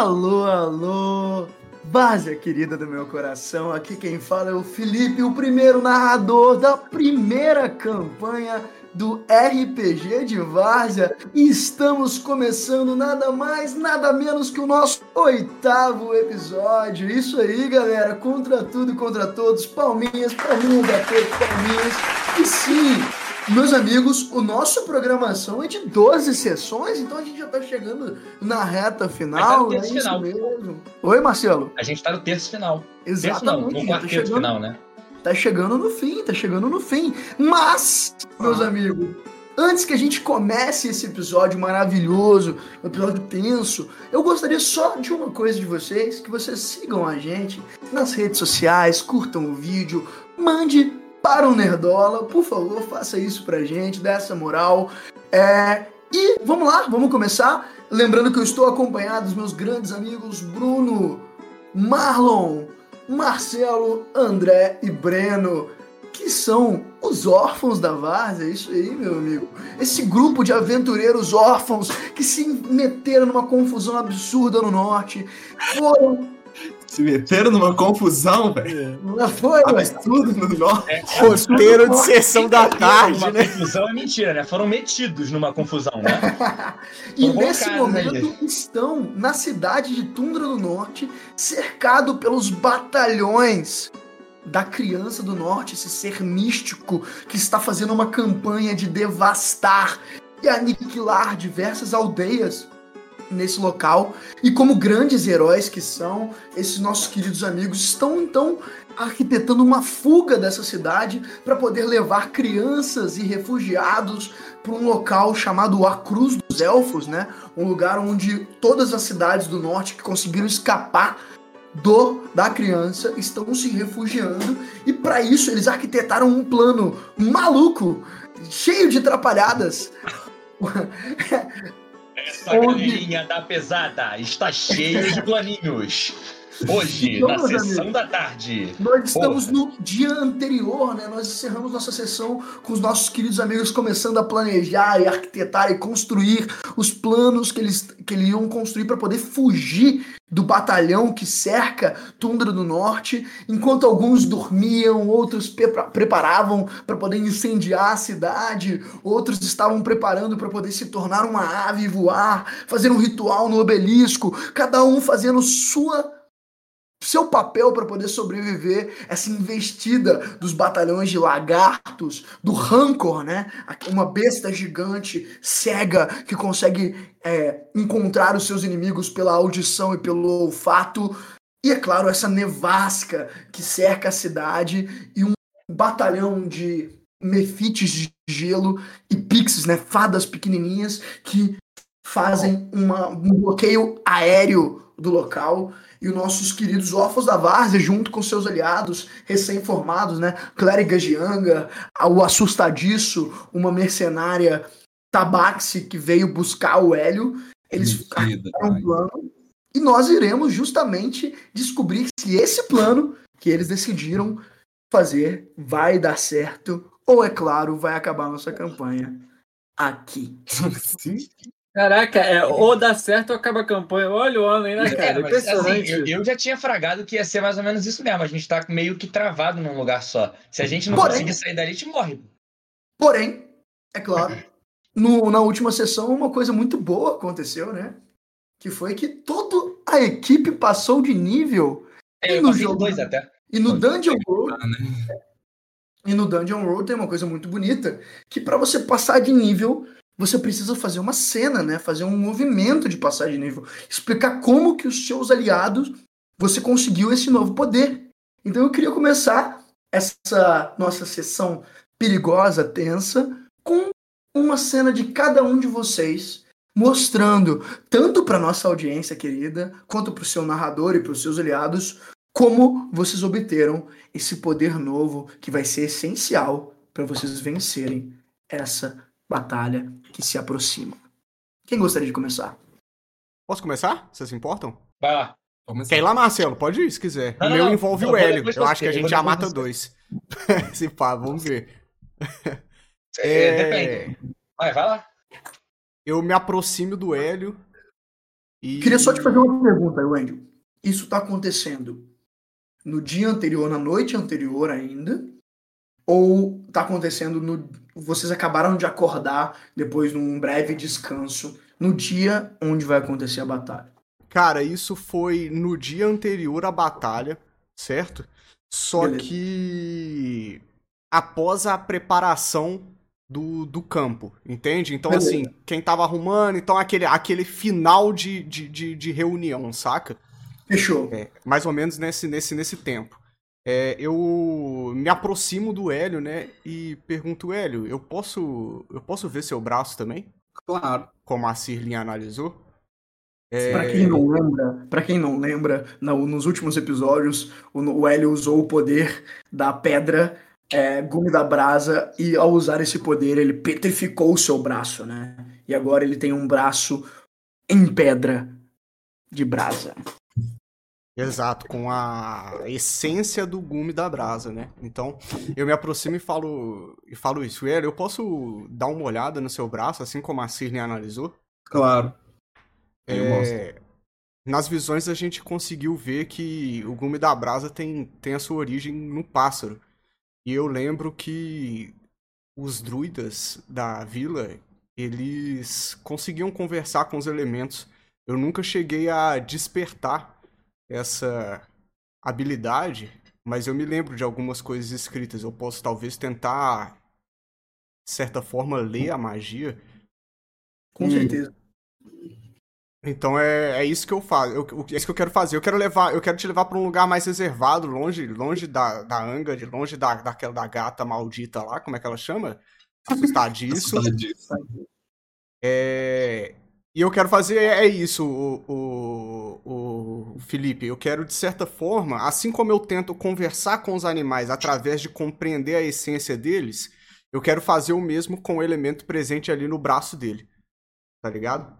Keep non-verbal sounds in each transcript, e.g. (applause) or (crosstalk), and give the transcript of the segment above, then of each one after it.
Alô, alô, Várzea querida do meu coração, aqui quem fala é o Felipe, o primeiro narrador da primeira campanha do RPG de Várzea estamos começando nada mais, nada menos que o nosso oitavo episódio. Isso aí, galera, contra tudo contra todos, palminhas, palminhas todos, palminhas. E sim, meus amigos, o nosso programação é de 12 sessões, então a gente já tá chegando na reta final. Tá no terço é final. isso mesmo. Oi, Marcelo. A gente tá no terço final. Terço não, Exatamente. tá chegando- final, né? Tá chegando no fim, tá chegando no fim. Mas, meus amigos, antes que a gente comece esse episódio maravilhoso, um episódio tenso, eu gostaria só de uma coisa de vocês, que vocês sigam a gente nas redes sociais, curtam o vídeo, mande para o Nerdola, por favor, faça isso pra gente, dá essa moral. É, e vamos lá, vamos começar. Lembrando que eu estou acompanhado dos meus grandes amigos Bruno, Marlon, Marcelo, André e Breno, que são os órfãos da Várzea, é isso aí, meu amigo. Esse grupo de aventureiros órfãos que se meteram numa confusão absurda no norte, foram, Se meteram numa confusão, velho. não foi, Absurdo no norte. Roteiro de sessão da tarde, uma né? confusão é mentira, né? Foram metidos numa confusão, né? (laughs) e Tomou nesse casa, momento né, estão na cidade de Tundra do Norte, cercado pelos batalhões da criança do norte, esse ser místico que está fazendo uma campanha de devastar e aniquilar diversas aldeias nesse local. E como grandes heróis que são, esses nossos queridos amigos estão então arquitetando uma fuga dessa cidade para poder levar crianças e refugiados para um local chamado A Cruz dos Elfos, né? Um lugar onde todas as cidades do norte que conseguiram escapar do da criança estão se refugiando e para isso eles arquitetaram um plano maluco, cheio de atrapalhadas. (laughs) Essa galerinha da pesada está cheia de planinhos. Hoje, Então, na sessão da tarde. Nós estamos Porra. no dia anterior, né? Nós encerramos nossa sessão com os nossos queridos amigos começando a planejar e arquitetar e construir os planos que eles, que eles iam construir para poder fugir do batalhão que cerca Tundra do Norte, enquanto alguns dormiam, outros prepara- preparavam para poder incendiar a cidade, outros estavam preparando para poder se tornar uma ave e voar, fazer um ritual no obelisco, cada um fazendo sua seu papel para poder sobreviver essa investida dos batalhões de lagartos, do rancor, né? Uma besta gigante, cega, que consegue é, encontrar os seus inimigos pela audição e pelo olfato. E, é claro, essa nevasca que cerca a cidade e um batalhão de mefites de gelo e pixies, né? Fadas pequenininhas que fazem uma- um bloqueio aéreo do local e os nossos queridos órfãos da Várzea, junto com seus aliados recém-formados, né? Clériga Gianga, o assustadiço, uma mercenária Tabaxi que veio buscar o Hélio. Eles fizeram um plano e nós iremos justamente descobrir se esse plano que eles decidiram fazer vai dar certo ou, é claro, vai acabar nossa campanha aqui. Sim. Caraca, é, ou dá certo ou acaba a campanha. Olha o homem, né, É, cara? mas, assim, Impressionante. eu, eu já tinha fragado que ia ser mais ou menos isso mesmo. A gente tá meio que travado num lugar só. Se a gente não Porém- conseguir sair dali, a gente morre. Porém, é claro, no- na última sessão uma coisa muito boa aconteceu, né? Que foi que toda a equipe passou de nível É, eu no jogo- dois até. e no Pode Dungeon ser, Road né? E no Dungeon Road tem uma coisa muito bonita, que para você passar de nível, você precisa fazer uma cena, né? Fazer um movimento de passar de nível, explicar como que os seus aliados você conseguiu esse novo poder. Então eu queria começar essa nossa sessão perigosa, tensa, com uma cena de cada um de vocês mostrando tanto para nossa audiência querida, quanto para o seu narrador e para os seus aliados, como vocês obteram esse poder novo que vai ser essencial para vocês vencerem essa batalha que se aproxima. Quem gostaria de começar? Posso começar? Vocês se importam? Vai lá. Quer ir lá, Marcelo? Pode ir, se quiser. Não, o não, meu não. envolve Eu o Hélio. Eu acho que a gente já mata você. dois. (laughs) se pá, vamos ver. É, Depende. Vai, vai lá. Eu me aproximo do Hélio E... Queria só te fazer uma pergunta, Wendel. Isso tá acontecendo no dia anterior, na noite anterior ainda? Ou tá acontecendo no. Vocês acabaram de acordar depois de um breve descanso no dia onde vai acontecer a batalha? Cara, isso foi no dia anterior à batalha, certo? Só Beleza. que após a preparação do, do campo, entende? Então, Beleza. assim, quem tava arrumando, então aquele, aquele final de, de, de, de reunião, saca? Fechou. É, mais ou menos nesse, nesse, nesse tempo. É, eu me aproximo do Hélio, né? E pergunto, Hélio, eu posso, eu posso ver seu braço também? Claro. Como a Cirlin analisou? É, Pra quem não lembra, para quem não lembra, no- nos últimos episódios, o, o Hélio usou o poder da pedra é, gume da brasa e ao usar esse poder ele petrificou o seu braço, né? E agora ele tem um braço em pedra de brasa. Exato, com a essência do gume da brasa, né? Então, eu me aproximo e falo, e falo isso. Hélio, eu posso dar uma olhada no seu braço, assim como a Cirne analisou? Claro. É, nas visões a gente conseguiu ver que o gume da brasa tem, tem a sua origem no pássaro. E eu lembro que os druidas da vila, eles conseguiam conversar com os elementos. Eu nunca cheguei a despertar essa habilidade, mas eu me lembro de algumas coisas escritas. Eu posso talvez tentar, de certa forma, ler a magia. Com Hum. certeza. Então é, é isso que eu faço. Eu, é isso que eu quero fazer. Eu quero levar, eu quero te levar pra um lugar mais reservado, longe, longe da, da anga, de longe da, daquela da gata maldita lá, como é que ela chama? (laughs) Assustadiço. Assustadíssimo. É, E eu quero fazer é, é isso, o, o, o Felipe. Eu quero, de certa forma, assim como eu tento conversar com os animais através de compreender a essência deles, eu quero fazer o mesmo com o elemento presente ali no braço dele. Tá ligado?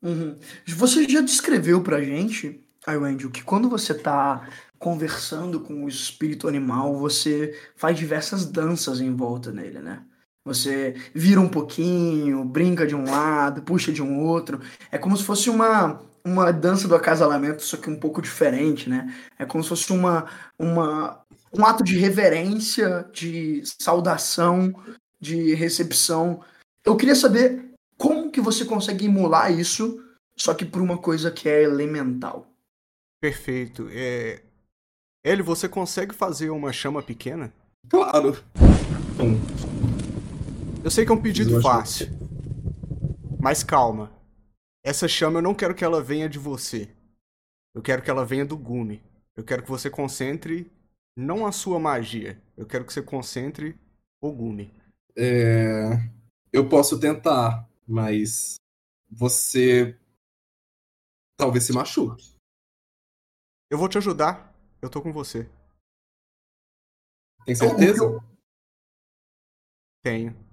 Uhum. Você já descreveu pra gente, Wendy, que quando você tá conversando com o espírito animal, você faz diversas danças em volta nele, né? Você vira um pouquinho, brinca de um lado, puxa de um outro. É como se fosse uma, uma dança do acasalamento, só que um pouco diferente, né? É como se fosse uma, uma, um ato de reverência, de saudação, de recepção. Eu queria saber como que você consegue emular isso, só que por uma coisa que é elemental. Perfeito. É... Hélio, você consegue fazer uma chama pequena? Claro. Bom, Eu sei que é um pedido fácil. Mas calma. Essa chama eu não quero que ela venha de você. Eu quero que ela venha do Gumi. Eu quero que você concentre não a sua magia. Eu quero que você concentre o Gumi. é, eu posso tentar, mas você talvez se machuque. Eu vou te ajudar. Eu tô com você. Tem certeza? O Tenho.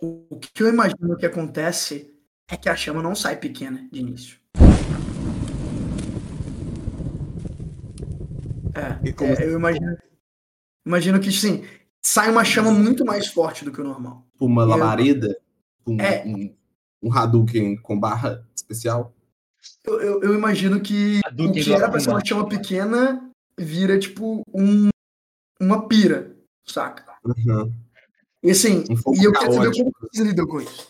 O, que eu imagino que acontece é que a chama não sai pequena de início. É, E como- é, eu imagino, imagino que sim, sai uma chama muito mais forte do que o normal. Tipo Uma Eu- labareda? Um, É. um, um Hadouken com barra especial? Eu, eu, eu imagino que A o que era pra ser uma chama pequena vira tipo um, uma pira, saca? Uhum. E assim, Um e eu quero saber como vocês lidam com isso.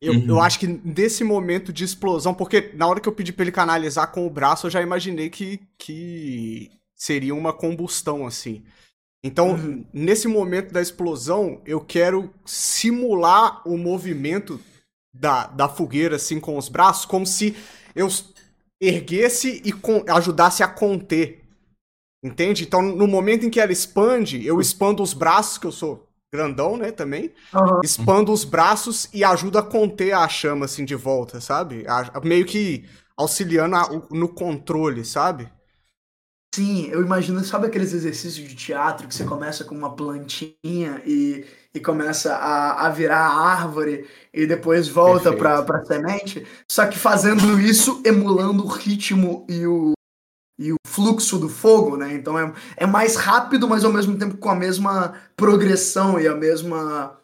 Eu, Uhum. eu acho que nesse momento de explosão, porque na hora que eu pedi pra ele canalizar com o braço, eu já imaginei que, que seria uma combustão assim. Então, Uhum. nesse momento da explosão, eu quero simular o movimento da, da fogueira assim com os braços, como se eu erguesse e con- ajudasse a conter. Entende? Então, no momento em que ela expande, eu expando os braços, que eu sou grandão, né, também expando os braços e ajuda a conter a chama assim de volta, sabe? A- meio que auxiliando a- no controle, sabe? Sim, eu imagino, sabe aqueles exercícios de teatro que você começa com uma plantinha e, e começa a, a virar árvore e depois volta pra, pra semente? Só que fazendo isso, emulando o ritmo e o, e o fluxo do fogo, né? Então é, é mais rápido, mas ao mesmo tempo com a mesma progressão e a mesma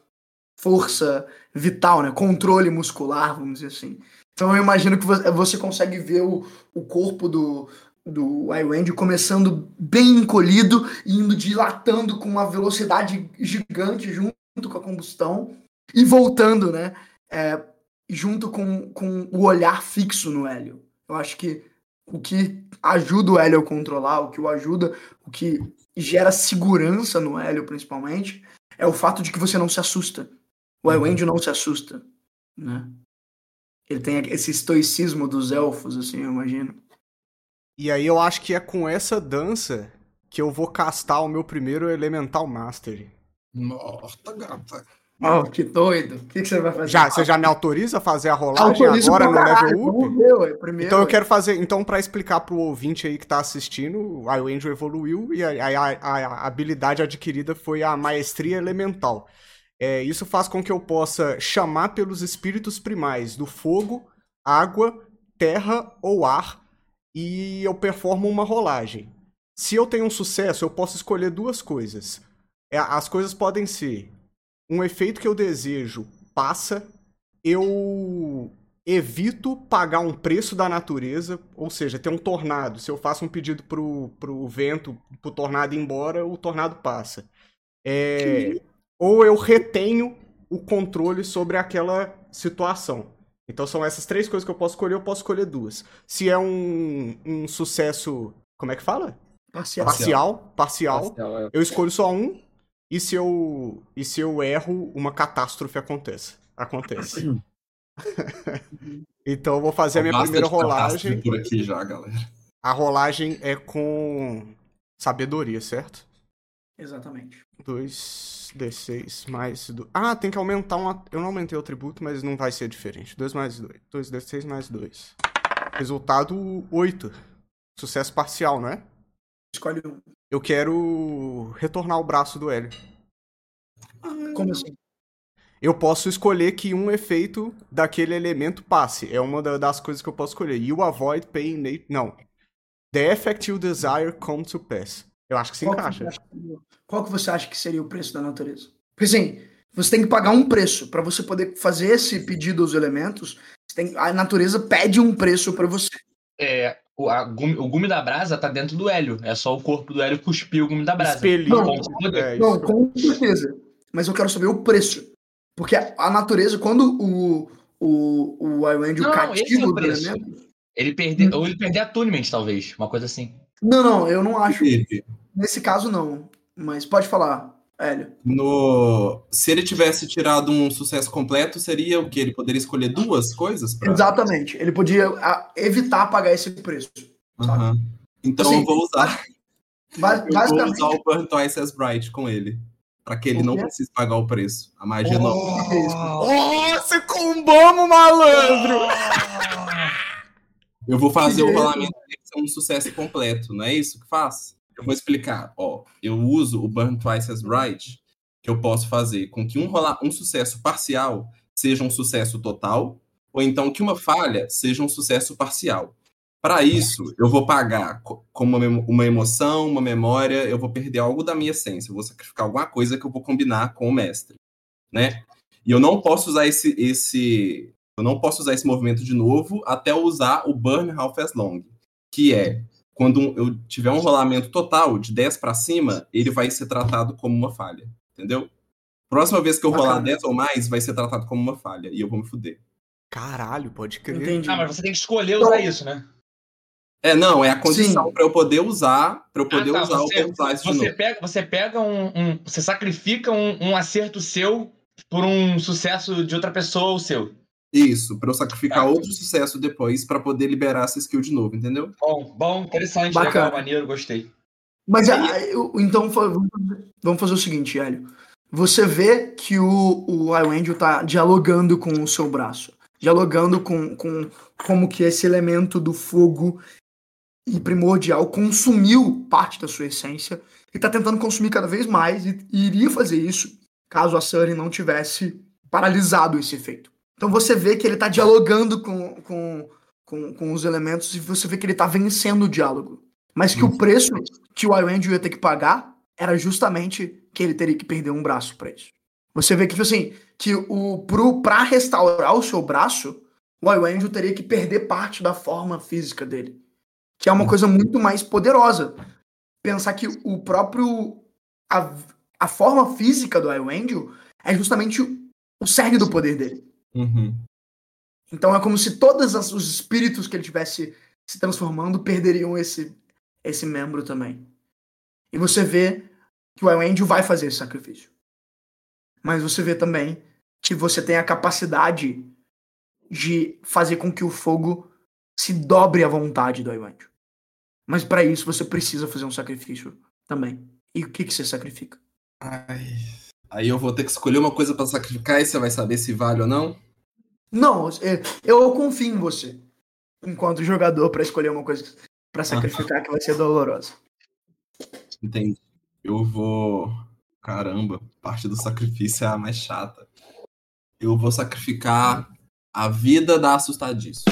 força vital, né? Controle muscular, vamos dizer assim. Então eu imagino que vo- você consegue ver o, o corpo do, do Iwendy começando bem encolhido e indo dilatando com uma velocidade gigante junto com a combustão e voltando, né? é, junto com, com o olhar fixo no Hélio. Eu acho que o que ajuda o Hélio a controlar, o que o ajuda, o que gera segurança no Hélio, principalmente, é o fato de que você não se assusta. O Elwendio não se assusta, né? Ele tem esse estoicismo dos elfos, assim, eu imagino. E aí eu acho que é com essa dança que eu vou castar o meu primeiro Elemental Mastery. Morta, gata. Oh, que doido. O que, que você vai fazer? Já, você já me autoriza a fazer a rolagem agora no level up? primeiro, Então eu ué. quero fazer, então para explicar pro ouvinte aí que tá assistindo, o Angel evoluiu e a, a- a- a habilidade adquirida foi a Maestria Elemental. É, isso faz com que eu possa chamar pelos espíritos primais do fogo, água, terra ou ar e eu performo uma rolagem. Se eu tenho um sucesso, eu posso escolher duas coisas. É, as coisas podem ser um efeito que eu desejo passa, eu evito pagar um preço da natureza, ou seja, ter um tornado. Se eu faço um pedido pro, pro vento, pro tornado ir embora, o tornado passa. É, ou eu retenho o controle sobre aquela situação. Então são essas três coisas que eu posso escolher, eu posso escolher duas. Se é um, um sucesso. Como é que fala? Parcial. Parcial. Parcial. Parcial, é. Eu escolho só um. E se eu, e se eu erro, uma catástrofe acontece. Acontece. (laughs) então eu vou fazer a minha Basta primeira rolagem. por aqui já, galera. A rolagem é com sabedoria, certo? Exatamente. 2d6 mais. Do... Ah, tem que aumentar uma. Eu não aumentei o atributo, mas não vai ser diferente. 2 mais 2. 2d6 mais 2. Resultado 8. Sucesso parcial, não é? Escolhe um. Eu quero retornar o braço do Hélio. Como assim? Eu posso escolher que um efeito daquele elemento passe. É uma da- das coisas que eu posso escolher. You avoid paying... na- Não. The effect you desire come to pass. Eu acho que se Qual encaixa. que seria- qual que você acha que seria o preço da natureza? Porque assim, você tem que pagar um preço para você poder fazer esse pedido aos elementos. você tem- a natureza pede um preço para você. É, o, a gume, o gume da brasa tá dentro do hélio. É só o corpo do hélio cuspir o gume da brasa. Expelir. Não. É, Não, com certeza. Mas eu quero saber o preço. Porque a natureza, quando o, o, o Iwandio Não, esse é cativa o o preço. elemento. Ele perder, ou ele perder a Tuniment, talvez. Uma coisa assim. Não, não, eu não acho. Nesse caso, não. Mas pode falar, Hélio. No... Se ele tivesse tirado um sucesso completo, seria o que? Ele poderia escolher duas coisas? Pra... Exatamente. Ele podia evitar pagar esse preço. Aham. Então Assim, eu vou usar, Ba- (laughs) eu vou usar o Burn Twice as Bright com ele. Pra que ele O não quê? precise pagar o preço. A magia não. Nossa, combamos, malandro! (laughs) Eu vou fazer o jeito. rolamento dele ser um sucesso completo, não é isso que faz? Eu vou explicar. Ó, eu uso o Burn Twice as Bright, que eu posso fazer com que um, rola... um sucesso parcial seja um sucesso total, ou então que uma falha seja um sucesso parcial. Para isso, eu vou pagar co- como uma emo- uma emoção, uma memória, eu vou perder algo da minha essência, eu vou sacrificar alguma coisa que eu vou combinar com o mestre, né? E eu não posso usar esse, esse eu não posso usar esse movimento de novo até eu usar o Burn Half as Long, que é quando eu tiver um rolamento total de 10 para cima, ele vai ser tratado como uma falha, entendeu? Próxima vez que eu rolar Bacana. 10 ou mais, vai ser tratado como uma falha e eu vou me fuder. Caralho, pode crer. Entendi. Ah, mas você tem que escolher usar isso, né? É, não, é a condição para eu poder usar, para eu poder Ah, tá, usar você- o Burn Twice de Você novo. pega, você pega um, um- Você sacrifica um, um acerto seu por um sucesso de outra pessoa ou seu. Isso, para eu sacrificar Tá. outro sucesso depois para poder liberar essa skill de novo, entendeu? Bom, bom, interessante, Bacana. legal, maneiro, gostei. Mas ah, eu- então vamos fazer- o seguinte, Hélio. Você vê que o, o Iwendel tá dialogando com o seu braço. Dialogando com, com como que esse elemento do fogo e primordial consumiu parte da sua essência e tá tentando consumir cada vez mais e, e iria fazer isso caso a Sunny não tivesse paralisado esse efeito. Então você vê que ele tá dialogando com, com, com, com os elementos e você vê que ele tá vencendo o diálogo. Mas que o preço que o Iwendel ia ter que pagar era justamente que ele teria que perder um braço pra isso. Você vê que, tipo assim, que o pro, pra restaurar o seu braço, o Angel teria que perder parte da forma física dele. Que é uma coisa muito mais poderosa. Pensar que o próprio. A, a forma física do Angel é justamente o, o cerne do poder dele. Uhum. Então é como se todos os espíritos que ele tivesse se transformando perderiam esse, esse membro também. E você vê que o Angel vai fazer esse sacrifício. Mas você vê também que você tem a capacidade de fazer com que o fogo se dobre à vontade do Angel. Mas para isso você precisa fazer um sacrifício também. E o que, que você sacrifica? Ai. Aí eu vou ter que escolher uma coisa pra sacrificar e você vai saber se vale ou não? Não, é, eu confio em você. Enquanto jogador, para escolher uma coisa para sacrificar que vai ser dolorosa. Entendi. Eu vou. Caramba, parte do sacrifício é a mais chata. Eu vou sacrificar a vida da assustadiço.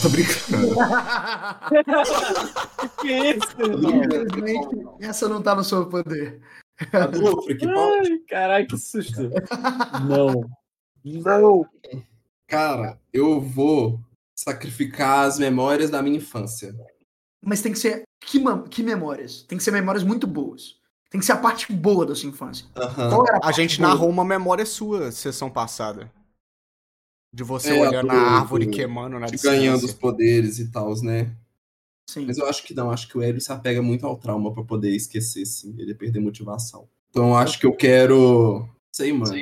Tô brincando. (laughs) Que isso, irmão? Infelizmente, essa não tá no seu poder. Adolfo, que? Ai, caralho, que susto. Não. Não. Cara, eu vou sacrificar as memórias da minha infância. Mas tem que ser. Que, que memórias? Tem que ser memórias muito boas. Tem que ser a parte boa da sua infância. Era a A gente boa? narrou uma memória sua sessão passada. De você É, olhando do- a árvore do- queimando na De distância. ganhando os poderes e tal, né? Sim. Mas eu acho que não, acho que o Hélio se apega muito ao trauma pra poder esquecer, sim. Ele ia perder motivação. Então eu acho que eu quero. Sei, mano.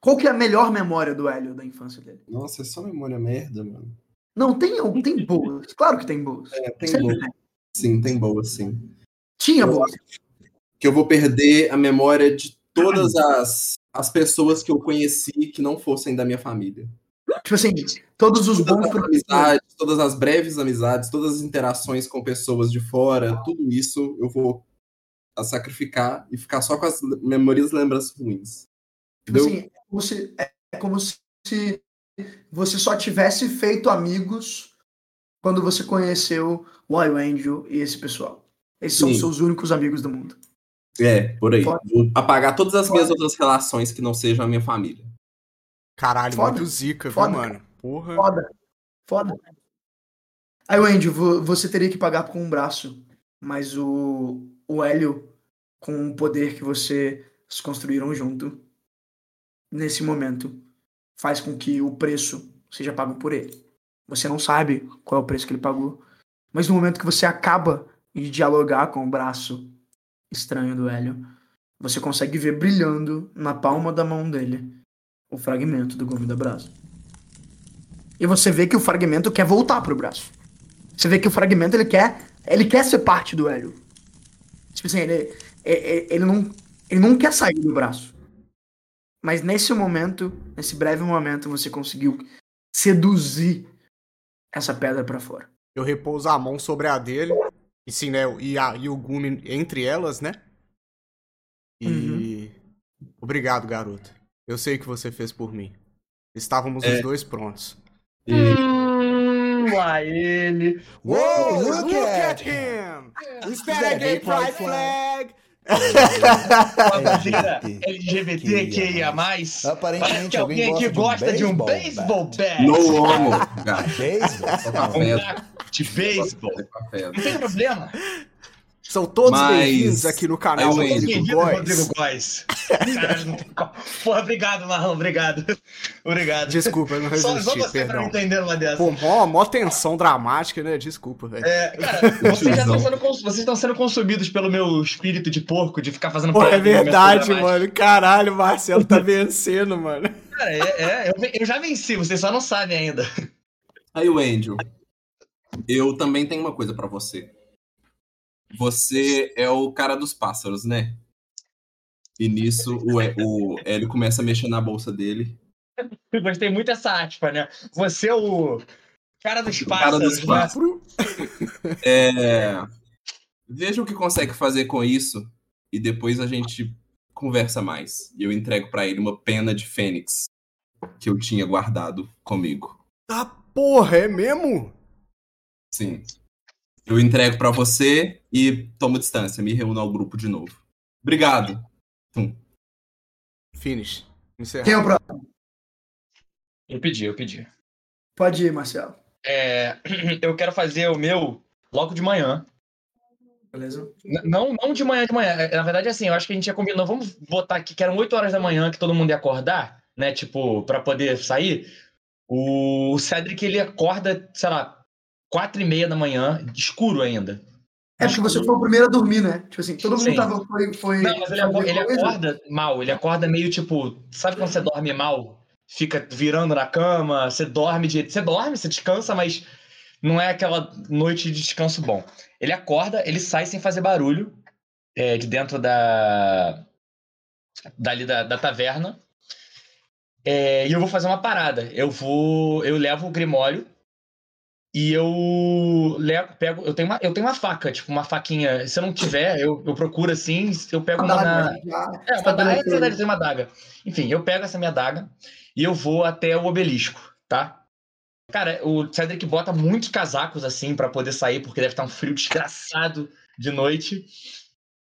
Qual que é a melhor memória do Hélio da infância dele? Nossa, é só memória merda, mano. Não, tem, algum- tem boas. Claro que tem boas. É, tem Sempre boa. tem. Sim, tem boa, sim. Tinha Eu boas. que eu vou perder a memória de todas as, as pessoas que eu conheci que não fossem da minha família. Tipo assim, todos os Todas bons amizades, todas as breves amizades, todas as interações com pessoas de fora, tudo isso eu vou sacrificar e ficar só com as memórias e lembranças ruins. Tipo Entendeu? assim, é como se, é como se você só tivesse feito amigos quando você conheceu o Wild Angel e esse pessoal. Esses são os Sim. seus únicos amigos do mundo. É, por aí. Foda. Vou apagar todas as minhas Foda. outras relações que não sejam a minha família. Caralho, Foda. muito zica, Foda, viu, mano? Porra. Foda. Foda. Aí, vo- você teria que pagar com um braço, mas o, o Hélio, com o poder que vocês construíram junto, nesse momento, faz com que o preço seja pago por ele. Você não sabe qual é o preço que ele pagou, mas no momento que você acaba de dialogar com o braço estranho do Hélio, você consegue ver brilhando na palma da mão dele o fragmento do gume da brasa. E você vê que o fragmento quer voltar pro braço. Você vê que o fragmento ele quer, ele quer ser parte do Hélio. Tipo assim, ele, é- ele não, ele não quer sair do braço. Mas nesse momento, nesse breve momento, você conseguiu seduzir essa pedra pra fora. Eu repouso a mão sobre a dele. E sim, né? E, a, e o Gumi entre elas, né? E. Obrigado, garoto. Eu sei o que você fez por mim. Estávamos É. os dois prontos. E Hum, lá ele. Whoa, look at him! Is that a gay pride flag? Uma bandeira LGBTQIA+. Aparentemente que alguém aqui gosta de um baseball bat. no homo. (laughs) Baseball? Taco de a pedra. Não tem problema. São todos Mas- bem-vindos aqui no canal do Rodrigo Góes. Rodrigo Góes. (laughs) Porra, obrigado, Marlon, obrigado. Obrigado. Desculpa, eu não Só, resisti, só você pra perdão. não entender uma dessa. Pô, mó, mó tensão dramática, né? Desculpa, velho. É, cara, (laughs) vocês já estão sendo, cons- vocês estão sendo consumidos pelo meu espírito de porco, de ficar fazendo Pô, é piadinha, verdade, mano. Caralho, o Marcelo tá vencendo, mano. Cara, é, é, eu, eu já venci, vocês só não sabem ainda. Aí, o Angel, eu também tenho uma coisa pra você. Você é o cara dos pássaros, né? E nisso o, o Hélio começa a mexer na bolsa dele. (laughs) Eu gostei muito dessa aspa, né? Você é o cara dos O cara pássaros, dos né? pássaros. É... Veja o que consegue fazer com isso e depois a gente conversa mais. E eu entrego pra ele uma pena de fênix que eu tinha guardado comigo. Tá porra, é mesmo? Sim. Eu entrego pra você e tomo distância, me reúno ao grupo de novo. Obrigado. Finish. Encerrar. Quem é o próximo? Eu pedi, eu pedi. Pode ir, Marcelo. É, (clears throat) eu quero fazer o meu logo de manhã. Beleza? N- Não, não de manhã de manhã. É, Na verdade, assim, eu acho que a gente ia combinar. Vamos botar aqui que eram 8 horas da manhã que todo mundo ia acordar, né? Tipo, pra poder sair. O Cedric, ele acorda, sei lá, 4 e meia da manhã, escuro ainda. É porque você foi o primeiro a dormir, né? Tipo assim, todo mundo Sim. tava. Foi, foi Não, mas ele, fazer aco- ele acorda mal, ele acorda meio tipo. Sabe quando você dorme mal? Fica virando na cama, você dorme de. Você dorme, você descansa, mas não é aquela noite de descanso bom. Ele acorda, ele sai sem fazer barulho é, de dentro da. dali da, da taverna. É, e eu vou fazer uma parada. Eu vou. Eu levo o Grimório e eu pego. Eu tenho, uma, eu tenho uma faca, tipo, uma faquinha. Se eu não tiver, eu, eu procuro assim, eu pego uma na. Adaga, já É, uma daga, é verdade, tem uma daga. Enfim, eu pego essa minha daga e eu vou até o obelisco, tá? Cara, o Cedric bota muitos casacos assim pra poder sair, porque deve estar um frio desgraçado de noite.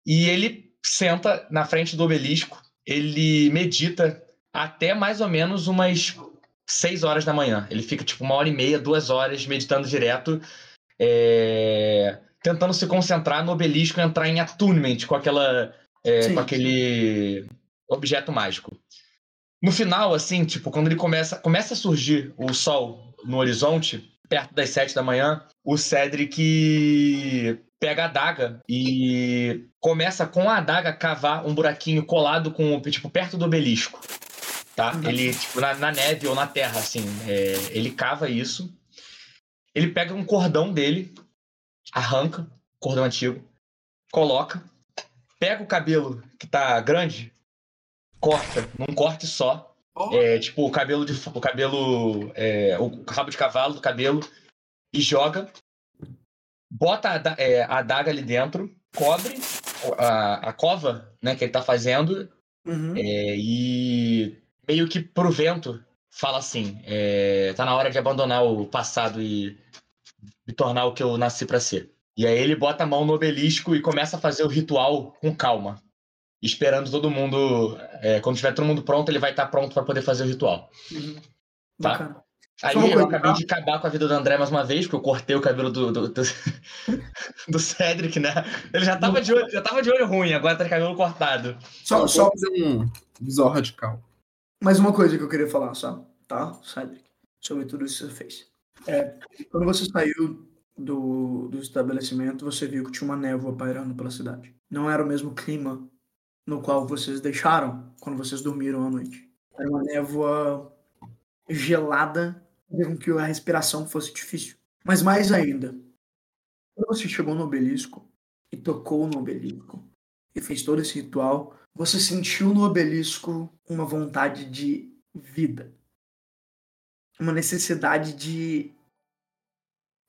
E ele senta na frente do obelisco, ele medita até mais ou menos umas seis horas da manhã. Ele fica tipo uma hora e meia, duas horas meditando direto, é, tentando se concentrar no obelisco e entrar em attunement com aquela é, com aquele objeto mágico. No final, assim, tipo, quando ele começa, começa a surgir o sol no horizonte, perto das sete da manhã, o Cedric pega a adaga e começa com a adaga a cavar um buraquinho colado com, tipo, perto do obelisco. Tá? Ele, tipo, na, na neve ou na terra, assim. é, ele cava isso. Ele pega um cordão dele, arranca, cordão antigo, coloca, pega o cabelo que tá grande, corta num corte só. Ó. É, tipo, o cabelo de o cabelo. é, o rabo de cavalo do cabelo e joga. Bota a, é, a adaga ali dentro, cobre a, a cova né, que ele tá fazendo Uhum. é, e meio que pro vento fala assim: é, tá na hora de abandonar o passado e me tornar o que eu nasci pra ser. E aí ele bota a mão no obelisco e começa a fazer o ritual com calma, esperando todo mundo. é, quando tiver todo mundo pronto, ele vai estar pronto pra poder fazer o ritual. Uhum. Tá. Bacana. Aí eu coisa, acabei tá? de acabar com a vida do André mais uma vez, porque eu cortei o cabelo do, do, do, (laughs) do Cedric, né? Ele já tava, de olho, já tava de olho ruim, agora tá de cabelo cortado. Só, só fazer um visual radical. Mais uma coisa que eu queria falar, só, tá, Cedric? Sobre tudo isso que você fez. É, quando você saiu do, do estabelecimento, você viu que tinha uma névoa pairando pela cidade. Não era o mesmo clima no qual vocês deixaram quando vocês dormiram à noite. Era uma névoa gelada, com que a respiração fosse difícil. Mas mais ainda, quando você chegou no obelisco e tocou no obelisco e fez todo esse ritual, você sentiu no obelisco uma vontade de vida. Uma necessidade de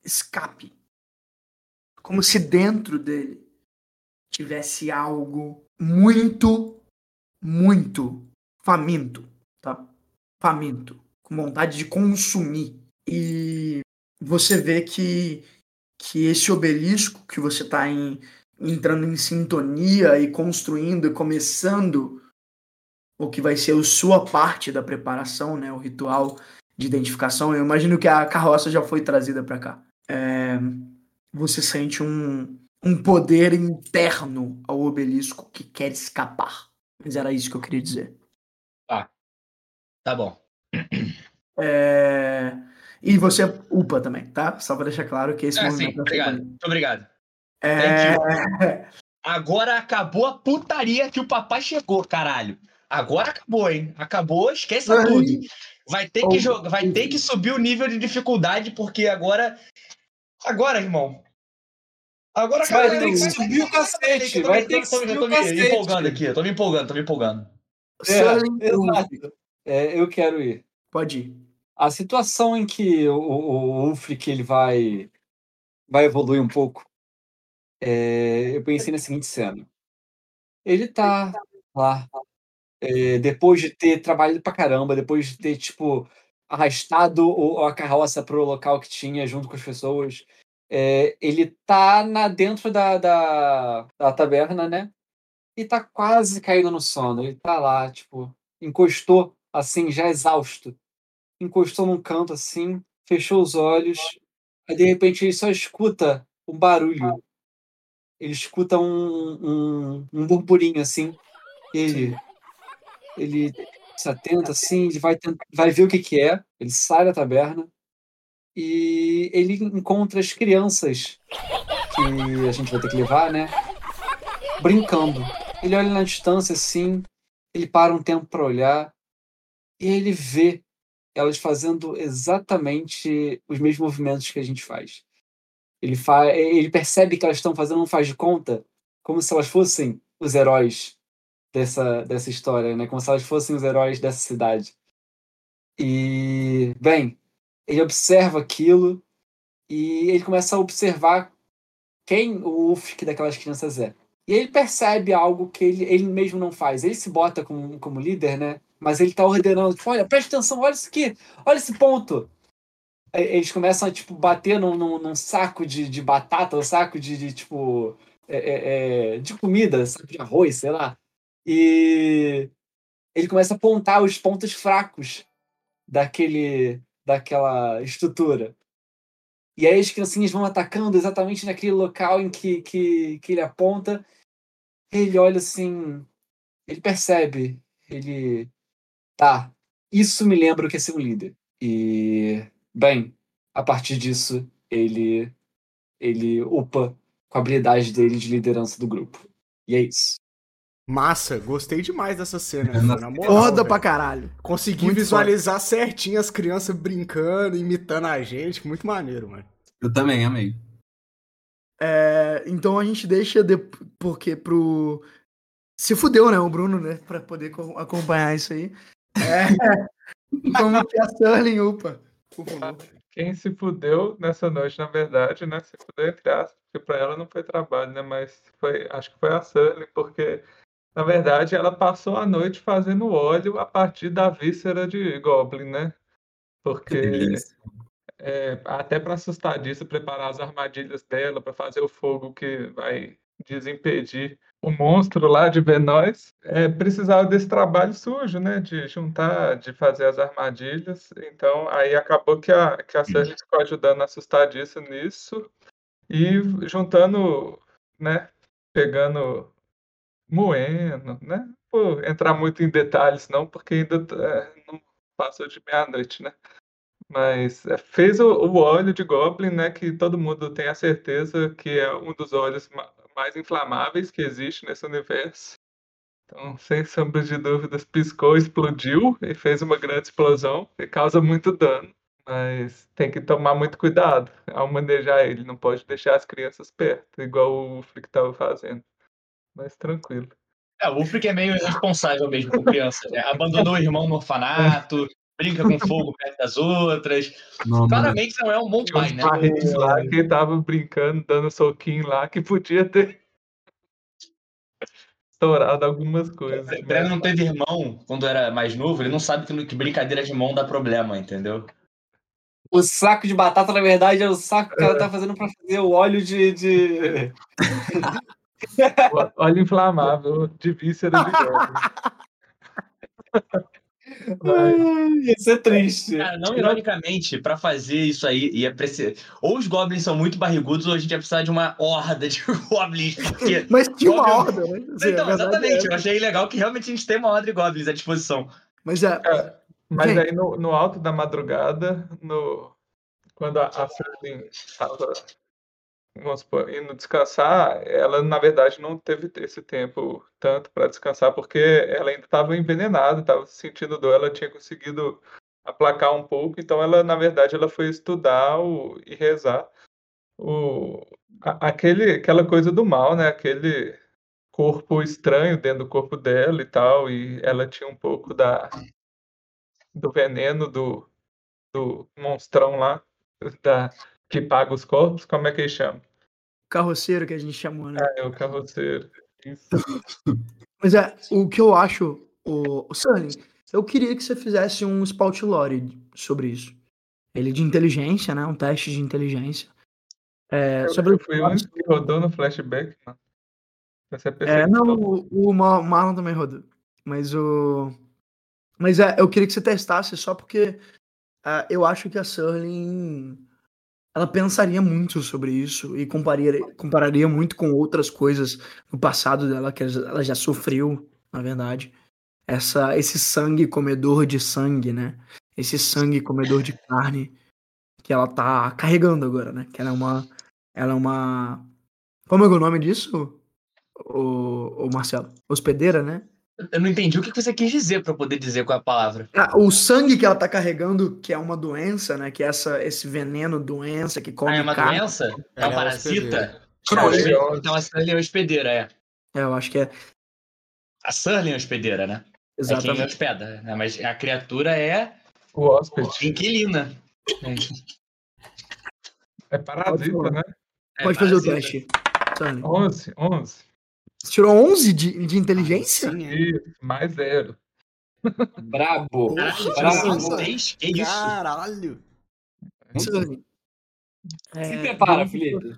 escape. Como se dentro dele tivesse algo muito, muito faminto, tá? Faminto, com vontade de consumir. E você vê que que esse obelisco que você está entrando em sintonia e construindo e começando o que vai ser a sua parte da preparação, né, o ritual de identificação. Eu imagino que a carroça já foi trazida para cá. É, você sente um, um poder interno ao obelisco que quer escapar. Mas era isso que eu queria dizer. Tá bom. É, e você upa também, tá? Só para deixar claro que esse É, movimento sim, foi obrigado. Muito obrigado. É, Agora acabou a putaria que o papai chegou, caralho. Agora acabou, hein? Acabou, esqueça Ai. tudo. Vai ter que jogar, vai ter que subir o nível de dificuldade, porque agora. Agora, irmão. Agora Vai ter que subir o cacete, Eu tô vai me- ter que tô me- subir tô o me cacete. empolgando aqui, eu tô me empolgando, tô me empolgando. É. É, eu quero ir. Pode ir. A situação em que o, o, o Ulfric ele vai, vai evoluir um pouco, é, eu pensei na seguinte cena. Ele tá lá, é, depois de ter trabalhado pra caramba, depois de ter, tipo, arrastado o- a carroça pro local que tinha junto com as pessoas, é, ele tá na, dentro da, da, da taberna, né? E tá quase caindo no sono. Ele tá lá, tipo, encostou, assim, já exausto encostou num canto assim, fechou os olhos, aí de repente ele só escuta um barulho. Ele escuta um, um, um burburinho assim. Ele, ele se atenta assim, ele vai, tent- vai ver o que, que é. Ele sai da taberna e ele encontra as crianças que a gente vai ter que levar, né? Brincando. Ele olha na distância assim, ele para um tempo para olhar e ele vê elas fazendo exatamente os mesmos movimentos que a gente faz. Ele, fa ele percebe que elas estão fazendo um faz de conta como se elas fossem os heróis dessa, dessa história, né? Como se elas fossem os heróis dessa cidade. E, bem, ele observa aquilo e ele começa a observar quem o Ufk daquelas crianças é. E ele percebe algo que ele, ele mesmo não faz. Ele se bota como, como líder, né? Mas ele tá ordenando, tipo, olha, presta atenção, olha isso aqui, olha esse ponto. Eles começam a, tipo, bater num, num, num saco de, de batata, um saco de, de tipo, é, é, é, de comida, saco de arroz, sei lá. E ele começa a apontar os pontos fracos daquele, daquela estrutura. E aí as criancinhas vão atacando exatamente naquele local em que, que, que ele aponta. Ele olha assim, ele percebe, ele tá, isso me lembra o que é ser um líder. E bem, a partir disso ele ele upa com a habilidade dele de liderança do grupo. E é isso. Massa, gostei demais dessa cena. É, na- na moral, Foda velho. pra caralho. Consegui Muito visualizar certinho as crianças brincando, imitando a gente. Muito maneiro, mano. Eu também amei. É, então a gente deixa de, porque pro se fudeu, né, o Bruno, né, Pra poder co- acompanhar isso aí. É, (laughs) como que a Sterling upa, favor. Quem se fudeu nessa noite, na verdade, né? Se fudeu entre aspas, porque pra ela não foi trabalho, né? Mas foi, acho que foi a Sully, porque na verdade ela passou a noite fazendo óleo a partir da víscera de Goblin, né? Que Porque é, até para assustar disso, preparar as armadilhas dela para fazer o fogo que vai desimpedir o monstro lá de Venóis, é, precisava desse trabalho sujo, né? De juntar, de fazer as armadilhas. Então, aí acabou que a, que a Cersei ficou ajudando a assustar disso nisso e juntando, né? Pegando moendo, né? Vou entrar muito em detalhes, não, porque ainda é, não passou de meia-noite, né? Mas é, fez o, o óleo de Goblin, né? Que todo mundo tem a certeza que é um dos óleos mais inflamáveis que existe nesse universo. Então, sem sombra de dúvidas, piscou, explodiu e fez uma grande explosão e causa muito dano. Mas tem que tomar muito cuidado ao manejar ele. Não pode deixar as crianças perto, igual o Flick estava fazendo. Mas tranquilo. É, o Ulfric é meio irresponsável mesmo com crianças, né? Abandonou o irmão no orfanato, brinca com fogo perto das outras. Não. Claramente não é um bom pai, né? lá que tava brincando, dando soquinho lá, que podia ter (laughs) estourado algumas coisas. O Breno mas- não teve irmão quando era mais novo, ele não sabe que, que brincadeira de mão dá problema, entendeu? O saco de batata, na verdade, é o saco que ela tá fazendo pra fazer o óleo de. de... (laughs) Óleo inflamável de víscera de. (laughs) Mas, Isso é triste. Cara, não ironicamente, pra fazer isso aí, ia precisar. Ou os goblins são muito barrigudos, ou a gente ia precisar de uma horda de (laughs) goblins. Porque. (laughs) Mas tinha uma horda, né? Assim, a Então, verdade é exatamente. Eu achei legal que realmente a gente tem uma horda de goblins à disposição. Mas é, mas Gente. aí no, no alto da madrugada, no, quando a, a Sterling estava vamos supor, indo descansar, ela na verdade não teve esse tempo tanto para descansar, porque ela ainda estava envenenada, estava sentindo dor, ela tinha conseguido aplacar um pouco, então ela na verdade ela foi estudar o, e rezar o, a- aquele, aquela coisa do mal, né? Aquele corpo estranho dentro do corpo dela e tal, e ela tinha um pouco da do veneno do, do monstrão lá, da, que paga os corpos, como é que ele chama? carroceiro que a gente chamou, né? É o carroceiro. (laughs) Mas é, o que eu acho, o, o Sterling, eu queria que você fizesse um spout lore sobre isso. Ele de inteligência, né? Um teste de inteligência. É, Eu, sobre eu fui o único que rodou no flashback, mano. Essa É, não, o, o Ma- Marlon também rodou. Mas o. Mas é, eu queria que você testasse só porque ah, eu acho que a Serling ela pensaria muito sobre isso e compararia, compararia muito com outras coisas no passado dela que ela já sofreu, na verdade. Essa, esse sangue comedor de sangue, né? Esse sangue comedor de carne que ela tá carregando agora, né? Que ela é uma. Ela é uma. Como é o nome disso, o, o Marcelo? Hospedeira, né? Eu não entendi o que você quis dizer pra eu poder dizer qual é a palavra. Ah, o sangue que ela tá carregando, que é uma doença, né? Que é essa, esse veneno, doença que come Ah, é uma carne. doença? É uma é parasita? hospedeira. Crônica. Então a Surly é hospedeira, é. É, eu acho que é. A Surly é hospedeira, né? É quem Exatamente. hospeda. né? Mas a criatura é O hóspede. inquilina. É parasita, né? É Pode fazer o teste. Sunny. 11, 11. Você tirou 11 de, de inteligência? Sim, é. Isso, mais zero. Brabo. Que isso? Caralho. Sunny. Se É, prepara, durante- Felipe.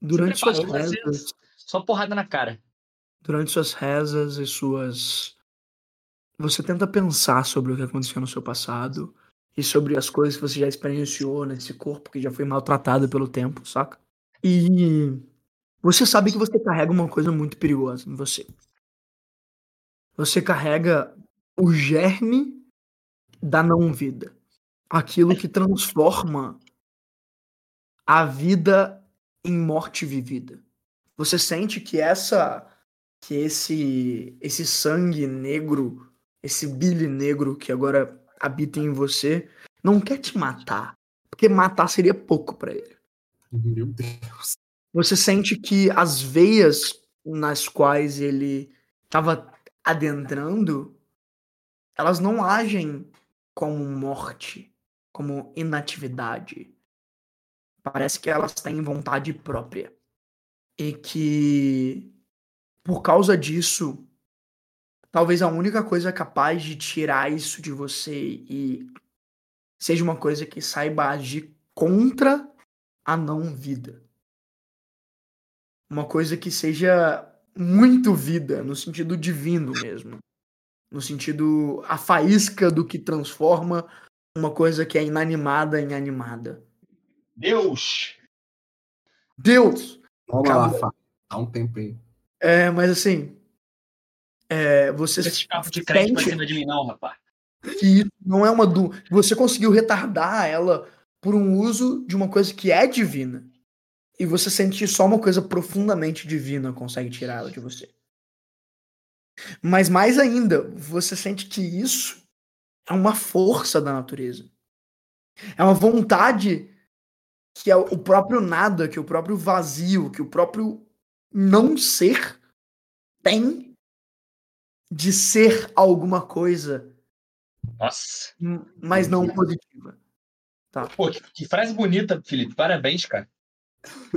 Durante suas prepara, você- rezas, Só porrada na cara. durante suas rezas e suas. Você tenta pensar sobre o que aconteceu no seu passado e sobre as coisas que você já experienciou nesse corpo que já foi maltratado pelo tempo, saca? E você sabe que você carrega uma coisa muito perigosa em você. Você carrega o germe da não-vida. Aquilo que transforma a vida em morte vivida. Você sente que essa que esse esse sangue negro, esse bile negro que agora habita em você, não quer te matar, porque matar seria pouco pra ele. Meu Deus. Você sente que as veias nas quais ele estava adentrando, elas não agem como morte, como inatividade. Parece que elas têm vontade própria. E que, por causa disso, talvez a única coisa capaz de tirar isso de você e seja uma coisa que saiba agir contra a não vida. Uma coisa que seja muito vida, no sentido divino mesmo. No sentido a faísca do que transforma uma coisa que é inanimada em animada. Deus! Deus! Vamos Calma. lá, Fá. Dá um tempo aí. É, mas assim. É, você Esse carro de crédito pra sente cima de mim, não, rapaz. que isso não é uma du... Você conseguiu retardar ela por um uso de uma coisa que é divina. E você sente que só uma coisa profundamente divina consegue tirar ela de você. Mas mais ainda, você sente que isso é uma força da natureza. É uma vontade que é o próprio nada, que o próprio vazio, que o próprio não ser tem de ser alguma coisa Nossa. Mas não positiva. Pô, que, que frase bonita, Felipe. Parabéns, cara.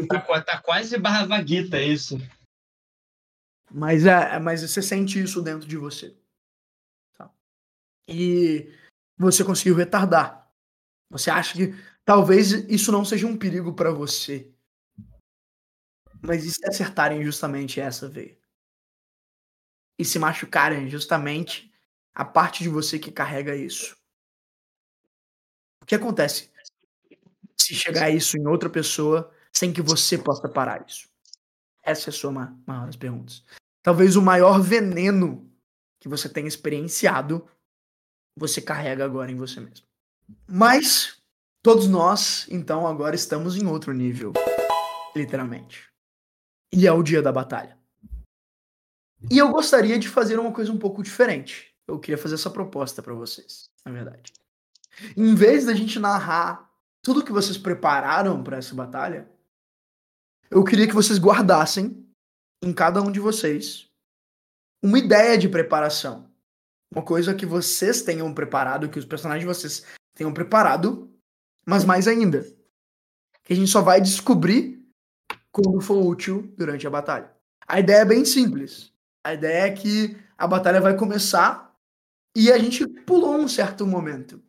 Tá, tá quase barra vaguita isso. Mas é, é- mas você sente isso dentro de você. Tá? E você conseguiu retardar. Você acha que talvez isso não seja um perigo pra você. Mas e se acertarem justamente essa veia? E se machucarem justamente a parte de você que carrega isso? O que acontece se chegar isso em outra pessoa sem que você possa parar isso? Essa é a sua ma- maior das perguntas. Talvez o maior veneno que você tenha experienciado, você carrega agora em você mesmo. Mas todos nós, então, agora estamos em outro nível, literalmente. E é o dia da batalha. E eu gostaria de fazer uma coisa um pouco diferente. Eu queria fazer essa proposta pra vocês, na verdade. Em vez da gente narrar tudo que vocês prepararam pra essa batalha, eu queria que vocês guardassem em cada um de vocês uma ideia de preparação. Uma coisa que vocês tenham preparado, que os personagens de vocês tenham preparado, mas mais ainda, que a gente só vai descobrir quando for útil durante a batalha. A ideia é bem simples. A ideia é que a batalha vai começar e a gente pulou um certo momento.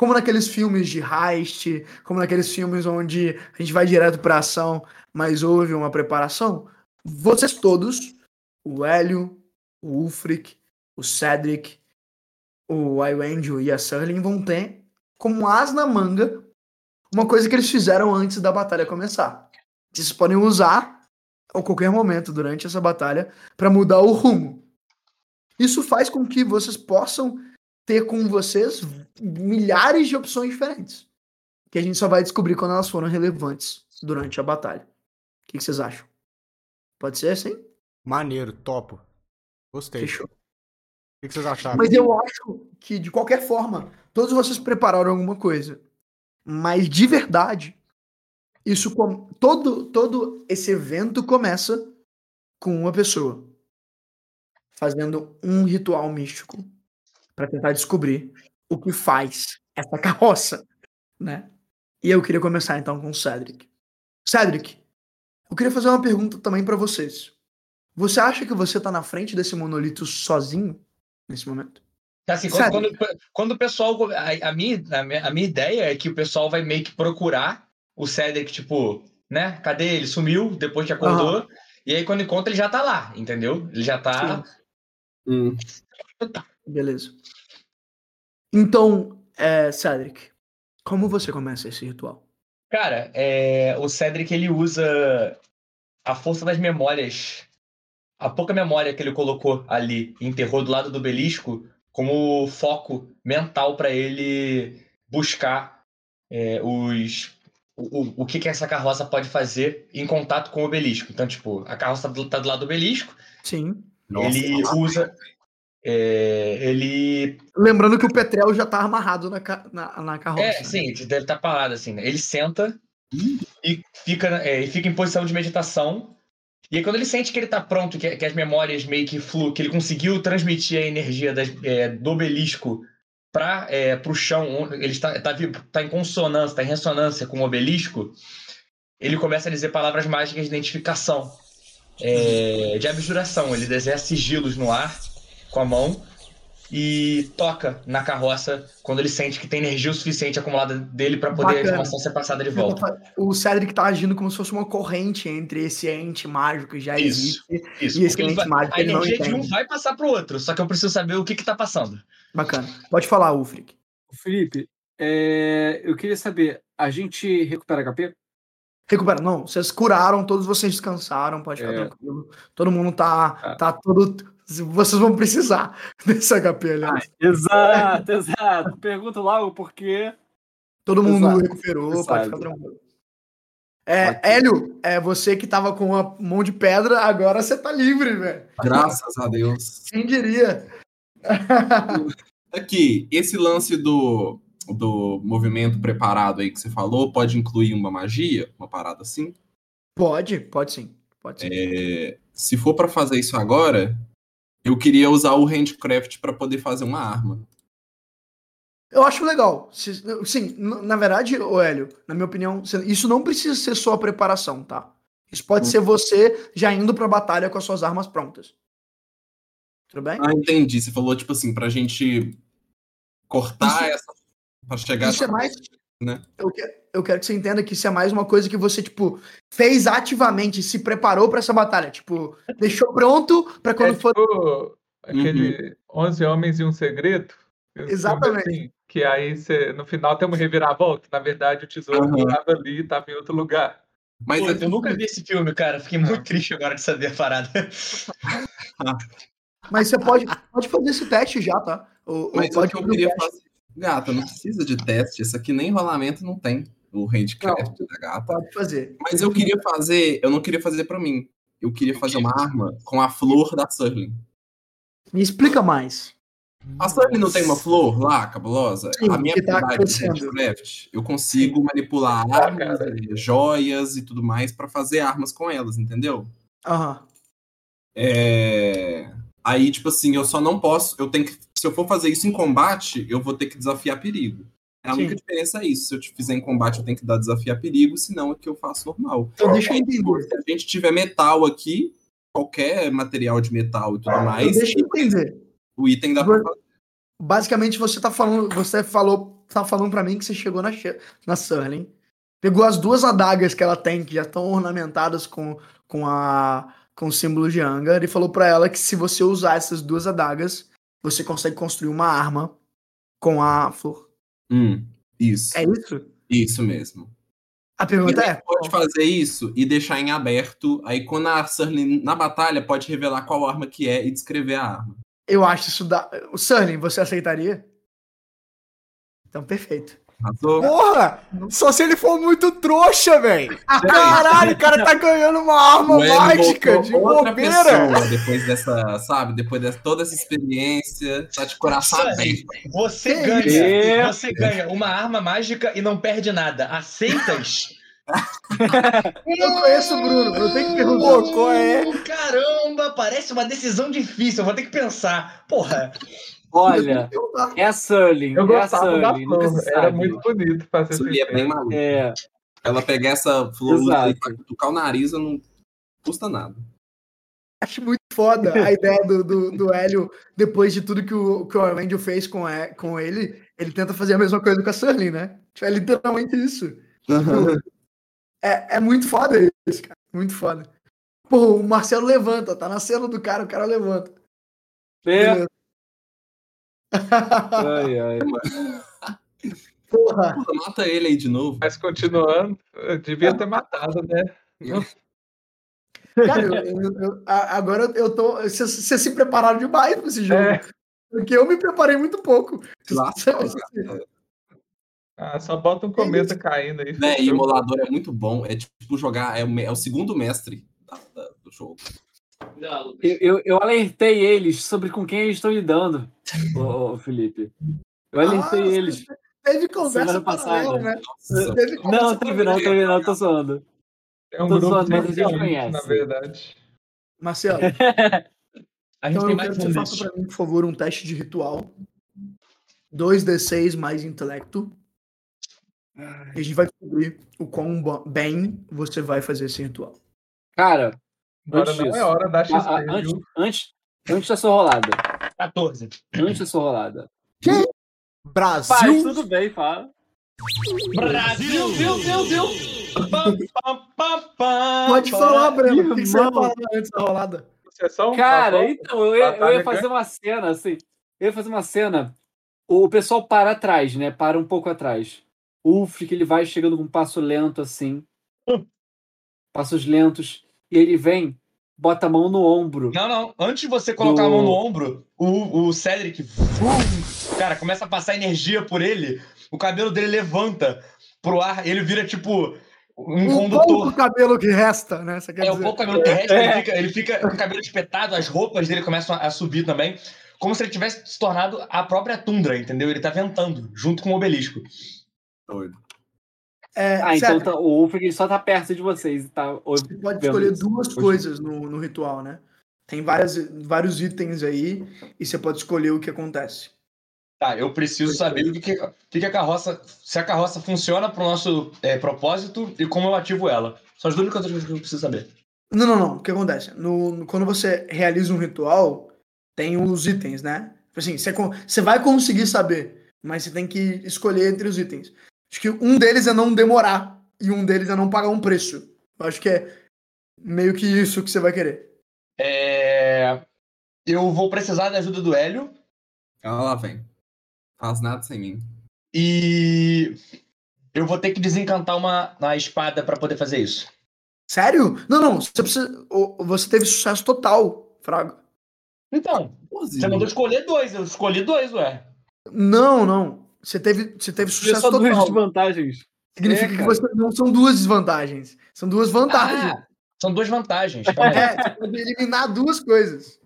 Como naqueles filmes de heist, como naqueles filmes onde a gente vai direto pra ação, mas houve uma preparação. Vocês todos, o Hélio, o Ulfric, o Cedric, o Iwendel e a Serling vão ter como as na manga, uma coisa que eles fizeram antes da batalha começar. Vocês podem usar a qualquer momento durante essa batalha para mudar o rumo. Isso faz com que vocês possam ter com vocês milhares de opções diferentes. Que a gente só vai descobrir quando elas foram relevantes durante a batalha. O que que vocês acham? Pode ser assim? Maneiro, topo. Gostei. Fechou. O que que vocês acharam? Mas eu acho que, de qualquer forma, todos vocês prepararam alguma coisa. Mas, de verdade, isso com... todo, todo esse evento começa com uma pessoa fazendo um ritual místico para tentar descobrir o que faz essa carroça, né? E eu queria começar então com o Cedric. Cedric, eu queria fazer uma pergunta também para vocês. Você acha que você tá na frente desse monolito sozinho nesse momento? Assim, quando, quando- quando o pessoal. A, a minha, a, minha, a minha ideia é que o pessoal vai meio que procurar o Cedric, tipo, né? Cadê ele? Sumiu depois que acordou. E aí, quando encontra, ele já tá lá, entendeu? Ele já tá. Hum. Beleza. Então, é, Cedric, como você começa esse ritual? Cara, é, o Cedric ele usa a força das memórias, a pouca memória que ele colocou ali, enterrou do lado do belisco, como foco mental para ele buscar é, os o, o- o que, que essa carroça pode fazer em contato com o obelisco. Então, tipo, a carroça tá do, tá do lado do obelisco, Sim. Nossa, ele usa. É, ele Lembrando que o Petrel já tá amarrado na, na, na carroça. É, né? sim, deve estar parado assim, né? Ele senta e fica, é, fica em posição de meditação. E aí, quando ele sente que ele tá pronto, que, que as memórias meio que flu, que ele conseguiu transmitir a energia das- é, do obelisco para é, pro chão, ele está tá, tá em consonância, tá em ressonância com o obelisco, ele começa a dizer palavras mágicas de identificação, é, de abjuração. Ele desenha sigilos no ar com a mão e toca na carroça quando ele sente que tem energia o suficiente acumulada dele para poder a Bacana. informação ser passada de volta. O Cedric tá agindo como se fosse uma corrente entre esse ente mágico que já Isso. existe. Isso, E esse ente vai- mágico, a ele não energia de um vai passar pro outro, só que eu preciso saber o que que tá passando. Bacana. Pode falar, Ulfric. Felipe, é, eu queria saber, a gente recupera HP? Recupera. Não, vocês curaram, todos vocês descansaram, pode ficar É. tranquilo. Todo mundo tá, Ah. tá todo. Vocês vão precisar (laughs) desse HP, aliás. Exato, exato. Pergunta lá o porquê. Todo mundo Exato. recuperou, pode Exato. ficar tranquilo. É. Hélio, é você que tava com a mão de pedra, agora você tá livre, velho. Graças a Deus. Quem diria? (laughs) Aqui, esse lance do, do movimento preparado aí que você falou, pode incluir uma magia, uma parada assim? pode, pode sim. Pode sim. É, se for pra fazer isso agora, eu queria usar o handcraft pra poder fazer uma arma. Eu acho legal. Sim, na verdade, Hélio, na minha opinião, isso não precisa ser só a preparação, tá? Isso pode ser você já indo pra batalha com as suas armas prontas. Tudo bem? Ah, entendi. Você falou, tipo assim, pra gente cortar Isso- essa. Pra chegar. isso é mais- né? Eu, que- eu quero que você entenda que isso é mais uma coisa que você, tipo, fez ativamente, se preparou pra essa batalha. Tipo, deixou pronto pra quando É for. tipo aquele 11 Homens e um Segredo. Exatamente. assim, que aí você, no final tem uma reviravolta. Na verdade, o tesouro não Aham. estava ali, estava em outro lugar. Mas Pô, é- eu nunca vi esse filme, cara. Fiquei muito triste agora de saber a parada. (laughs) Mas você pode, pode fazer esse teste já, tá? Ou, ou Mas o pode que eu o queria fazer. Gata, não precisa de teste. Isso aqui nem rolamento não tem. O handcraft da gata. Pode fazer. Mas eu queria fazer. Eu não queria fazer pra mim. Eu queria fazer uma arma com a flor da Surling. Me explica mais. A Surling não tem uma flor lá, cabulosa? Sim, a minha tá habilidade de handcraft, eu consigo manipular Ah, armas, cara. eh, joias e tudo mais pra fazer armas com elas, entendeu? Aham. É... Aí, tipo assim, eu só não posso. Eu tenho que. Se eu for fazer isso em combate, eu vou ter que desafiar perigo. A Sim. única diferença é isso. Se eu te fizer em combate, eu tenho que dar desafiar perigo, senão é que eu faço normal. Então deixa eu entender. se a gente tiver metal aqui, qualquer material de metal e tudo mais, Então deixa eu entender. o item dá pra fazer. Basicamente, você tá falando. Você falou. Tá falando pra mim que você chegou na, na Surling. Pegou as duas adagas que ela tem, que já estão ornamentadas com, com, a, com o símbolo de Angar, e falou pra ela que se você usar essas duas adagas, você consegue construir uma arma com a flor. Hum. Isso. É isso? Isso mesmo. A pergunta é. pode fazer isso e deixar em aberto. Aí, quando a Surly na batalha, pode revelar qual arma que é e descrever a arma. Eu acho isso da. O Sunny, você aceitaria? Então, perfeito. Arrasou? Porra! Só se ele for muito trouxa, velho. Caralho, o cara tá ganhando uma arma mágica de bobeira. depois dessa, sabe? Depois de toda essa experiência, tá de coração aberto. Você Que ganha. isso? Você ganha uma arma mágica e não perde nada. Aceitas? (laughs) Eu conheço o Bruno, eu tenho que perguntar. Pô, qual é? Caramba, parece uma decisão difícil. Eu vou ter que pensar. Porra, Olha, (laughs) é a Sully. Eu é a gostava da Sully, nunca flor, era muito bonito pra ser Surly é bem maluco. É, Ela pegar essa flor e cutucar o nariz não custa nada. Acho muito foda a (laughs) ideia do, do, do Hélio, depois de tudo que o, que o Orlando fez com, é, com ele, ele tenta fazer a mesma coisa com a Sully, né? Tipo, é literalmente isso. É, é muito foda isso, cara. Muito foda. Pô, o Marcelo levanta, tá na cena do cara, o cara levanta. é. Beleza. Ai, ai. Porra. Porra, mata ele aí de novo. Mas continuando, eu devia ter matado, né? Cara, eu- eu- eu- agora eu tô. Vocês se prepararam demais pra esse jogo. É. Porque eu me preparei muito pouco. Lascou, Ah, só bota um cometa caindo aí. Né, e emulador é muito bom. É tipo jogar, é é o segundo mestre da- da- do jogo. Eu, eu, eu alertei eles sobre com quem eles estão lidando, ô, Felipe. Eu alertei Ah, eles. Teve conversa Semana passada. né? Teve Não, conversa teve não, teve não, tô zoando. É um tô grupo zoando, mas a gente conhece. na verdade. Marcelo, (laughs) a gente então tem eu mais quero que um você faça pra mim, por favor, um teste de ritual. 2d6 mais intelecto. E a gente vai descobrir o quão bem você vai fazer esse ritual. Cara, Agora Antes não é hora da XP, a- a- antes, antes, antes da sua rolada. 14. Antes da sua rolada. Faz, Brasil. tudo bem, fala. Brasil, viu, viu, viu? Pam, pam, pam, pam, Pode falar, Breno. O que que você ia Irmão. falar antes da rolada? Sessão, Cara, tá então, eu ia, eu ia fazer uma cena assim. Eu ia fazer uma cena. O pessoal para atrás, né? Para um pouco atrás. O Ulfric, ele vai chegando com um passo lento assim. Passos lentos. E ele vem, bota a mão no ombro. Não, não. Antes de você colocar a Do- mão no ombro, o, o Cedric, vum, cara, começa a passar energia por ele. O cabelo dele levanta pro ar. Ele vira tipo um O pouco condutor. cabelo que resta, né? Você quer É, o dizer? pouco cabelo terrestre, É. ele, fica, ele fica com o cabelo espetado, as roupas dele começam a, a subir também. Como se ele tivesse se tornado a própria tundra, entendeu? Ele tá ventando, junto com o obelisco. doido. É, Ah, então sério, tá- o Ulfric só tá perto de vocês. Tá, Você pode escolher isso. duas coisas no, no ritual, né? Tem várias, vários itens aí e você pode escolher o que acontece. Tá, eu preciso saber o que, que, a carroça. Se a carroça funciona pro nosso é, propósito e como eu ativo ela. São as duas únicas coisas que eu preciso saber. Não, não, não. O que acontece? No, no- quando você realiza um ritual, tem os itens, né? Tipo Assim, você, você vai conseguir saber, mas você tem que escolher entre os itens. Acho que um deles é não demorar e um deles é não pagar um preço. Eu acho que é meio que isso que você vai querer. É, Eu vou precisar da ajuda do Hélio Ela lá vem. Faz nada sem mim. e eu vou ter que desencantar uma, uma espada pra poder fazer isso. Sério? Não, não. Você, precisa, você teve sucesso total, Fraga. Então, você mandou escolher dois, eu escolhi dois, ué. Não, não. Você teve, você teve sucesso só duas total. desvantagens. Significa É, que você não são duas desvantagens. São duas vantagens. Ah, são duas vantagens. (laughs) É, você pode eliminar duas coisas.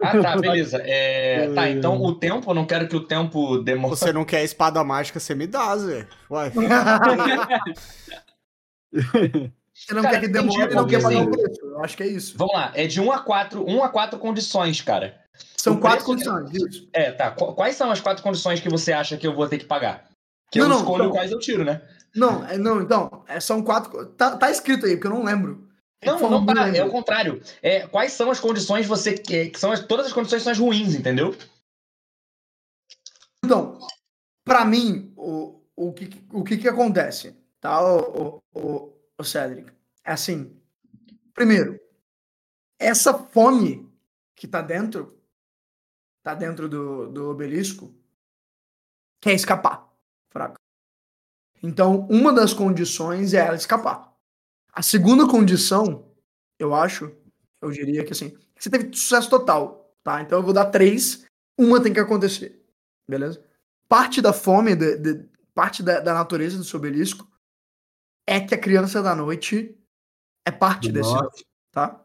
Ah, tá, (laughs) beleza. É, tá, então o tempo, eu não quero que o tempo demore. Você não quer espada mágica, você me dá, Zé. Uai. (laughs) Você não Cara, quer que demore e não quer pagar o Bob, preço. Eu acho que é isso. Vamos lá, é de 1 a 4, 1 a 4 condições, cara. São o quatro condições, isso. É, tá. Qu- Quais são as quatro condições que você acha que eu vou ter que pagar? Que Não, eu não, escolho então- quais eu tiro, né? Não, é, não, então, é, são quatro. Tá, tá escrito aí, porque eu não lembro. Não, Por não tá, lembra. é o contrário. É, quais são as condições você que, que são as- todas as condições são as ruins, entendeu? Então, pra mim, o, o, que, o que que acontece, tá, o, o, o, o Cedric? É assim, primeiro, essa fome que tá dentro, tá dentro do, do obelisco, quer escapar, fraco. Então, uma das condições é ela escapar. A segunda condição, eu acho, eu diria que assim, você teve sucesso total, tá? Então eu vou dar três, uma tem que acontecer, beleza? Parte da fome, de, de- parte da, da natureza do seu obelisco é que a criança da noite é parte Do desse, tá?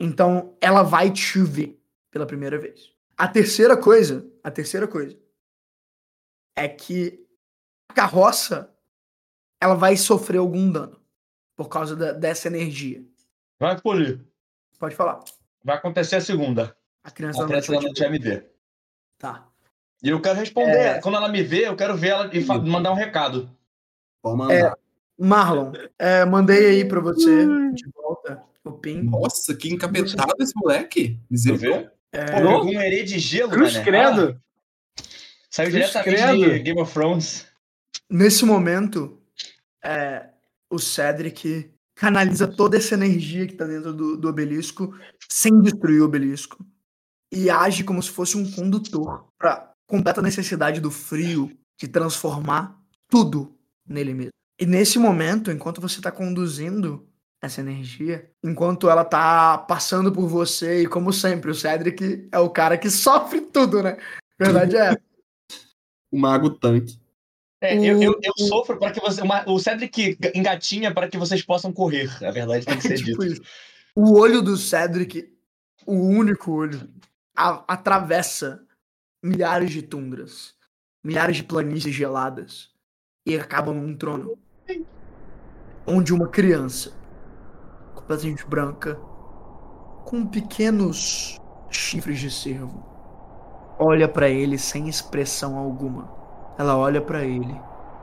Então ela vai te ver pela primeira vez. A terceira coisa, a terceira coisa é que a carroça ela vai sofrer algum dano por causa da- dessa energia. Vai polir. Pode falar. Vai acontecer a segunda. A criança A criança da noite vai me ver. Tá. E eu quero responder. É. Quando ela me ver, eu quero ver ela e fa- mandar um recado. Pode mandar. Marlon, é, mandei aí pra você de volta o PIN. Nossa, que encapetado esse moleque. Misericórdia. É, Pô, de gelo, Cruz mané. credo. Ah, saiu Cruz diretamente credo. de Game of Thrones. nesse momento, é, o Cedric canaliza toda essa energia que tá dentro do, do obelisco sem destruir o obelisco e age como se fosse um condutor para completa necessidade do frio de transformar tudo nele mesmo. E nesse momento, enquanto você tá conduzindo essa energia, enquanto ela tá passando por você e como sempre, o Cedric é o cara que sofre tudo, né? Verdade é. (laughs) O mago tanque. É, O- eu, eu, eu sofro para que você. uma- o Cedric engatinha para que vocês possam correr. A verdade tem que ser (laughs) Tipo dito. isso. O olho do Cedric, o único olho, a- atravessa milhares de tundras, milhares de planícies geladas e acaba num trono onde uma criança completamente branca com pequenos chifres de cervo olha pra ele sem expressão alguma. Ela olha pra ele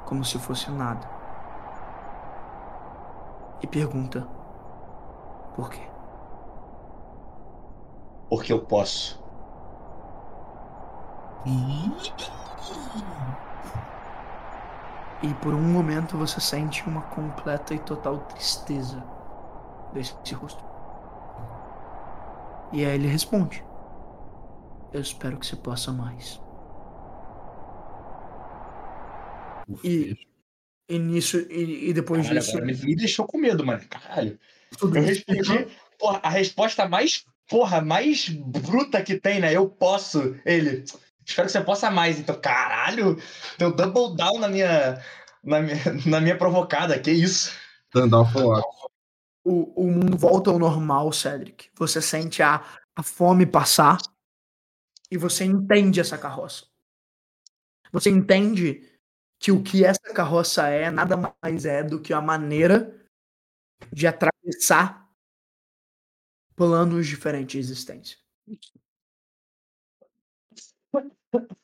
como se fosse nada e pergunta: por quê? Porque eu posso. E por um momento você sente uma completa e total tristeza desse rosto. E aí ele responde: Eu espero que você possa mais. E, e nisso, e, e depois Caralho, disso, agora me, me deixou com medo, mano. Caralho. tudo Eu respondi. Porra, a resposta mais. Porra, mais bruta que tem, né? Eu posso. Ele. Espero que você possa mais. Então, caralho. Deu double down na minha. Na minha, na minha provocada. Que isso? Standoff for o, o mundo volta ao normal, Cedric. Você sente a, a fome passar e você entende essa carroça. Você entende que o que essa carroça é nada mais é do que a maneira de atravessar planos diferentes de existência.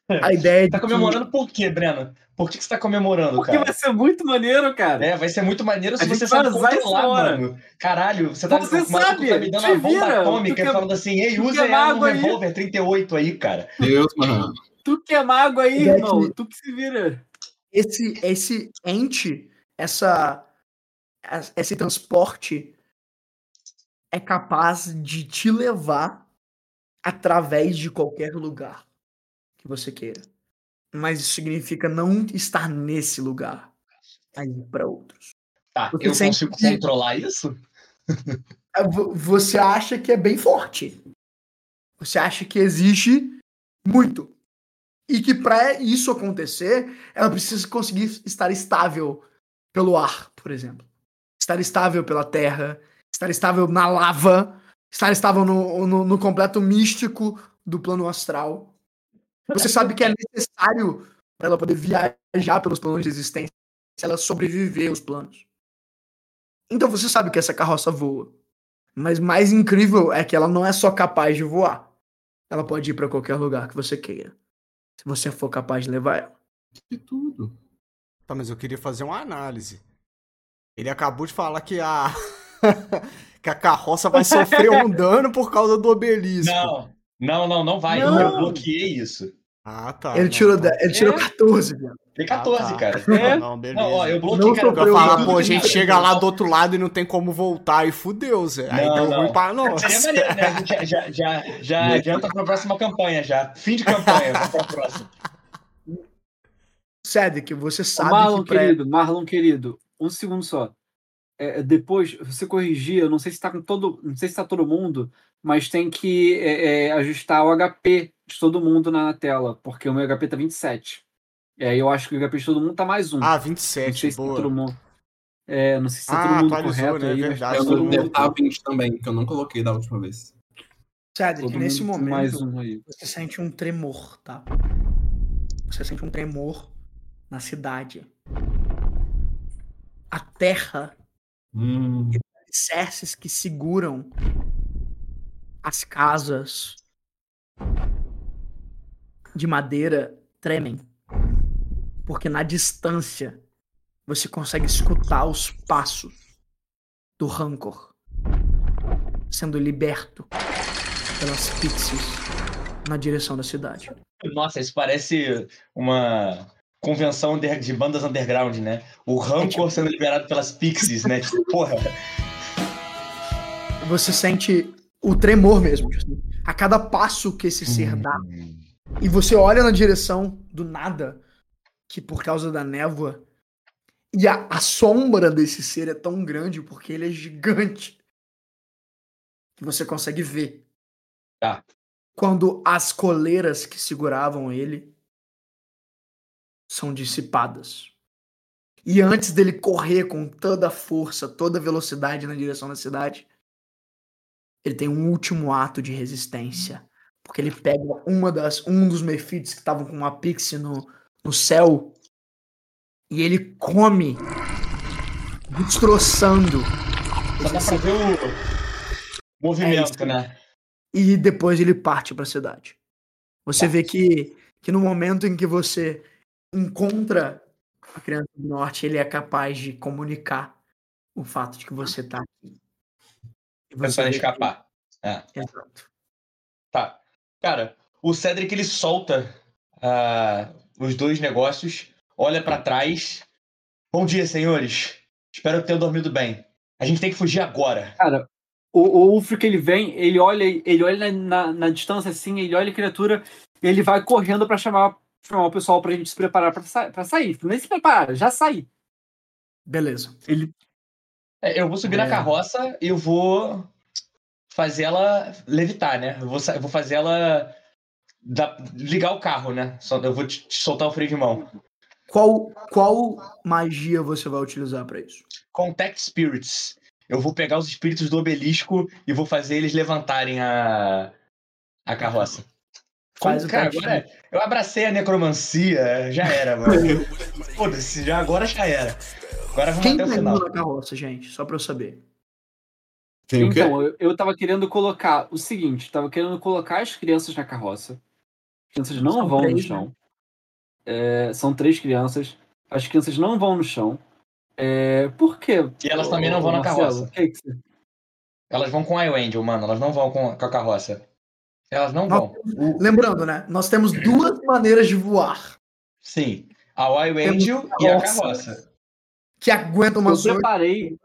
A ideia de Tá que- comemorando por quê, Breno? Por que, que você tá comemorando, Porque cara? vai ser muito maneiro, cara. É, vai ser muito maneiro se A você vai sabe controlar, mano. Caralho, você tá, Você sabe, tá me dando uma bomba vira, atômica e quer- falando assim, ei, quer ela no mago aí. revólver 38 aí, cara. Deus, mano. Tu que é mago aí, Ideia irmão. que- Tu que se vira. esse esse ente, essa es- esse transporte é capaz de te levar através de qualquer lugar que você queira. Mas isso significa não estar nesse lugar, aí para outros. Tá, Porque eu consigo que- controlar isso? É, vo- Você acha que é bem forte. Você acha que existe muito. E que para isso acontecer, ela precisa conseguir estar estável pelo ar, por exemplo. Estar estável pela terra, estar estável na lava, estar estável no, no, no completo místico do plano astral. Você sabe que é necessário para ela poder viajar pelos planos de existência, ela sobreviver aos planos. Então você sabe que essa carroça voa. Mas mais incrível é que ela não é só capaz de voar. Ela pode ir para qualquer lugar que você queira. Se você for capaz de levar ela. De tudo. Tá, mas eu queria fazer uma análise. Ele acabou de falar que a. (laughs) que a carroça vai sofrer um (laughs) dano por causa do obelisco. Não, não, não, não vai. Não. Eu bloqueei isso. Ah, tá. ele não, tirou, tá. de- ele tirou É? 14, viado. Tem 14, Ah, tá. cara. (laughs) É? Não, beleza. Não, ó, eu Não bloqueei, cara. sofreu Eu falar, Não, pô, a não, gente não, chega lá do outro lado e não tem como voltar e fudeu, Zé. Aí Não, deu não. ruim pra nós. Seria maneiro, né? A gente já, já, já, já adianta pra próxima campanha, já. Fim de campanha, vamos pra próxima. Cedric, você sabe Marlon, que pra... querido, Marlon, querido, um segundo só. É, depois, você corrigir, eu não sei se tá com todo. Não sei se tá todo mundo, mas tem que é, é, ajustar o HP de todo mundo na tela, porque o meu HP tá 27. E aí eu acho que o HP de todo mundo tá mais um. Ah, não 27, sei se tá boa. todo mundo. É, não sei se tá Ah, todo mundo correto né? aí. É mas verdade, tá Eu todo não mundo- estar 20 também, que eu não coloquei da última vez. Cedric, nesse momento, mais um aí. você sente um tremor, tá? Você sente um tremor na cidade. A terra, Hum, alicerces que seguram as casas de madeira tremem. Porque na distância você consegue escutar os passos do Rancor sendo liberto pelas pixies na direção da cidade. Nossa, isso parece uma convenção de bandas underground, né? O Rancor sendo liberado pelas Pixies, né? Tipo, porra. Você sente o tremor mesmo. assim, A cada passo que esse ser dá. E você olha na direção do nada, que por causa da névoa. E a, a sombra desse ser é tão grande porque ele é gigante. Que você consegue ver. Tá. Quando as coleiras que seguravam ele são dissipadas. E antes dele correr com toda a força, toda a velocidade na direção da cidade, ele tem um último ato de resistência. Porque ele pega uma das, um dos Mephites que estavam com uma pixie no, no céu e ele come, destroçando. Só dá pra ver o movimento, É né? E depois ele parte para a cidade. Você vê que, que no momento em que você encontra a criança do norte, ele é capaz de comunicar o fato de que você tá aqui. E você que- escapar. É. Exato. Tá. Cara, o Cedric ele solta ah, os dois negócios, olha pra trás. Bom dia, senhores. Espero que tenham dormido bem. A gente tem que fugir agora. Cara, o, o Ulfric, ele vem, ele olha, ele olha na, na, na distância assim, ele olha a criatura, e ele vai correndo pra chamar, chamar o pessoal pra gente se preparar pra, sa pra sair. Nem se preparar, já sair. Beleza. Ele, É, eu vou subir É. na carroça e eu vou fazer ela levitar, né? Eu vou, eu vou fazer ela dar- ligar o carro, né? Só, eu vou te, te soltar o freio de mão. Qual, qual magia você vai utilizar para isso? Contact Spirits. Eu vou pegar os espíritos do obelisco e vou fazer eles levantarem a, a carroça. Faz Como, o cara, teste. agora eu abracei a necromancia, já era, mano. (laughs) Foda-se, já, agora já era. Agora vamos Quem até o final. na carroça, gente? Só pra eu saber. Tem o quê? então, eu, eu tava querendo colocar o seguinte, tava querendo colocar as crianças na carroça. As crianças não São vão no três, chão. É, são três crianças. As crianças não vão no chão. É, por quê? E elas também não vão na Marcelo? carroça. Que que você- Elas vão com a Angel, mano. Elas não vão com, com a carroça. Elas não Nós- vão. Lembrando, né? Nós temos duas maneiras de voar sim. A Wild Angel e a carroça. que aguentam Eu umas oito. preparei,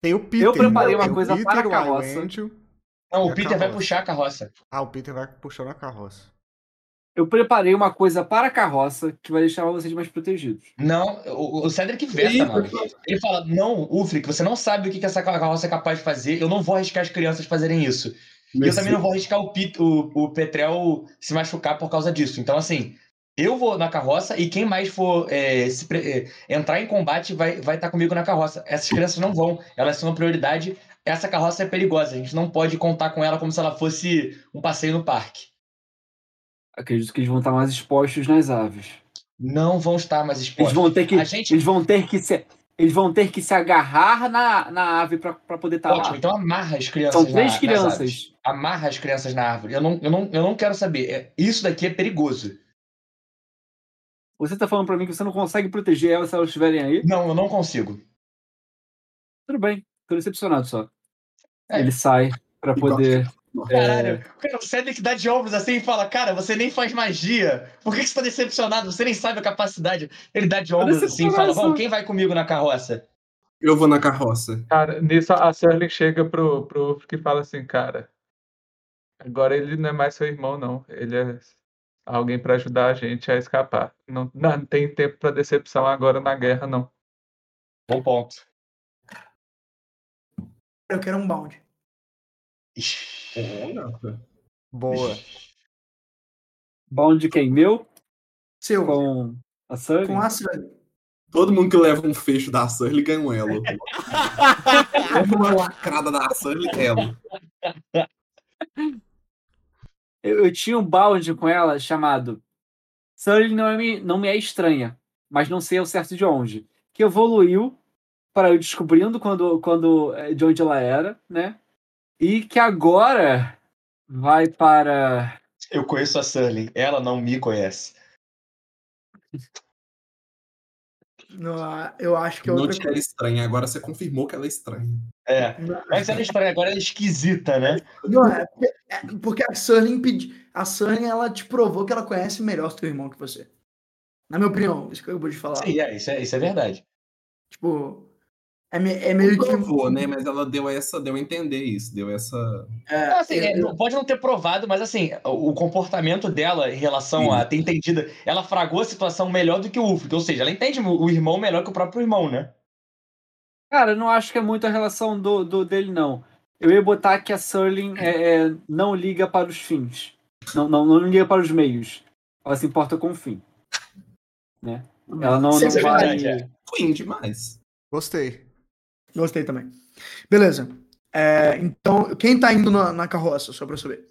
Tem o Peter. Eu preparei uma coisa Peter, para a carroça. Angel. Não, o a Peter vai puxar a carroça. Ah, o Peter vai puxando a carroça. eu preparei uma coisa para a carroça que vai deixar vocês mais protegidos. Não, o, o Cedric veta, mano. Ele fala: Não, Ufric, você não sabe o que, que essa carroça é capaz de fazer. Eu não vou arriscar as crianças fazerem isso. E eu também não vou arriscar o, Pit, o, o Petrel se machucar por causa disso. Então, assim, eu vou na carroça e quem mais for é, se pre- é, entrar em combate vai estar vai tá comigo na carroça. Essas crianças não vão, elas são a prioridade. Essa carroça é perigosa, a gente não pode contar com ela como se ela fosse um passeio no parque. Acredito que eles vão estar mais expostos nas aves. Não vão estar mais Eles expostos. vão ter que, gente- eles vão ter que se, eles vão ter que se agarrar na, na ave para poder estar Ótimo, lá. então amarra as crianças São na- três nas crianças. Amarra as crianças na árvore. Eu não, eu não, eu não quero saber. É- Isso daqui é perigoso. Você tá falando para mim que você não consegue proteger elas se elas estiverem aí? Não, eu não consigo. Tudo bem, tô decepcionado só. É. Ele sai para poder. Caralho, é, cara, o Cedric dá de ombros assim e fala: Cara, você nem faz magia. Por que, que você tá decepcionado? Você nem sabe a capacidade. Ele dá de ombros assim e fala: Bom, quem vai comigo na carroça? Eu vou na carroça. Cara, nisso a Shirley chega pro, pro Ufric e fala assim, cara. Agora ele não é mais seu irmão, não. Ele é alguém pra ajudar a gente a escapar. Não, não tem tempo pra decepção agora na guerra, não. Bom ponto. Eu quero um bound. Boa. (laughs) Bom de quem? Meu? Seu, com, Com a Sunny? a Sunny. Todo mundo que leva um fecho da Surly ganha um elo. Leva uma lacrada da Surly, elo. Eu, eu tinha um bound com ela chamado Sully não, é me, não me é estranha, mas não sei ao certo de onde. Que evoluiu para eu descobrindo quando, quando eh, de onde ela era, né? E que agora vai para. Eu conheço a Sully, ela não me conhece. Não, eu acho que é Não outra que ela é estranha, agora você confirmou que ela é estranha. É. coisa. Antes era estranha, agora ela é esquisita, né? Não, é porque, é porque a Sunny impedi... A Sunny, ela te provou que ela conhece melhor o teu irmão que você. Na minha opinião, isso que eu acabei de falar. Sim, é, isso, é, isso é verdade. Tipo, é, me- é meio Não que. provou, né? Mas ela deu essa, deu a entender isso, deu essa. É, Não, assim, é, eu- não- pode não ter provado, mas assim, o, o comportamento dela em relação a ter entendido, ela fragou a situação melhor do que o Ulfric, ou seja, ela entende o, irmão melhor que o próprio irmão, né? Cara, eu não acho que é muito a relação do, do dele, não. Eu ia botar que a Serling é, é, não liga para os fins. Não, não, não liga para os meios. Ela se importa com o fim. Né? Ela não, Sim, não é vai. é. Demais. Gostei. Gostei também. Beleza. É, então, quem tá indo na, na carroça, só pra eu saber?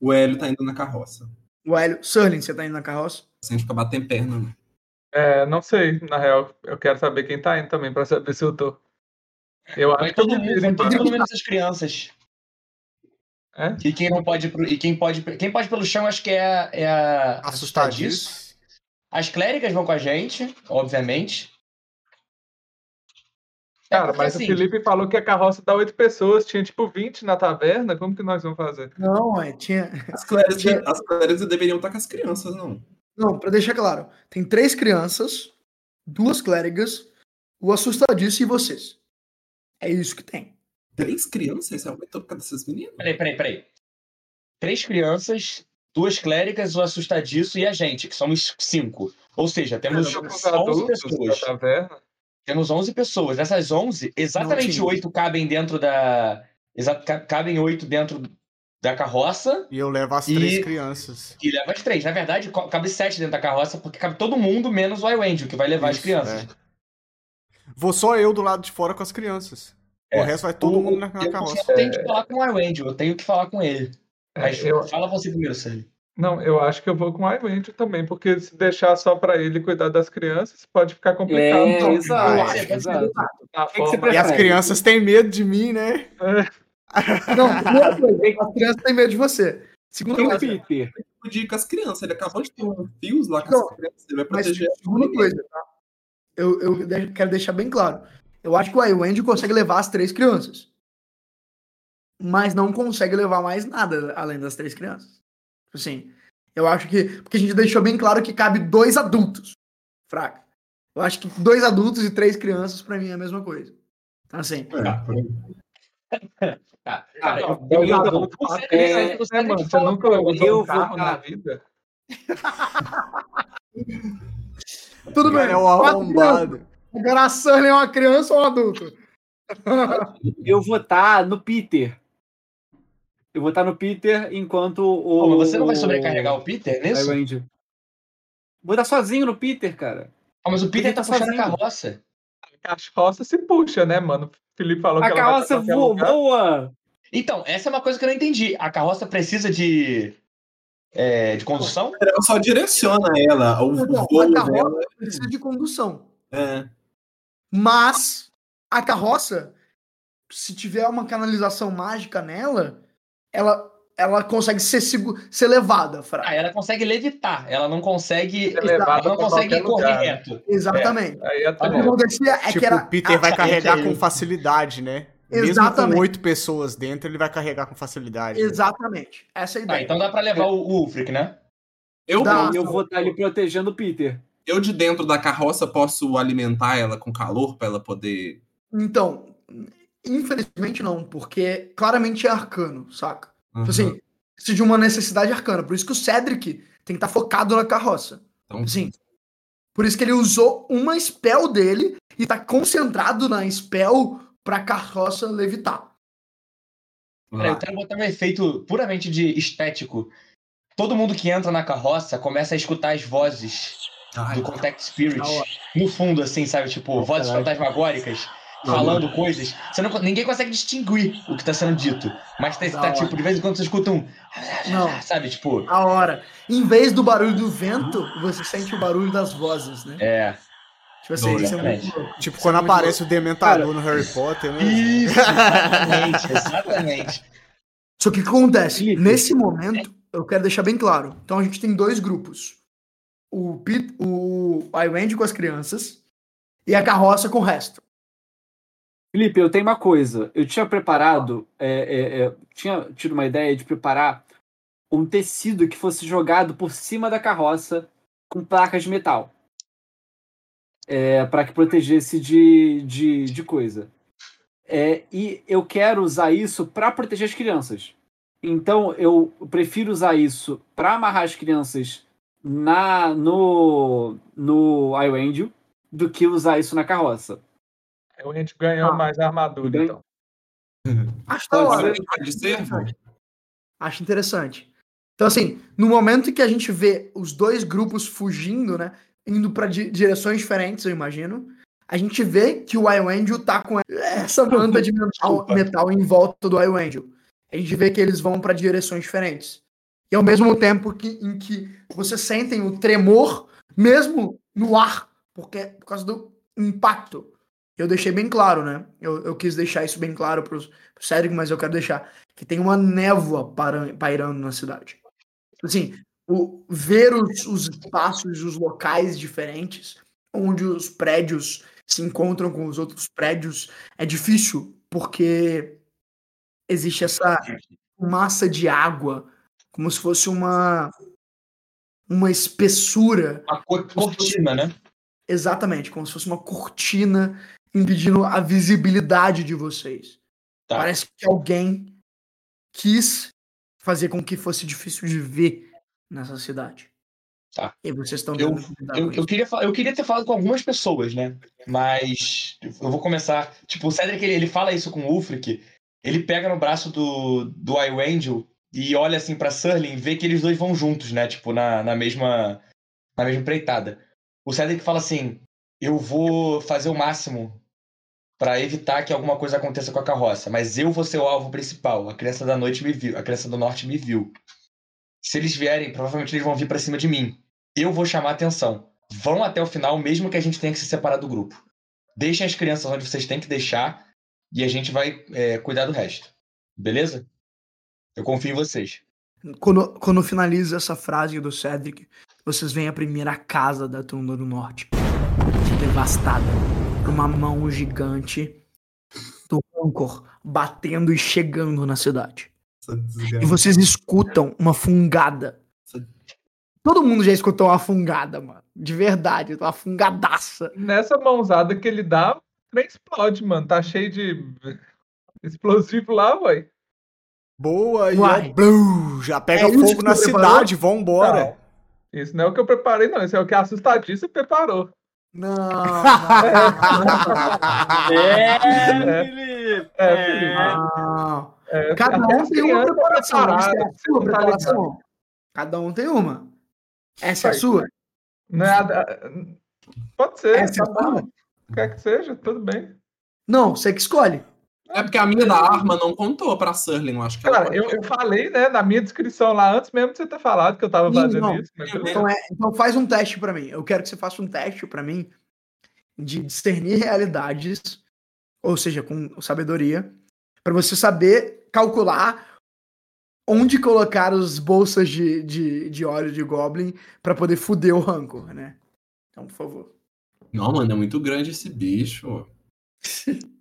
O Hélio tá indo na carroça. O Hélio. Surling, você tá indo na carroça? Sem ficar batendo perna, né? É, não sei, na real. Eu quero saber quem tá indo também pra saber se eu tô. Eu Vai acho que eu todo mundo, vai todo mundo menos as crianças. É? E quem não pode pro- e quem pode quem pode pelo chão acho que é, a- é a assustadiço. Assustadiço. As clérigas vão com a gente, obviamente. É Cara, porque, mas assim, o Felipe falou que a carroça dá oito pessoas, tinha tipo 20 na taverna, como que nós vamos fazer? Não, é, tinha. As clérigos, as clérigos deveriam estar com as crianças, não. Não, pra deixar claro. Tem três crianças, duas clérigas, o assustadiço e vocês. É isso que tem. Três crianças? Você aumentou por causa dessas meninas? Peraí, peraí, peraí. Três crianças, duas cléricas, o assustadiço e a gente, que somos cinco. Ou seja, temos Eu com os 11 adultos da pessoas. Temos 11 pessoas. Dessas 11, exatamente tinha. oito cabem dentro da. Cabem oito dentro da carroça E eu levo as E- três crianças. e leva as três. Na verdade, cabe sete dentro da carroça, porque cabe todo mundo, menos o Iwendel, que vai levar as Isso, crianças. é. Vou só eu do lado de fora com as crianças. É. O resto vai todo O- mundo na, na eu, carroça. eu tenho que falar com o Iwendel, eu tenho que falar com ele. É, Mas eu, fala você primeiro, Sally. Não, eu acho que eu vou com o Iwend também, porque se deixar só pra ele cuidar das crianças, pode ficar complicado. É, Então, exato, exato. forma- E as crianças têm medo de mim, né? Não, primeira coisa, as crianças têm medo de você. Segunda E o coisa, Peter? Podia ir com as crianças. Ele acabou de ter um fios lá com Não, as crianças. Ele vai mas proteger. segunda coisa, tá? Eu, eu quero deixar bem claro. Eu acho que o Iwend consegue levar as três crianças. Mas não consegue levar mais nada além das três crianças. Assim, eu acho que. Porque a gente deixou bem claro que cabe dois adultos. Fraca. Eu acho que dois adultos e três crianças, pra mim, é a mesma coisa. Então, assim. É, (laughs) cara, não, eu- mano? Você nunca usou um carro vou na vida? (laughs) Tudo bem. É crianças. arrombado. Agora a Sunny é uma criança ou um adulto? (laughs) Eu vou estar no Peter. Eu vou estar no Peter enquanto o. Pô, mas você não vai sobrecarregar o Peter nisso? Iwend. Vou estar sozinho no Peter, cara. Ah, mas o Peter Ele tá tá puxando a sozinho. carroça. A carroça se puxa, né, mano? O Felipe falou A que ela vai pra carroça voa, voa. Então, essa é uma coisa que eu não entendi. A carroça precisa de. é, de condução? Ela só direciona ela. O, Não, voo a carroça dela. precisa de condução. É. Mas a carroça, se tiver uma canalização mágica nela, ela, ela consegue ser, ser levada, Fra. Ah, ela consegue levitar. Ela não consegue. Levada Ela não consegue correr lugar. reto. Exatamente. Aí é Tá O que acontecia é tipo, que era. o Peter vai carregar com facilidade, né? Mesmo com Exatamente. oito pessoas dentro, ele vai carregar com facilidade. né? Exatamente. Essa é a Tá, ideia. então dá pra levar o, o Ulfric, né? Eu, Dá. Eu vou estar ali protegendo o Peter. eu de dentro da carroça posso alimentar ela com calor pra ela poder. Então, infelizmente não, porque claramente é arcano, saca? Tipo Uhum. Assim, Precisa de uma necessidade arcana. Por isso que o Cedric tem que estar focado na carroça. Então, Sim. Por isso que ele usou uma spell dele e tá concentrado na spell pra carroça levitar. Peraí, eu quero botar um efeito puramente de estético. Todo mundo que entra na carroça começa a escutar as vozes Ai, do Contact Spirit no fundo, assim, sabe? Tipo, vozes fantasmagóricas falando coisas. Você não, ninguém consegue distinguir o que tá sendo dito. Mas tá, tá, tipo, de vez em quando você escuta um. Não. (laughs) Sabe, tipo. A hora. Em vez do barulho do vento, você sente o barulho das vozes, né? É. Tipo assim, isso é Exatamente. muito louco. Tipo quando é muito aparece o Dementador no Harry Potter, né? Isso, (laughs) exatamente, exatamente. Só que o que acontece? Nesse momento, eu quero deixar bem claro. Então a gente tem dois grupos. O, Pit, o Iwend com as crianças e a carroça com o resto. Felipe, eu tenho uma coisa. Eu tinha preparado, é, é, é, tinha tido uma ideia de preparar um tecido que fosse jogado por cima da carroça com placas de metal. É, para que protegesse de, de, de coisa. É, e eu quero usar isso para proteger as crianças. Então eu prefiro usar isso para amarrar as crianças na no no Iwangel do que usar isso na carroça. A gente ganhou Ah. mais armadura, Bem- então. (laughs) Acho da Pode hora. ser. Pode ser, Interessante. Acho interessante. Então, assim, no momento em que a gente vê os dois grupos fugindo, né? Indo pra di- direções diferentes, eu imagino. A gente vê que o Iwangel tá com essa manta de metal, metal em volta do Iwangel. A gente vê que eles vão pra direções diferentes. E ao mesmo tempo que, em que vocês sentem o tremor, mesmo no ar, porque por causa do impacto. Eu deixei bem claro, né? Eu, eu quis deixar isso bem claro pro, pro Cedric, mas eu quero deixar que tem uma névoa para- pairando na cidade. Assim, o, ver os, os espaços, os locais diferentes, onde os prédios se encontram com os outros prédios, é difícil, porque existe essa massa de água, como se fosse uma, uma espessura Uma co- cortina, né? Exatamente, como se fosse uma cortina impedindo a visibilidade de vocês. Tá. Parece que alguém quis fazer com que fosse difícil de ver nessa cidade. Tá. E vocês estão Eu- Eu, eu, queria, eu queria ter falado com algumas pessoas, né? Mas eu vou começar. Tipo, o Cedric, ele, ele fala isso com o Ulfric. Ele pega no braço do, do Iwangel e olha assim pra Surling e vê que eles dois vão juntos, né? Tipo, na, na mesma na mesma empreitada. O Cedric fala assim: Eu vou fazer o máximo pra evitar que alguma coisa aconteça com a carroça, mas eu vou ser o alvo principal. A criança da noite me viu, a criança do norte me viu. Se eles vierem, provavelmente eles vão vir pra cima de mim eu vou chamar atenção. Vão até o final, mesmo que a gente tenha que se separar do grupo. Deixem as crianças onde vocês têm que deixar e a gente vai é, cuidar do resto. Beleza? Eu confio em vocês. Quando, quando finaliza essa frase do Cedric, vocês veem a primeira casa da Tunda do Norte devastada uma mão gigante do Rancor batendo e chegando na cidade. E vocês escutam uma fungada. Todo mundo já escutou uma fungada, mano. De verdade, uma fungadaça. Nessa mãozada que ele dá, trem explode, mano. Tá cheio de explosivo lá, ué. Boa, e Uai. ó, blum, já pega É fogo na você preparou? cidade, vambora. Não, isso não é o que eu preparei, não. Isso é o que a assustadiça preparou. Não. É, Felipe! É, Felipe. não. É, Cada até um tem uma crianças preparação. é a você sua tá preparação. Cada um tem uma. Essa é a sua. Não é a da- Pode ser, Essa é tá a sua. Quer que seja, tudo bem. Não, você que escolhe. É porque a minha da arma não contou pra Surling, eu acho que ela Cara, eu, eu falei, né, na minha descrição lá, antes mesmo de você ter falado que eu tava fazendo não. isso. Então, é, então faz um teste pra mim. Eu quero que você faça um teste pra mim de discernir realidades, ou seja, com sabedoria, pra você saber calcular onde colocar os bolsas de, de, de óleo de Goblin pra poder fuder o Rancor, né? Então, por favor. Não, mano, é muito grande esse bicho. (laughs)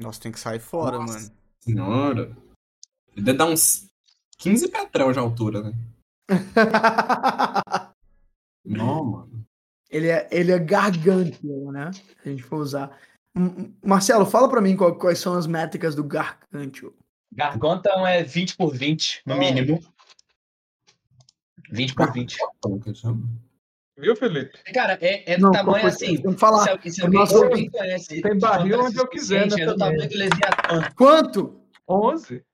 Nossa, tem que sair fora, Nossa. mano. Senhora. Ele deve dar uns 15 petrel de altura, né? (laughs) Não, mano. ele, é, ele é gargantuan, né? Se a gente for usar. Marcelo, fala pra mim qual- quais são as métricas do gargantuan. Gargantuan é 20 por 20, no mínimo. 20 por 20. Viu, Felipe? Cara, é, é do Não, tamanho assim. Tem que falar. Se, alguém- se O alguém, nosso se alguém conhece. Tem barril onde eu quiser suficiente, É do tamanho do Leviatã. Quanto? 11?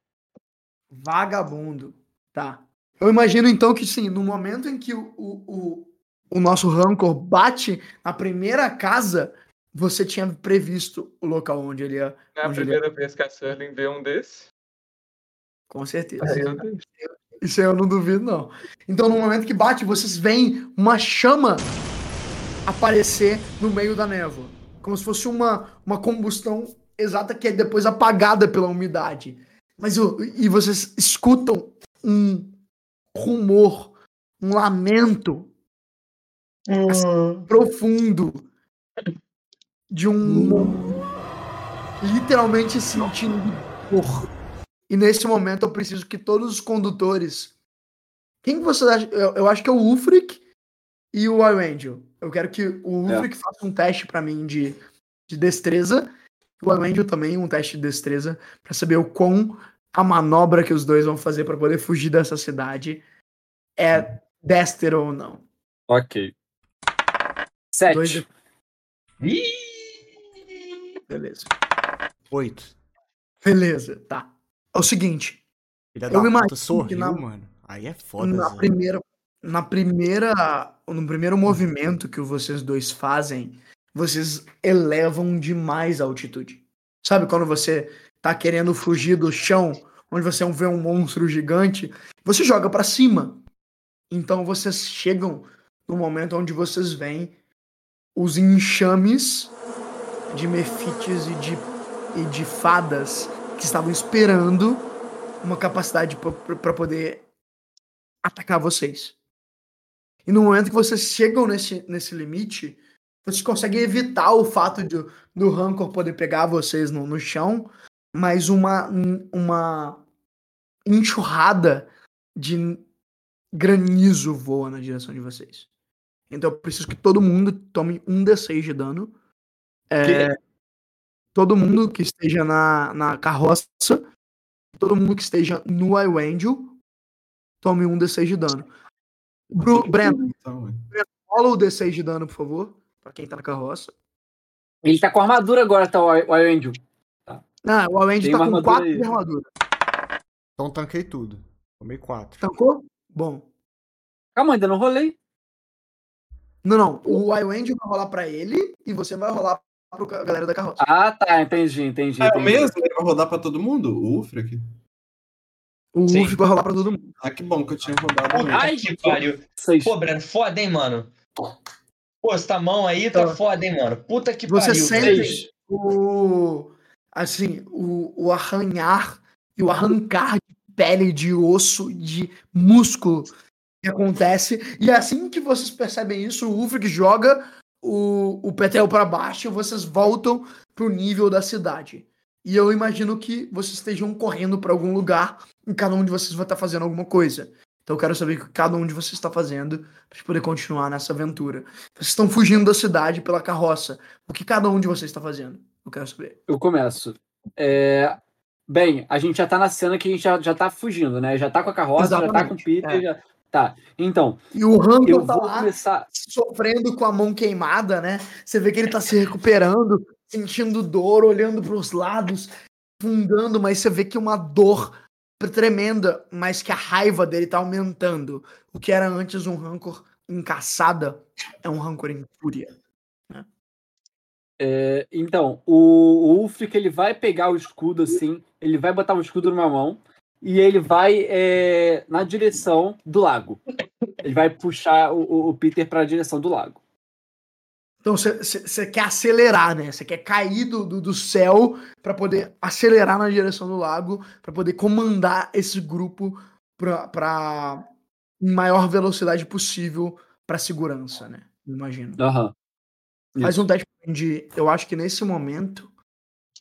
Vagabundo. Tá. Eu imagino então que sim, no momento em que o, o, o, o nosso Rancor bate na primeira casa, você tinha previsto o local onde ele ia. É a primeira vez que a Serling vê um desse. Com certeza. Eu. Isso aí eu não duvido, não. Então, no momento que bate, vocês veem uma chama aparecer no meio da névoa. Como se fosse uma, uma combustão exata que é depois apagada pela umidade. Mas e vocês escutam um rumor, um lamento assim, profundo de um literalmente sentindo dor. E nesse momento eu preciso que todos os condutores. Quem que vocês acham? Eu, eu acho que é o Ulfric e o Arangel. Eu quero que o É. Ulfric faça um teste pra mim de, de destreza. O Arangel também um teste de destreza pra saber o quão a manobra que os dois vão fazer pra poder fugir dessa cidade é destro ou não. Ok. Dois Sete. de- Ih! Beleza. Oito. Beleza, tá. É o seguinte. Filha Eu imagino puta sorriu, na- mano. Aí é foda, na Zé. primeira, na primeira, no primeiro movimento que vocês dois fazem, vocês elevam demais a altitude. Sabe quando você tá querendo fugir do chão, onde você vê um monstro gigante, você joga pra cima. Então vocês chegam no momento onde vocês veem os enxames de mefites e de, e de fadas que estavam esperando uma capacidade para poder atacar vocês. E no momento que vocês chegam nesse, nesse limite, vocês conseguem evitar o fato de, do Rancor poder pegar vocês no, no chão, mas uma, uma enxurrada de granizo voa na direção de vocês. Então eu preciso que todo mundo tome um D6 de dano. É, todo mundo que esteja na, na carroça, todo mundo que esteja no Iwangel, tome um D6 de dano. Bru, Breno, Então, rola o D6 de dano, por favor, pra quem tá na carroça. Ele tá com armadura agora, tá, o Angel. Ah, o Iwangel Tem tá com armadura 4 aí. de armadura. Então tanquei tudo. Tomei quatro. Tancou? Bom. Calma, ainda não rolei. Não, não. O Iwangel vai rolar pra ele e você vai rolar pro ca- galera da carroça. Ah, tá, entendi, entendi. É o mesmo? Ele vai rodar pra todo mundo? O Ufric? O Sim. Vai rolar pra todo mundo. Ah, que bom que eu tinha rodado. Ai, que pariu. Seis. Pô, Breno, foda, hein, mano? Pô, essa mão aí tá Então, foda, hein, mano? Puta que Você pariu. sente velho. Seis. o assim o, o arranhar e o arrancar de pele, de osso, de músculo que acontece. E assim que vocês percebem isso, o Ulfric joga o, o Petel para baixo e vocês voltam pro nível da cidade. E eu imagino que vocês estejam correndo para algum lugar e cada um de vocês vai estar fazendo alguma coisa. Então eu quero saber o que cada um de vocês está fazendo para poder continuar nessa aventura. Vocês estão fugindo da cidade pela carroça. O que cada um de vocês está fazendo? Eu quero saber. Eu começo. É, Bem, a gente já tá na cena que a gente já, já tá fugindo, né? Já tá com a carroça, já tá com o Exatamente, Peter, é. já. Tá. Então, E o Rancor eu tá lá começar. sofrendo com a mão queimada, né? Você vê que ele tá se recuperando, sentindo dor, olhando para os lados, fundando, mas você vê que uma dor tremenda, mas que a raiva dele tá aumentando. O que era antes um rancor em caçada é um rancor em fúria. É, então, o, o Ulfric ele vai pegar o escudo assim, ele vai botar o escudo numa mão e ele vai é, na direção do lago. Ele vai puxar o, o- Peter para a direção do lago. Então você quer acelerar, né? Você quer cair do, do, do céu para poder acelerar na direção do lago, para poder comandar esse grupo para em maior velocidade possível para segurança, né? Imagino. Aham. Faz um teste de. Eu acho que nesse momento.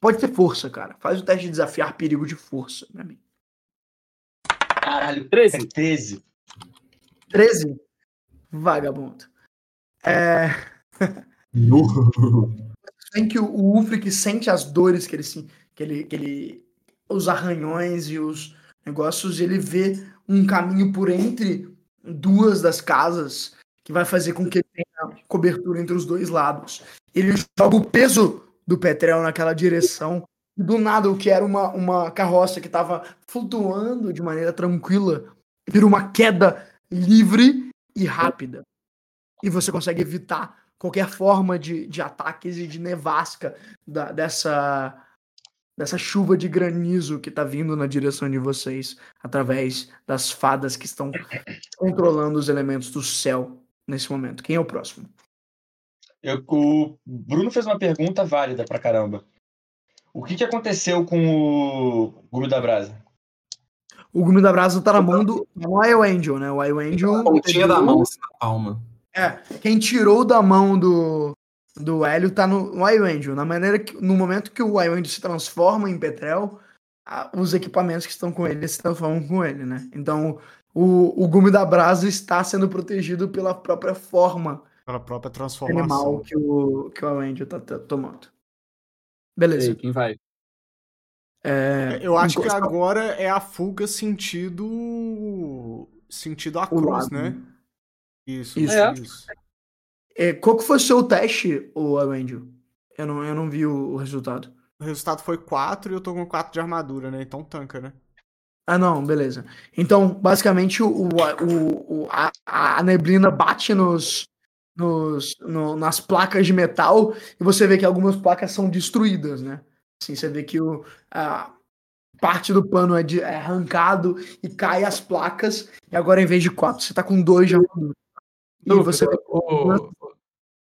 Pode ter força, cara. Faz o teste de desafiar perigo de força pra mim. Caralho, 13. é 13. 13? Vagabundo. É. (laughs) Tem que o, Ulfric sente as dores que ele, que ele, que ele. Os arranhões e os negócios, e ele vê um caminho por entre duas das casas, que vai fazer com que tenha cobertura entre os dois lados. Ele joga o peso do Petrel naquela direção. Do nada, o que era uma, uma carroça que estava flutuando de maneira tranquila, vira uma queda livre e rápida. E você consegue evitar qualquer forma de, de ataques e de nevasca da- dessa, dessa chuva de granizo que está vindo na direção de vocês, através das fadas que estão controlando os elementos do céu nesse momento. Quem é o próximo? Eu- o Bruno fez uma pergunta válida pra caramba. O que, que aconteceu com o Gume da Brasa? O Gume da Brasa tá na mão do Wild Angel, né? O Wild Angel. Pontinha da mão, assim, na palma. É, quem tirou da mão do, do Hélio tá no Wild Angel. Na maneira que, no momento que o Wild Angel se transforma em Petrel, a- os equipamentos que estão com ele se transformam com ele, né? Então, o, o Gume da Brasa está sendo protegido pela própria forma Pela própria animal transformação. que o, que o Wild Angel tá, tá tomando. Beleza. aí, quem vai? É, Eu acho que agora é a fuga sentido. sentido a cruz, lado. né? Isso, Isso. isso. isso. É, qual que foi o seu teste, o Angel? Eu não, eu não vi o, o resultado. O resultado foi 4 e eu tô com 4 de armadura, né? Então tanca, né? Ah, não, beleza. Então, basicamente, o, o, o- a, a neblina bate nos, nos, no- nas placas de metal e você vê que algumas placas são destruídas, né? Assim, você vê que o, a parte do pano é, de- é arrancado e cai as placas, e agora em vez de quatro, você tá com dois de armadura. E você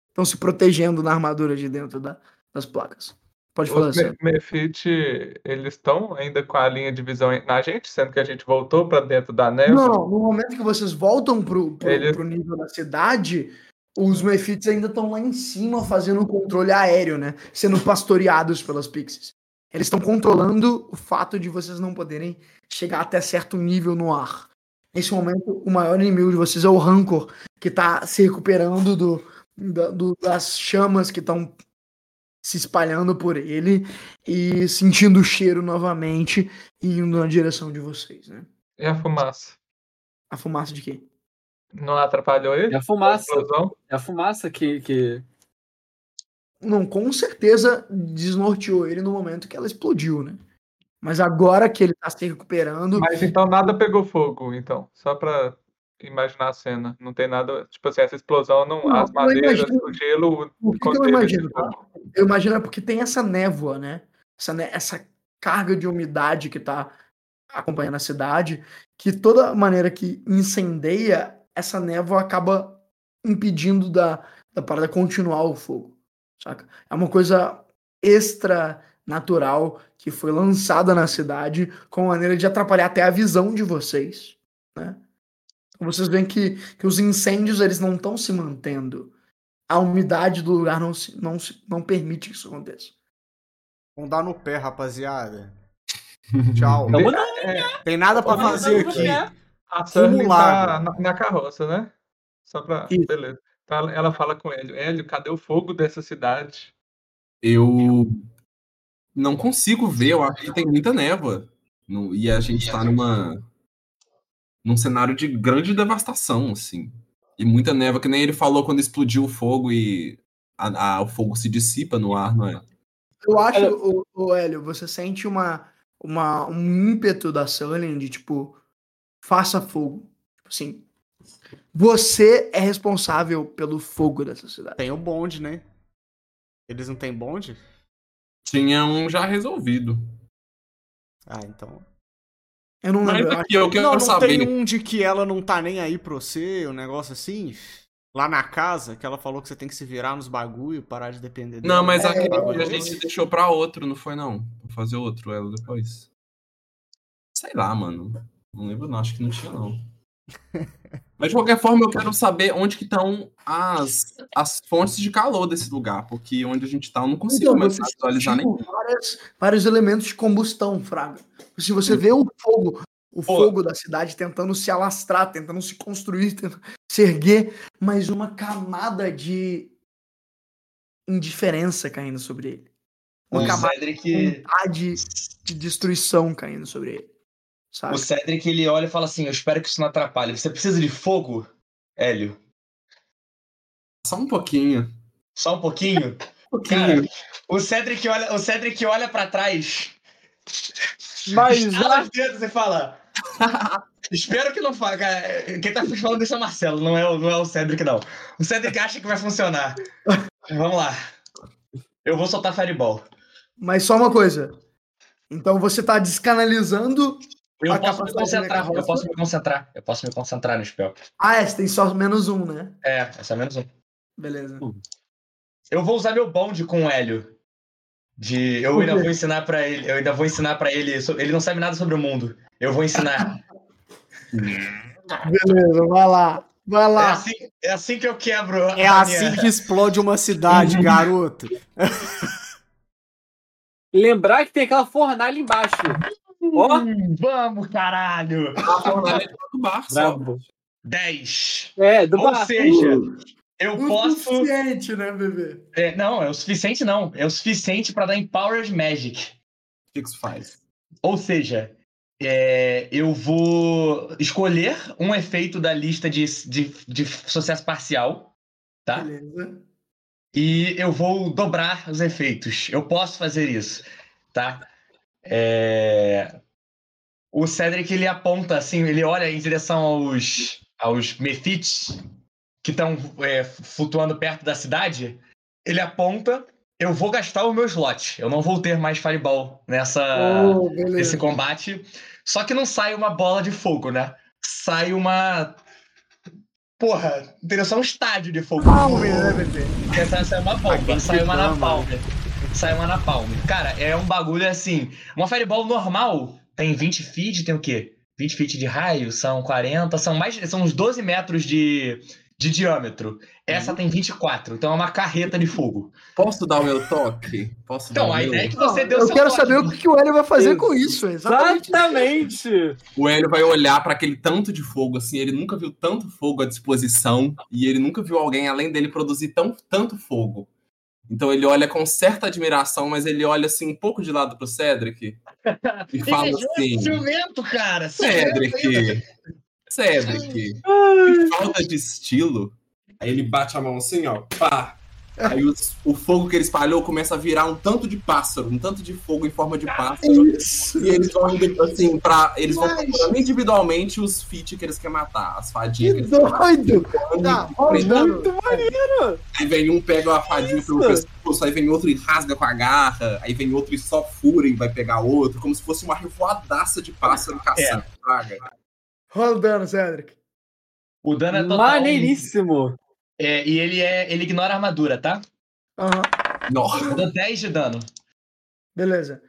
estão se protegendo na armadura de dentro da- das placas. Pode falar Os assim. Me- Mefit, eles estão ainda com a linha de visão na gente, sendo que a gente voltou pra dentro da neve. Não, não, no momento que vocês voltam pro, pro, Eles- pro nível da cidade, os Mephits ainda estão lá em cima fazendo o controle aéreo, né? Sendo pastoreados pelas Pixies. Eles estão controlando o fato de vocês não poderem chegar até certo nível no ar. Nesse momento, o maior inimigo de vocês é o Rancor, que tá se recuperando do, da- do- das chamas que estão se espalhando por ele e sentindo o cheiro novamente e indo na direção de vocês, né? E a fumaça? A fumaça de quê? Não atrapalhou ele? É a fumaça. explosão? É a fumaça que. que... Não, com certeza desnorteou ele no momento que ela explodiu, né? Mas agora que ele tá se recuperando, Mas então nada pegou fogo, então. Só pra imaginar a cena. Não tem nada. Tipo assim, essa explosão, não, Não, as madeiras, imagino- o gelo. o que, que eu imagino? tá? Eu imagino é porque tem essa névoa, né? Essa, né- essa carga de umidade que tá acompanhando a cidade, que toda maneira que incendeia, essa névoa acaba impedindo da, da parada continuar o fogo, saca? É uma coisa extra natural que foi lançada na cidade com maneira de atrapalhar até a visão de vocês, né? Vocês veem que, que os incêndios eles não estão se mantendo. A umidade do lugar não, se, não, se, não permite que isso aconteça. Vamos dar no pé, rapaziada. Tchau. (laughs) Vamos não, Tem nada pra Vamos fazer não, aqui. A lago. tá na, na carroça, né? Só pra. Isso. Beleza. Então ela- fala com Hélio: Hélio, cadê o fogo dessa cidade? Eu não consigo ver, eu acho que tem muita névoa. No- e a gente tá numa. num cenário de grande devastação, assim. E muita névoa, que nem ele falou quando explodiu o fogo e a- a- o fogo se dissipa no ar, não é? Eu acho, o, o Hélio, você sente uma, uma, um ímpeto da Sullivan de tipo, faça fogo. Tipo assim, você é responsável pelo fogo dessa cidade. Tem o bonde, né? Eles não têm bonde? Tinha um já resolvido. Ah, então. Eu não Mas lembro. eu aqui, eu quero não, não saber. tem um de que ela não tá nem aí pra você, um negócio assim? Lá na casa, que ela falou que você tem que se virar nos bagulho, parar de depender dela. Não, mas É, aquele a gente deixou pra outro, não foi não? Vou fazer outro ela depois. Sei lá, mano. Não lembro não, acho que não tinha não. Mas de qualquer forma eu quero saber onde que estão as, as fontes de calor desse lugar, porque onde a gente tá eu não consigo Então, mais visualizar nenhum. várias, vários elementos de combustão, Fraga. Se você vê o fogo, o Pô. fogo da cidade tentando se alastrar, tentando se construir, tentando se erguer, mas uma camada de indiferença caindo sobre ele. Uma O camada Cedric. de vontade de destruição caindo sobre ele. Sabe? O Cedric, ele olha e fala assim, eu espero que isso não atrapalhe. Você precisa de fogo, Hélio? Só um pouquinho. Só um pouquinho? (laughs) Um Cara, o Cedric olha, o Cedric olha pra trás, Mas os dedos e fala... (laughs) Espero que não faça. cara. Quem tá falando isso é o Marcelo, não é o, não é o Cedric, não. O Cedric acha que vai funcionar. Vamos lá. Eu vou soltar Fireball. Mas só uma coisa. Então você tá descanalizando. Eu posso me concentrar, eu posso me concentrar. Eu posso me concentrar no spell. Ah, é, você tem só menos um, né? É, essa é menos um. Beleza. Eu vou usar meu bonde com o Hélio. De, eu ainda vou ensinar pra ele. Eu ainda vou ensinar para ele. Ele não sabe nada sobre o mundo. Eu vou ensinar. (laughs) Beleza, vai lá. Vai é, lá. assim, é assim que eu quebro. a É assim minha- que explode uma cidade, (laughs) garoto. Lembrar que tem aquela fornalha embaixo. Hum, Vamos, caralho! Brabo. 10. É, do Ou bar. seja, eu O posso. suficiente, né, bebê? é, não, é o suficiente, não. É o suficiente pra dar Empowered Magic. O que que isso faz? Ou seja, é, eu vou escolher um efeito da lista de, de, de sucesso parcial, tá? Beleza. E eu vou dobrar os efeitos. Eu posso fazer isso, tá? É, O Cedric, ele aponta, assim, ele olha em direção aos, aos Mephits que estão flutuando perto da cidade. Ele aponta, eu vou gastar o meu slot. Eu não vou ter mais Fireball nessa Oh, esse beleza. combate. Só que não sai uma bola de fogo, né? Sai uma. Porra, entendeu? Só um estádio de fogo. Palme, né? Essa sai uma bomba, sai uma ama, napalm. Sai uma napalm. Cara, é um bagulho assim. Uma fireball normal tem 20 feet, tem o quê? 20 feet de raio, são 40, são mais. São uns 12 metros de, de diâmetro. Essa tem 24, então é uma carreta de fogo. Posso dar o meu toque? Posso dar Então, o a meu? ideia é que Não, você deu eu seu quero toque. saber o que o Hélio vai fazer com isso. Exatamente. Exatamente. O Hélio vai olhar pra aquele tanto de fogo, assim, ele nunca viu tanto fogo à disposição e ele nunca viu alguém além dele produzir tão, tanto fogo. Então ele olha com certa admiração, mas ele olha assim um pouco de lado pro Cedric e fala é assim: ciumento, cara. Cedric, Cedric, que falta de estilo. Aí ele bate a mão assim, ó, pá. Aí os- o fogo que ele espalhou começa a virar um tanto de pássaro, um tanto de fogo em forma de pássaro. Isso. E eles vão indo assim, pra. Eles vão Mas- procurando individualmente os feat que eles querem matar, as fadinhas Que que eles querem doido! matar. Tá, rodando. Aí vem um, pega a fadinha pelo Isso. pescoço, aí vem outro e rasga com a garra, aí vem outro e só fura e vai pegar outro, como se fosse uma revoadaça de pássaro caçando praga. Rodando, Cedric. O dano é total. Maneiríssimo. É, e ele é. Ele ignora a armadura, tá? Aham. Nossa, dou 10 de dano. Beleza.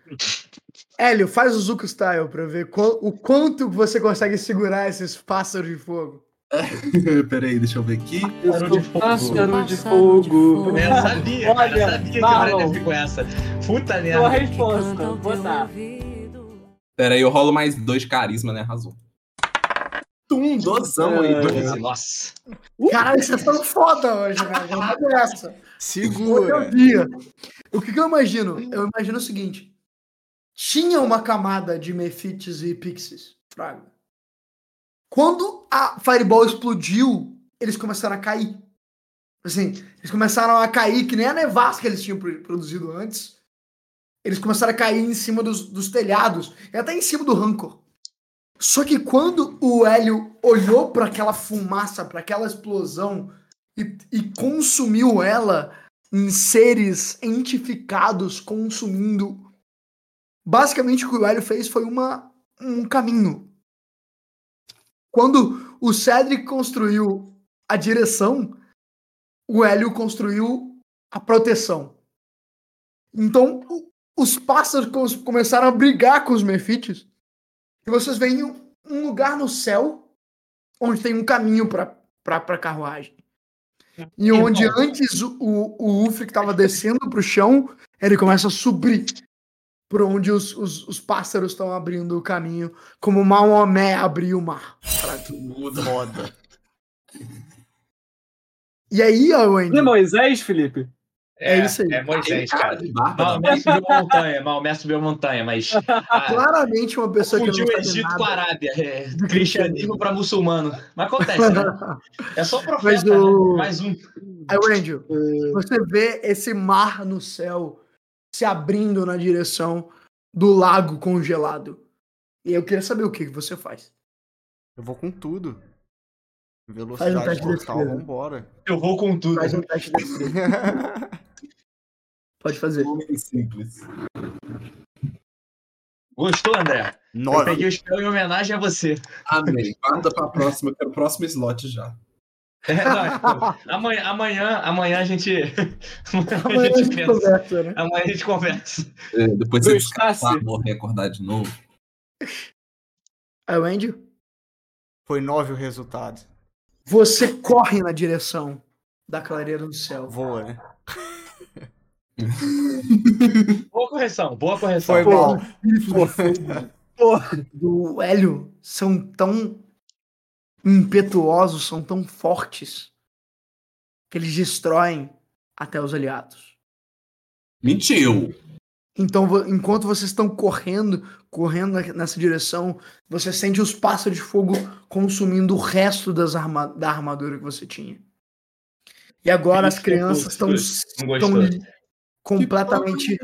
Hélio, faz o Zuko Style pra eu ver qual- o quanto você consegue segurar esses pássaros de fogo. (laughs) peraí, deixa eu ver aqui. Pássaro de fogo. pássaro de fogo. Eu sabia, cara. Olha, Eu sabia que eu ia vir com essa. Puta merda. resposta. Botar. Peraí, eu rolo mais dois de carisma, né? Arrasou. Tum, dozão aí. É. dois. Nossa. Caralho, vocês estão foda hoje, né? Já vai essa. Hoje é o Segura. que, que eu imagino? Eu imagino o seguinte: tinha uma camada de Mephites e Pixies, Fraga. Quando a Fireball explodiu, eles começaram a cair. Assim, eles começaram a cair, que nem a nevasca que eles tinham pro- produzido antes. Eles começaram a cair em cima dos, dos telhados e até em cima do Rancor. Só que quando o Hélio olhou para aquela fumaça, para aquela explosão e, e consumiu ela em seres entificados consumindo. Basicamente, o que o Hélio fez foi uma, um caminho. Quando o Cedric construiu a direção, o Hélio construiu a proteção. Então, os pássaros começaram a brigar com os Mephites. E vocês veem um- lugar no céu onde tem um caminho para a carruagem. E onde antes o, o, o Ulfric estava descendo para o chão, ele começa a subir por onde os, os, os pássaros estão abrindo o caminho, como Maomé abriu o mar. Foda. E aí, ó, Wendy, E Moisés, Felipe? É isso aí. É Moisés, Cara cara. Maomé subiu a montanha, Maomé subiu a montanha, mas. (laughs) Ah, Claramente uma pessoa que confundiu não o Egito nada. com a Arábia. É, cristianismo para muçulmano. Mas acontece, né? (laughs) É só profeta, Mas o- né? Mais um. Aí, Angel, você vê esse mar no céu se abrindo na direção do lago congelado. E eu queria saber o que, que você faz. Eu vou com tudo. Faz um Velocidade teste de total, vambora. Eu vou com tudo. Faz um teste de. (laughs) Pode fazer. Homem simples. Gostou, André? Eu Nove. peguei o spell em homenagem a você. Amém. Guarda pra próxima, eu quero o próximo slot já. É, não, tipo, amanhã, amanhã, amanhã a gente. Amanhã (laughs) Amanhã a gente pensa. conversa, né? Amanhã a gente conversa. É, depois você descansar, Tassi. morrer, acordar de novo. Aí, o Angel, Foi nove o resultado. você corre na direção da clareira do céu. Voa, né? Boa correção, boa correção. Foi mal. do Hélio são tão impetuosos, são tão fortes, que eles destroem até os aliados. Mentiu. Então, enquanto vocês estão correndo, correndo nessa direção, você sente os pássaros de fogo consumindo o resto das arma- da armadura que você tinha. E agora as crianças estão. Completamente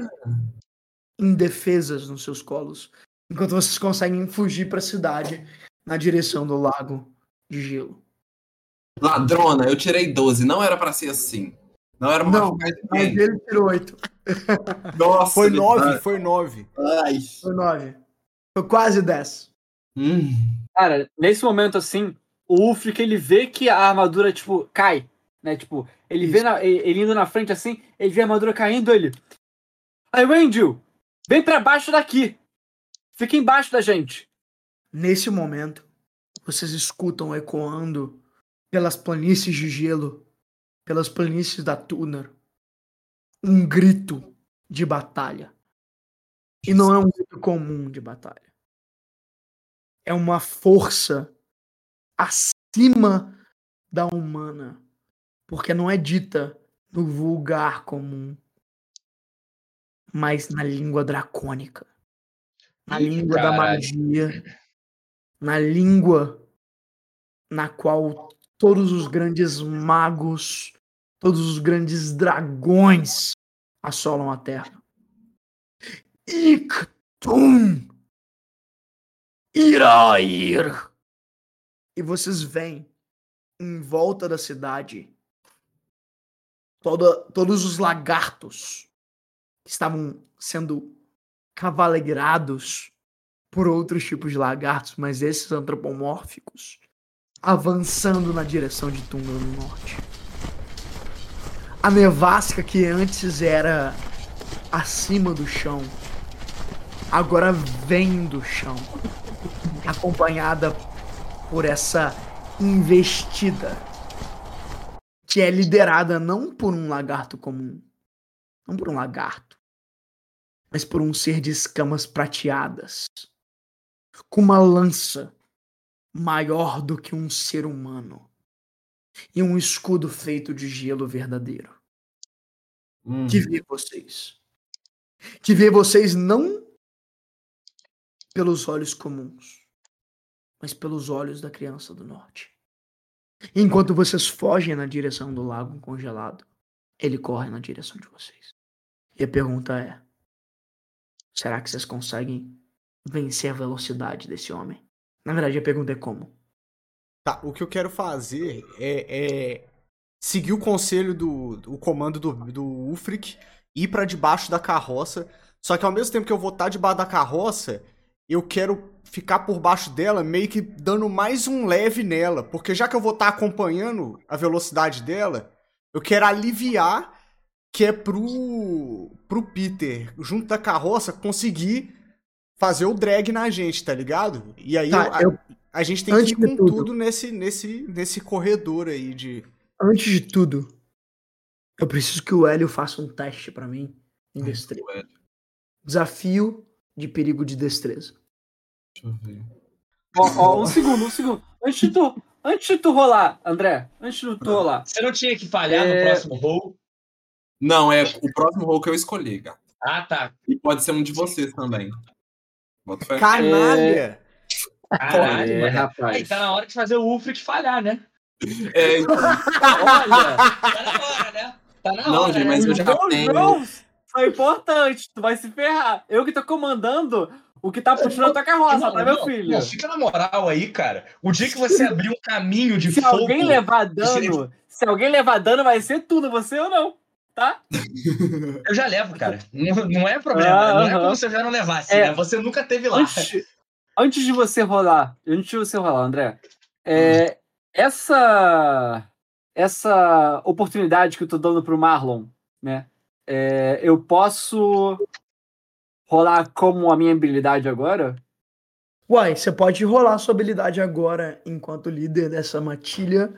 indefesas nos seus colos, enquanto vocês conseguem fugir para a cidade na direção do lago de gelo. Ladrona, eu tirei 12. Não era pra ser assim. Não era Não, machucar Mas ele tirou oito. Nossa, Foi ele- nove, foi nove. Ai. Foi nove. Foi quase dez. Hum. Cara, nesse momento assim, o Ulfric ele vê que a armadura, tipo, cai. Né? Tipo, ele vê na- ele indo na frente assim, ele vê a armadura caindo, ele. Aí, Wendell, vem pra baixo daqui. Fica embaixo da gente. Nesse momento, vocês escutam ecoando pelas planícies de gelo, pelas planícies da Tuner, um grito de batalha. E não é um grito comum de batalha. É uma força acima da humana, porque não é dita no vulgar comum, mas na língua dracônica, na Ih, língua da caralho. magia, na língua na qual todos os grandes magos, todos os grandes dragões assolam a terra. Ictum Irair. E vocês veem em volta da cidade todos os lagartos que estavam sendo cavalgados por outros tipos de lagartos, mas esses antropomórficos avançando na direção de Tunga no norte. A nevasca que antes era acima do chão, agora vem do chão, acompanhada por essa investida que é liderada não por um lagarto comum, não por um lagarto, mas por um ser de escamas prateadas, com uma lança maior do que um ser humano e um escudo feito de gelo verdadeiro Hum. que vê vocês. Que vê vocês não pelos olhos comuns, mas pelos olhos da criança do norte. Enquanto vocês fogem na direção do lago congelado, ele corre na direção de vocês. E a pergunta é: será que vocês conseguem vencer a velocidade desse homem? Na verdade, a pergunta é como? Tá, o que eu quero fazer é, é seguir o conselho do, comando do, do ir pra debaixo da carroça. Só que ao mesmo tempo que eu vou estar debaixo da carroça, eu quero ficar por baixo dela, meio que dando mais um leve nela. Porque já que eu vou estar acompanhando a velocidade dela, eu quero aliviar que é pro, pro Peter, junto da carroça, conseguir fazer o drag na gente, tá ligado? E aí Tá, eu- a gente tem que ir com tudo. tudo, nesse, nesse, nesse corredor aí de. Antes de tudo, eu preciso que o Hélio faça um teste pra mim em destreza. Desafio de perigo de destreza. Deixa eu ver. Ó, ó, um segundo, um segundo. Antes de tu, antes de tu rolar, André, antes de tu rolar. Você não tinha que falhar É. no próximo roll? Não, é o próximo rol que eu escolhi, gato. Ah, tá. E pode ser um de vocês também. Canalha! Caralho, É, mano. Aí rapaz. tá na hora de fazer o Ulfric falhar, né? É, então, Olha, Tá na hora, né? Tá na Não, hora, gente, né? mas eu já tenho. não, foi importante. Tu vai se ferrar. Eu que tô comandando o que tá puxando a tua carroça, Não, tá, meu não, filho? não, fica na moral aí, cara. O dia que você abrir um caminho de (laughs) Se fogo. alguém levar dano, se alguém levar dano, vai ser tudo, você ou não, tá? (laughs) Eu já levo, cara. Não, não é problema. Ah, não é aham. como se eu já não levasse, É. né? Você nunca teve lá. Antes, antes de você rolar, antes de você rolar, André, é, essa essa oportunidade que eu tô dando pro Marlon, né? é, eu posso rolar como a minha habilidade agora? Uai, você pode rolar sua habilidade agora enquanto líder dessa matilha.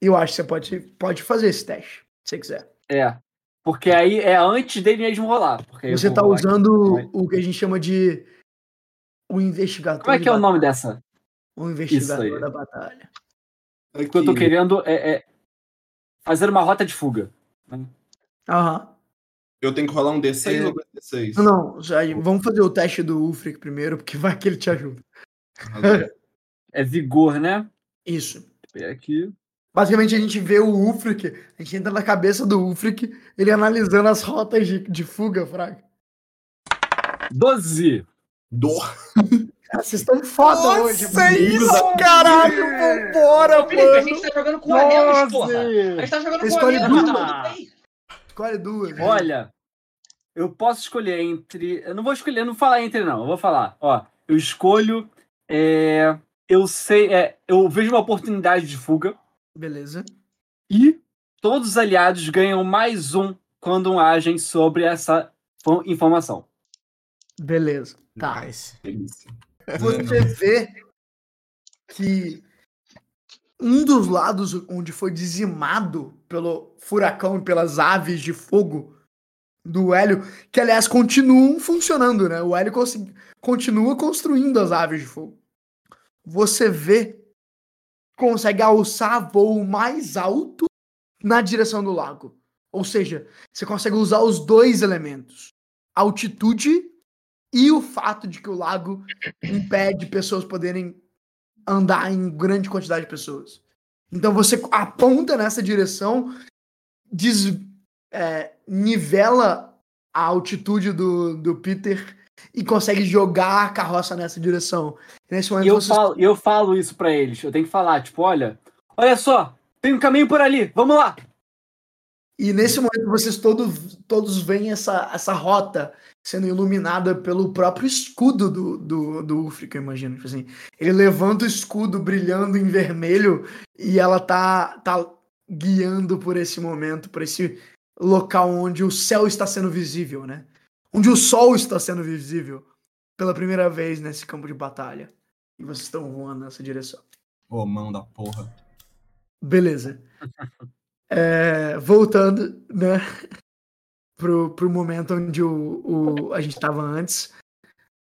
Eu acho que você pode, pode fazer esse teste, se você quiser. É. Porque aí é antes dele mesmo rolar. Você vou tá rolar aqui. usando Vai. o que a gente chama de o investigador. Como é que é o nome dessa? O investigador da batalha. O que eu tô querendo é, é fazer uma rota de fuga. Aham. Eu tenho que rolar um D6 É. ou dois D6? Não, não, já- vamos fazer o teste do Ulfric primeiro, porque vai que ele te ajuda. (laughs) É vigor, né? Isso. Espera aqui. Basicamente, a gente vê o Ulfric, a gente entra na cabeça do Ulfric, ele analisando as rotas de, de fuga, Fraga. 12. Dor. Cara, vocês estão foda hoje. Nossa, mano. isso, caralho! Vambora, Ô, Felipe, a mano! gente tá jogando com anéis, porra. A 12. gente tá jogando com Escolhe anéis, duas. tá. Escolhe duas. Olha, eu posso escolher entre. Eu não vou escolher, não vou falar entre, não. Eu vou falar. Ó, eu escolho. é, eu sei. é, eu vejo uma oportunidade de fuga Beleza. e todos os aliados ganham mais um quando agem sobre essa fo- informação. Beleza. Tá. Nice. Você vê que um dos lados onde foi dizimado pelo furacão e pelas aves de fogo do Hélio, que aliás continuam funcionando, né? O Hélio continua construindo as aves de fogo. Você vê, consegue alçar voo mais alto na direção do lago. Ou seja, você consegue usar os dois elementos: altitude e o fato de que o lago impede pessoas poderem andar em grande quantidade de pessoas. Então você aponta nessa direção, des- é, nivela a altitude do, do Peter e consegue jogar a carroça nessa direção. E nesse momento E eu falo, eu falo isso pra eles. Eu tenho que falar, tipo, olha, olha só, tem um caminho por ali, vamos lá. E nesse momento vocês todos, todos veem essa, essa rota sendo iluminada pelo próprio escudo do, do, do Ulfric, eu imagino. Tipo assim, ele levanta o escudo brilhando em vermelho e ela tá, tá guiando por esse momento, por esse local onde o céu está sendo visível, né? Onde o sol está sendo visível pela primeira vez nesse campo de batalha. E vocês estão voando nessa direção. Ô, mão da porra. Beleza. (laughs) É, voltando, né? Pro, pro momento onde o, o, a gente estava antes.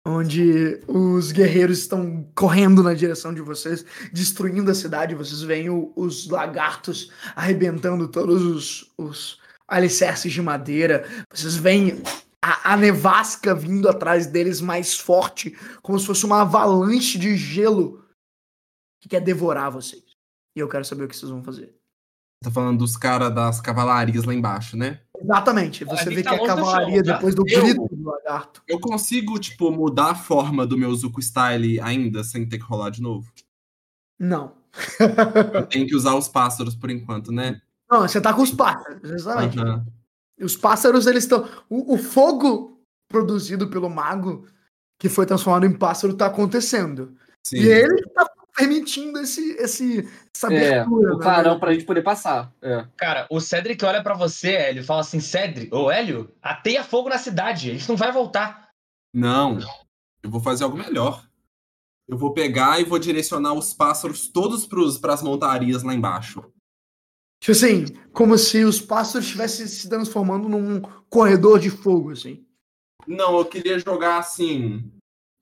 Onde os guerreiros estão correndo na direção de vocês, destruindo a cidade. Vocês veem o- os lagartos arrebentando todos os, os alicerces de madeira. Vocês veem a, a nevasca vindo atrás deles mais forte, como se fosse uma avalanche de gelo que quer devorar vocês. E eu quero saber o que vocês vão fazer. Tá falando dos caras das cavalarias lá embaixo, né? Exatamente. Você vê tá que a do cavalaria, chão, tá? depois do Eu- grito do lagarto. Eu consigo, tipo, mudar a forma do meu Zuko Style ainda sem ter que rolar de novo? Não. Eu tenho que usar os pássaros por enquanto, né? Não, você tá com os pássaros, exatamente. E Os pássaros, eles estão. O, o fogo produzido pelo mago, que foi transformado em pássaro, tá acontecendo. Sim. E ele tá permitindo esse, esse, essa É, abertura. o né? clarão pra gente poder passar. É. Cara, o Cedric olha pra você, Hélio, e fala assim: Cedric, ô Hélio, ateia fogo na cidade, a gente não vai voltar. Não, eu vou fazer algo melhor. Eu vou pegar e vou direcionar os pássaros todos para as montarias lá embaixo. Tipo assim, como se os pássaros estivessem se transformando num corredor de fogo, assim. Não, eu queria jogar assim.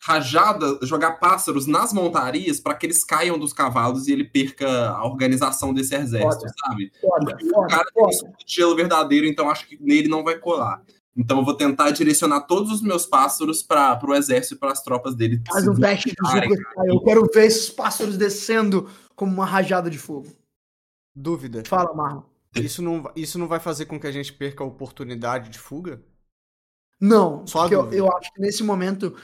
rajada, jogar pássaros nas montarias para que eles caiam dos cavalos e ele perca a organização desse exército, Foda. sabe? Foda, Porque o foda, cara tem um foda. escudo de gelo verdadeiro, então acho que nele não vai colar. Então eu vou tentar direcionar todos os meus pássaros para o exército e para as tropas dele. Faz um teste de. Eu quero ver esses pássaros descendo como uma rajada de fogo. Dúvida. Fala, Marlon. Isso não, isso não vai fazer com que a gente perca a oportunidade de fuga? Não, Só a porque eu, eu acho que nesse momento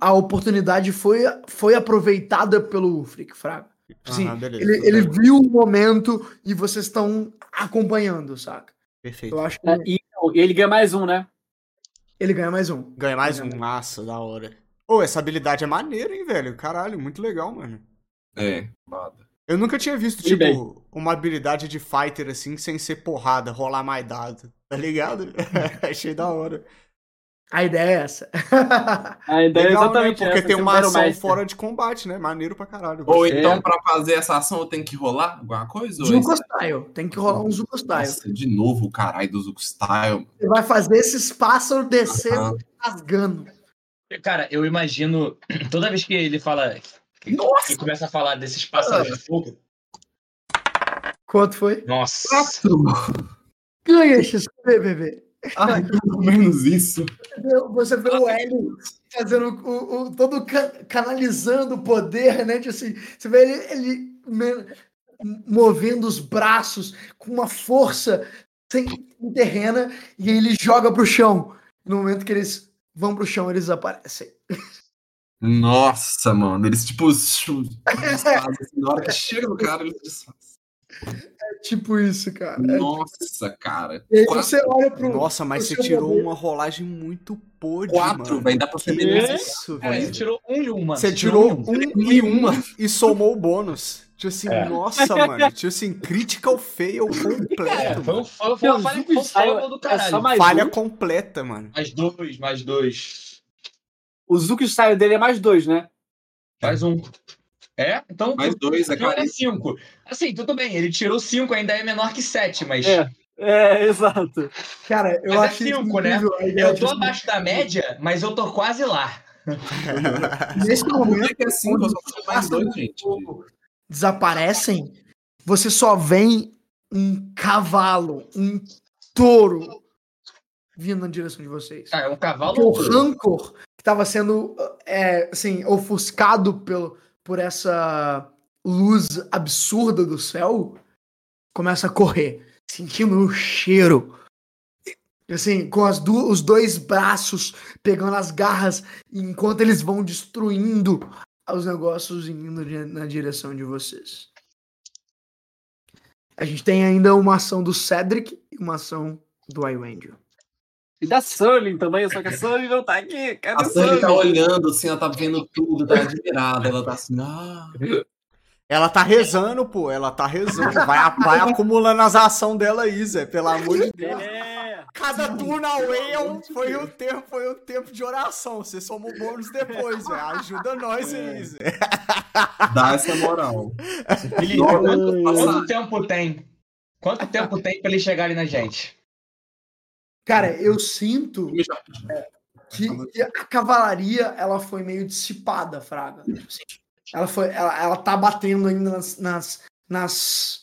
a oportunidade foi, foi aproveitada pelo Frick Fraga. Assim, Aham, beleza, ele, ele viu o momento e vocês estão acompanhando, saca? Perfeito. Eu acho que É, e e ele ganha mais um, né? ele ganha mais um. Ganha mais um. Massa, da hora. Ô, essa habilidade é maneira, hein, velho? Caralho, muito legal, mano. É, foda. Eu nunca tinha visto, tipo, bem. uma habilidade de fighter assim, sem ser porrada, rolar mais dado. Tá ligado? (laughs) Achei da hora. A ideia é essa. A ideia é Legal, exatamente né? Porque essa, tem um uma ação Master. fora de combate, né? Maneiro pra caralho. Ou É. então, para fazer essa ação, eu tenho que rolar alguma coisa? Zuko isso- Style. Tem que rolar um Zuko Style. Nossa, de novo o caralho do Zuko Style. Você vai fazer esses pássaros descer rasgando. Cara, eu imagino, (clears throat) toda vez que ele fala. Que- Nossa! Que começa a falar desses pássaros de fogo. Quanto foi? Nossa! Ganha XP, bebê. Ai, pelo menos isso. Você vê o Hélio fazendo o, o- todo ca- canalizando o poder, né? Tipo assim, você vê ele, ele me- movendo os braços com uma força sem terrena e aí ele joga pro chão. No momento que eles vão pro chão, eles aparecem. Nossa, mano. Eles, tipo, assim, na hora que chega no cara, eles desfazem. É tipo isso, cara. Nossa, cara. E aí Quatro, você olha pro. Nossa, mas pro você tirou uma rolagem muito podre, quatro mano. velho. Dá pra fazer mais. isso, Cara, você velho. tirou um e uma. Você tirou tirou um e uma e somou o bônus. Tipo assim, É. nossa, mano. Tipo assim, critical fail É, completo. foi um mano. foi, foi uma falha foi um do é só caralho. Falha um. completa, mano. Mais dois, mais dois. O Zuko Style dele é mais dois, né? Mais um. É? Então. Mais dois, é então é cara. cinco. Assim, tudo bem, ele tirou cinco, ainda é menor que sete, mas. É, é, exato. Cara, eu Mas é acho cinco, né? Eu tô assim, abaixo da média, mas eu tô quase lá. (laughs) Nesse momento, que que é cinco? Eu só preciso mais dois, gente. desaparecem, você só vê um cavalo, um touro vindo na direção de vocês. Ah, é um cavalo. O rancor que estava sendo é, assim, ofuscado pelo, por essa luz absurda do céu começa a correr, sentindo o cheiro. Assim, com as du- os dois braços pegando as garras, enquanto eles vão destruindo os negócios e indo na direção de vocês. A gente tem ainda uma ação do Cedric e uma ação do Iwangel. E da Sully também, só que a Sully não tá aqui. Cadê A Sully? tá olhando, assim, ela tá vendo tudo, tá admirada. Ela tá assim, ah. Ela tá rezando, pô. Ela tá rezando. Vai, vai acumulando as ações dela aí, Zé. Pelo amor de Deus. É. Cada turno away é um- foi um tempo, foi um tempo de oração. Você soma o bônus depois, velho. Ajuda nós aí, Zé. Dá essa moral. Felipe, quanto, quanto tempo tem? Quanto tempo tem pra eles chegarem na gente? Cara, eu sinto já- que, que a cavalaria ela foi meio dissipada, Fraga. Ela, foi, ela, ela tá batendo ainda nas, nas, nas,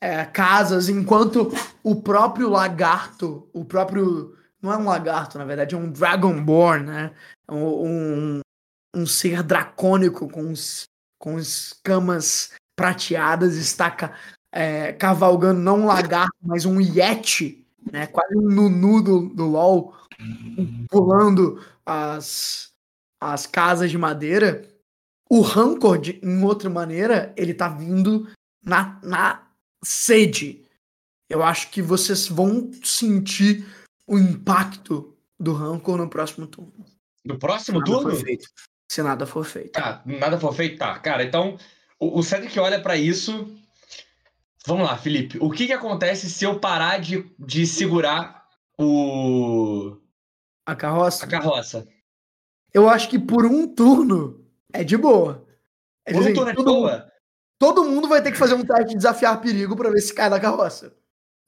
é, casas, enquanto o próprio lagarto, o próprio. Não é um lagarto, na verdade, é um Dragonborn, né? Um, um, um ser dracônico com, os, com escamas prateadas, está é, cavalgando não um lagarto, mas um Yeti, né? Quase um Nunu do, do LoL, pulando as, as casas de madeira. O Rancor, de, em outra maneira, ele tá vindo na, na sede. Eu acho que vocês vão sentir o impacto do Rancor no próximo turno. No próximo Nada turno? Se nada for feito. Tá, nada for feito? Tá, cara, então o, o Cedric olha pra isso. Vamos lá, Felipe. O que que acontece se eu parar de, de segurar o A carroça? a carroça? Eu acho que por um turno é de boa. É Por um dizer, turno é de todo, mundo- boa? todo mundo vai ter que fazer um teste de desafiar perigo pra ver se cai da carroça.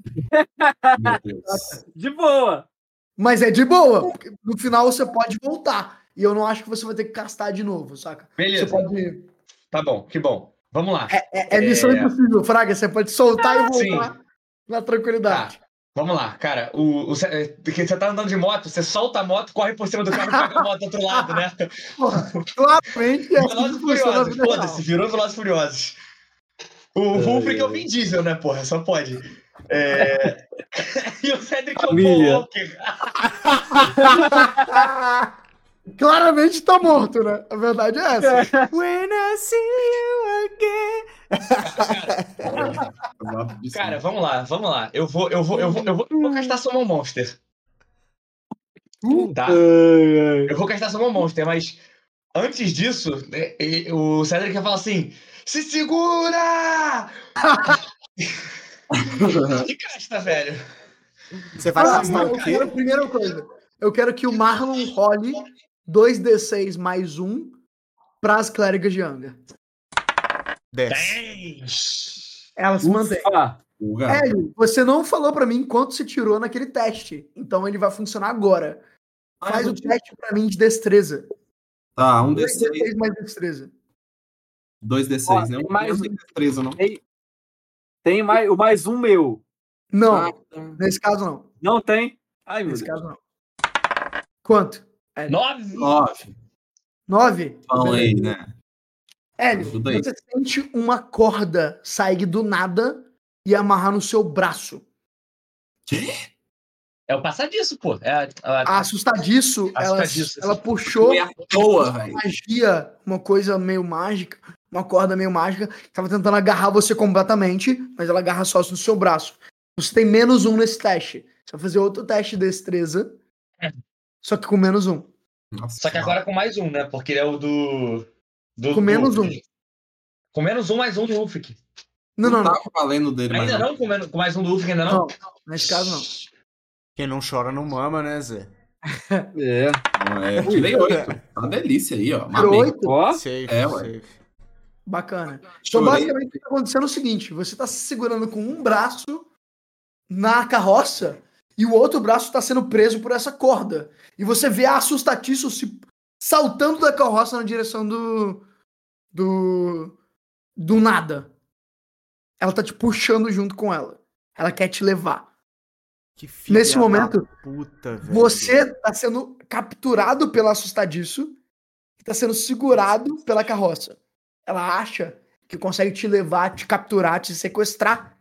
(laughs) De boa. Mas é de boa. porque No final você pode voltar. E eu não acho que você vai ter que castar de novo, saca? Beleza. Você pode. Tá bom, que bom. Vamos lá. É, é missão É. impossível, Fraga. Você pode soltar e sim. voltar na tranquilidade. Vamos lá, cara. O, o, é, você tá andando de moto, você solta a moto, corre por cima do carro e pega a moto do outro lado, né? (laughs) Porra, claramente é Velozes e a Furiosos, foda-se, virou Velozes e Furiosos. O Vulfric é o Vin Diesel, né, porra? Só pode. É... (laughs) e o Cedric é o Paul. Walker. (laughs) Claramente tá morto, né? A verdade é essa. When I see you again. Cara, vamos lá, vamos lá. Eu vou, eu vou, eu vou, eu vou, eu vou castar Summon Monster. Tá. Eu vou castar Summon Monster, mas antes disso, né, o Cedric vai falar assim: se segura! (laughs) que casta, velho. Você vai Ah, gastar eu o quê? primeira coisa, eu quero que o Marlon role 2d6 mais 1 pras clérigas de Anga. 10. 10! Elas se mantêm. Hélio, você não falou pra mim quanto você tirou naquele teste. Então ele vai funcionar agora. Faz Ah, o teste pra mim de destreza. Tá, um D6, 2d6 mais destreza. 2D6, né? Um mais mais destreza, não. Tem mais, o mais um meu. Não, Ah, tá. nesse caso não. Não tem? Ai, meu Nesse Deus. caso não. Quanto? 9! Nove. 9? Fala aí, né? Hélio, você sente uma corda sair do nada e amarrar no seu braço. É o passadiço, pô. É a, a- Assustadiço, ela, Assustadiço. ela puxou à toa, velho. magia, uma coisa meio mágica, uma corda meio mágica, que tava tentando agarrar você completamente, mas ela agarra só no seu braço. Você tem menos um nesse teste. Você vai fazer outro teste de destreza, só que com menos um. Nossa, Só que agora com mais um, né? Porque ele é o do. do Com menos do- um. Com menos um, mais um do Ulfric. Não, não, não. tava valendo dele, mas Ainda não? Com, menos- com mais um do Ulfric, ainda não? Não, nesse caso não. Quem não chora não mama, né, Zé? (laughs) É. É, tirei oito. Tá uma delícia aí, ó. Tirou oito? Ó, Safe, É, ué. safe. Bacana. Então, basicamente, o que tá acontecendo é o seguinte: você tá se segurando com um braço na carroça e o outro braço tá sendo preso por essa corda. E você vê a assustatiço se saltando da carroça na direção do. do. do nada. Ela tá te puxando junto com ela. Ela quer te levar. Que filha Nesse da momento, puta, velho. Você tá sendo capturado pela assustadiço e tá sendo segurado pela carroça. Ela acha que consegue te levar, te capturar, te sequestrar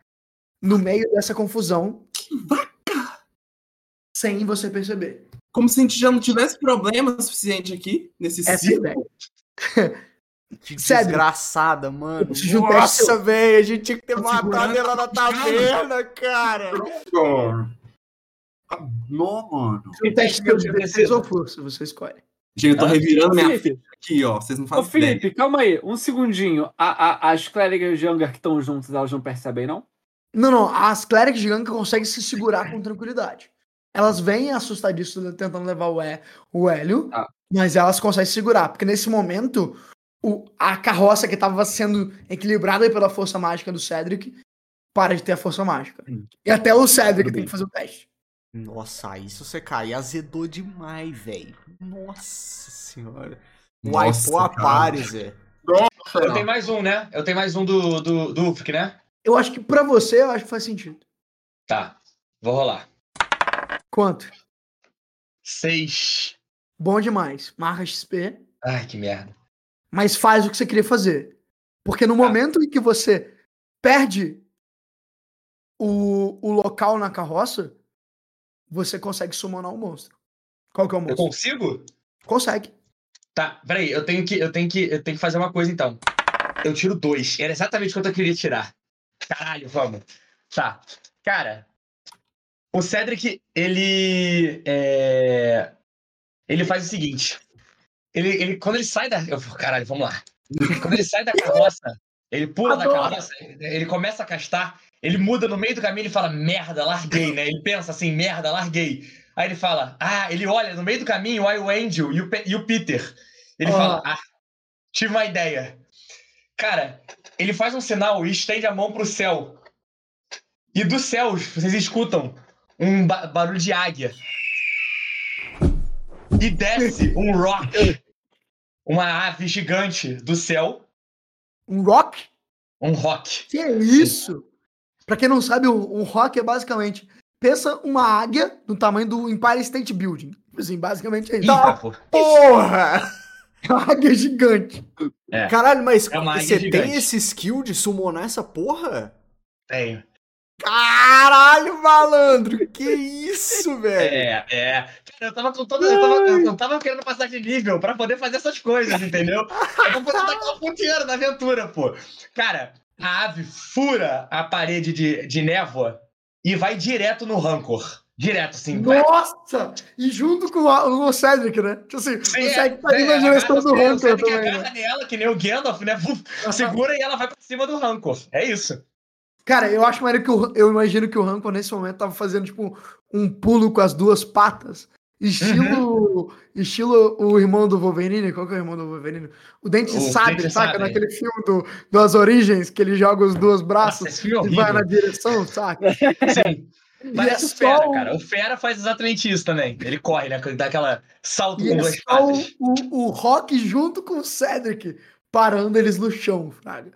no meio dessa confusão. Sem você perceber. Como se a gente já não tivesse problema suficiente aqui nesse Essa é ciclo. ideia. (laughs) Que Sério. desgraçada, mano. Nossa, velho, a gente tinha que ter Tô matado ela na taverna, cara. Não, mano. Um teste de defesa ou força, você escolhe. Gente, eu tô Ah, revirando minha ficha aqui, ó. Vocês não ô fazem Felipe, ideia. calma aí, um segundinho. A, a- as clérigas de Angar que estão juntas, elas não percebem, não? Não, não. As clérigos de Ganga conseguem se segurar com tranquilidade. Elas vêm assustadíssimas tentando levar o, Hé- o Hélio, Ah. mas elas conseguem se segurar. Porque nesse momento, o- a carroça que estava sendo equilibrada pela força mágica do Cedric para de ter a força mágica. Hum. E até o Cedric tem que fazer o teste. Nossa, aí se você cair, azedou demais, velho. Nossa senhora. Wipou a Zé. Eu tenho mais um, né? Eu tenho mais um do, do, do Ulfric, né? Eu acho que pra você, eu acho que faz sentido. Tá. Vou rolar. Quanto? Seis. Bom demais. Marca XP. Ai, que merda. mas faz o que você queria fazer. Porque no momento em que você perde o, o local na carroça, você consegue summonar um monstro. Qual que é o Eu monstro? consigo? Consegue. Tá, peraí, eu tenho que, eu tenho que, eu tenho que fazer uma coisa então. Eu tiro dois. Era exatamente quanto eu queria tirar. Caralho, vamos. Tá. Cara, o Cedric, ele. É... Ele faz o seguinte. Ele, ele, quando ele sai da. Eu, caralho, vamos lá. Quando ele sai da carroça, ele pula da Adoro. carroça, ele começa a castar, ele muda no meio do caminho e fala, merda, larguei, né? Ele pensa assim, merda, larguei. Aí ele fala, ah, ele olha no meio do caminho, aí o Angel e o, Pe- e o Peter. Ele Ah. fala, ah, tive uma ideia. Cara, ele faz um sinal e estende a mão pro céu. E dos céus, vocês escutam um ba- barulho de águia. e desce um rock, uma ave gigante do céu, Um rock? um rock. Que é isso? Pra quem não sabe, um, rock é basicamente. Pensa uma águia do tamanho do Empire State Building. Assim, basicamente é isso. Eita, pô. Porra! É águia gigante. É. Caralho, mas É você gigante. tem esse skill de summonar essa porra? Tenho. Caralho, malandro! Que isso, velho? É, é. Cara, eu tava com toda. Eu tava, eu tava querendo passar de nível pra poder fazer essas coisas, entendeu? Eu pra poder tacar o ponteiro na aventura, pô. Cara, a ave fura a parede de, de névoa e vai direto no rancor. Direto, assim. vai. Nossa! E junto com a- o Cedric, né? Tipo assim, Sim, o Cedric tá é, indo na é, direção do é, o Cedric agarra né? nela, que nem o Gandalf, né? Segura e ela vai pra cima do rancor. É isso. Cara, eu acho maneiro que o, eu imagino que o Rancor nesse momento tava fazendo, tipo, um pulo com as duas patas. Estilo. Uhum. Estilo o irmão do Wolverine. Qual que é o irmão do Wolverine? O Dente O Sabre, Dente saca? Sabre. Naquele filme do, das origens, que ele joga os dois braços Nossa, é e vai na direção, saca? Sim. (laughs) Parece é o Fera, o- cara. O Fera faz exatamente isso também. Ele corre, né? Dá aquela salto E com é duas só patas. o, o, o Rock junto com o Cedric parando eles no chão, fraga.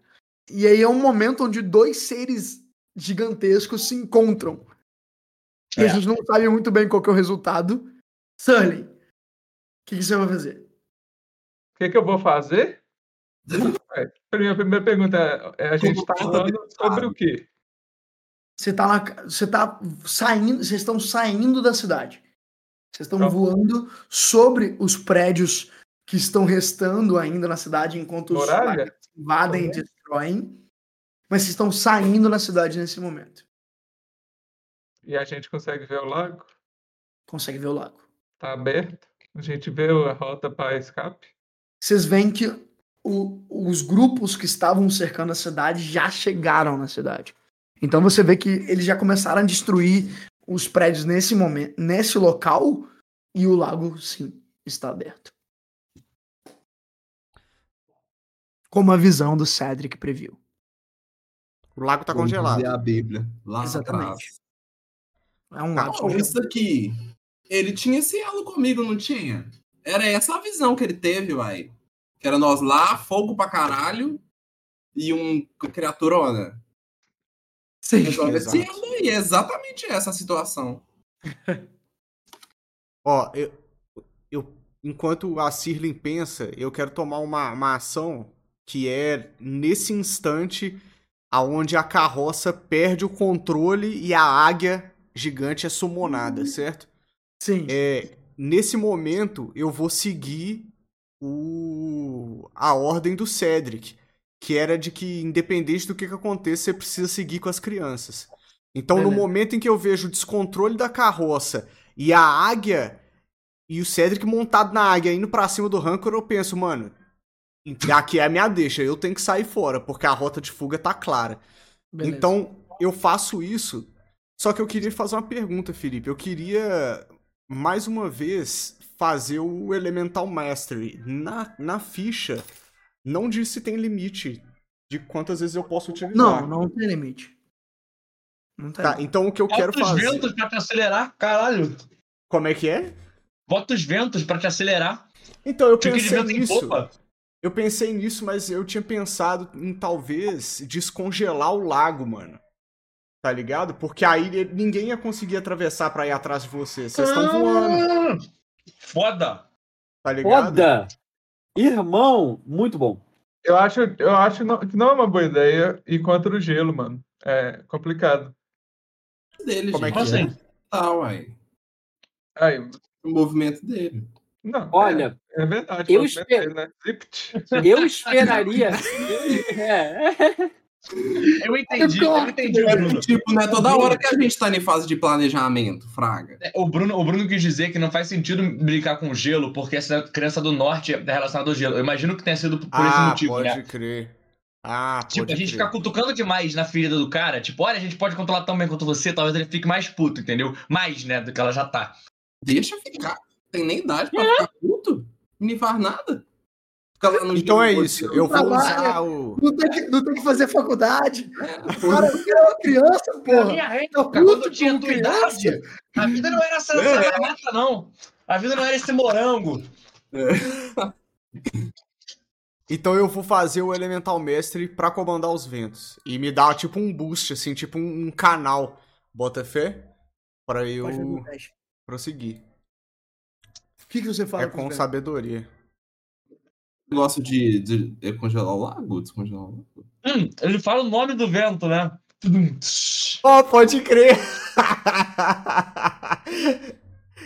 E aí é um momento onde dois seres gigantescos se encontram. E a É. gente não sabe muito bem qual que é o resultado. Sully, o que, que você vai fazer? O que, que eu vou fazer? É, a minha primeira pergunta é: é, a gente está falando sobre o quê? Você tá, na, você tá saindo, vocês estão saindo da cidade. Vocês estão Tá. voando sobre os prédios que estão restando ainda na cidade enquanto os invadem e Destroem. Mas estão saindo na cidade nesse momento. E a gente consegue ver o lago? Consegue ver o lago. Tá aberto? A gente vê a rota para escape? Vocês veem que o- os grupos que estavam cercando a cidade já chegaram na cidade. Então você vê que eles já começaram a destruir os prédios nesse momento, nesse local, e o lago sim está aberto. Como a visão do Cedric previu. O lago tá Vou congelado. a Bíblia. Lá Exatamente. atrás. É um lago. Oh, isso aqui. Ele tinha esse elo comigo, não tinha? Era essa a visão que ele teve, vai. Que era nós lá, fogo pra caralho, e um criaturona. Sim. Resolve esse exato. elo aí. É exatamente essa a situação. (laughs) Ó, eu, eu- enquanto a Sirlin pensa, eu quero tomar uma, uma ação que é nesse instante aonde a carroça perde o controle e a águia gigante é summonada, certo? Sim. É, nesse momento eu vou seguir o, a ordem do Cedric, que era de que independente do que, que aconteça, você precisa seguir com as crianças. Então, no Beleza. momento em que eu vejo o descontrole da carroça e a águia e o Cedric montado na águia indo pra cima do Rancor, eu penso, mano, aqui é a minha deixa, eu tenho que sair fora, porque a rota de fuga tá clara. Beleza. Então, eu faço isso. Só que eu queria fazer uma pergunta, Felipe. Eu queria, mais uma vez, fazer o Elemental Mastery. Na, na ficha, não diz se tem limite de quantas vezes eu posso utilizar. Não, não tem limite. Não tem. Tá, então o que eu quero Bota os fazer. ventos pra te acelerar, caralho. Como é que é? Bota os ventos pra te acelerar. Então, eu Fica de pensei vento em nisso. popa. Eu pensei nisso, mas eu tinha pensado em talvez descongelar o lago, mano. Tá ligado? Porque aí ninguém ia conseguir atravessar pra ir atrás de você. Vocês estão voando, Ah, Foda. tá ligado? Foda! Irmão, muito bom. Eu acho, eu acho que não é uma boa ideia ir contra o gelo, mano. É complicado. Dele, Como é gente. que Como é? assim? Tá, uai. Aí, O movimento dele. Não, Olha, é, é verdade. eu eu espero- né? Eu esperaria. É. Eu entendi, eu entendi o É Bruno. tipo, não é toda hora que a gente tá em fase de planejamento, Fraga. É, O Bruno, o Bruno quis dizer que não faz sentido brincar com gelo, porque essa criança do norte é relacionada ao gelo. Eu imagino que tenha sido por esse ah, motivo, pode né? crer. Ah, pode Tipo, a gente crer. ficar cutucando demais na ferida do cara, tipo, olha, a gente pode controlar tão bem quanto você, talvez ele fique mais puto, entendeu? Mais, né, do que ela já tá. Deixa ficar. Tem nem idade pra ficar puto. Não faz nada. Então é isso. Eu vou Trabalha. usar o. Não tem, que, não tem que fazer faculdade. É, Cara, eu era uma criança, Na porra. minha Tá época, puto quando eu tinha tua idade, a vida não era essa, É. essa mata, não. A vida não era esse morango. (laughs) Então eu vou fazer o Elemental Mestre pra comandar os ventos. E me dá tipo um boost, assim, tipo um, um canal. Bota fé? Pra eu prosseguir. O que, que você fala É com com sabedoria. Negócio de, de, é congelar o lago? Descongelar o lago? Hum, ele fala o nome do vento, né? Oh, pode crer!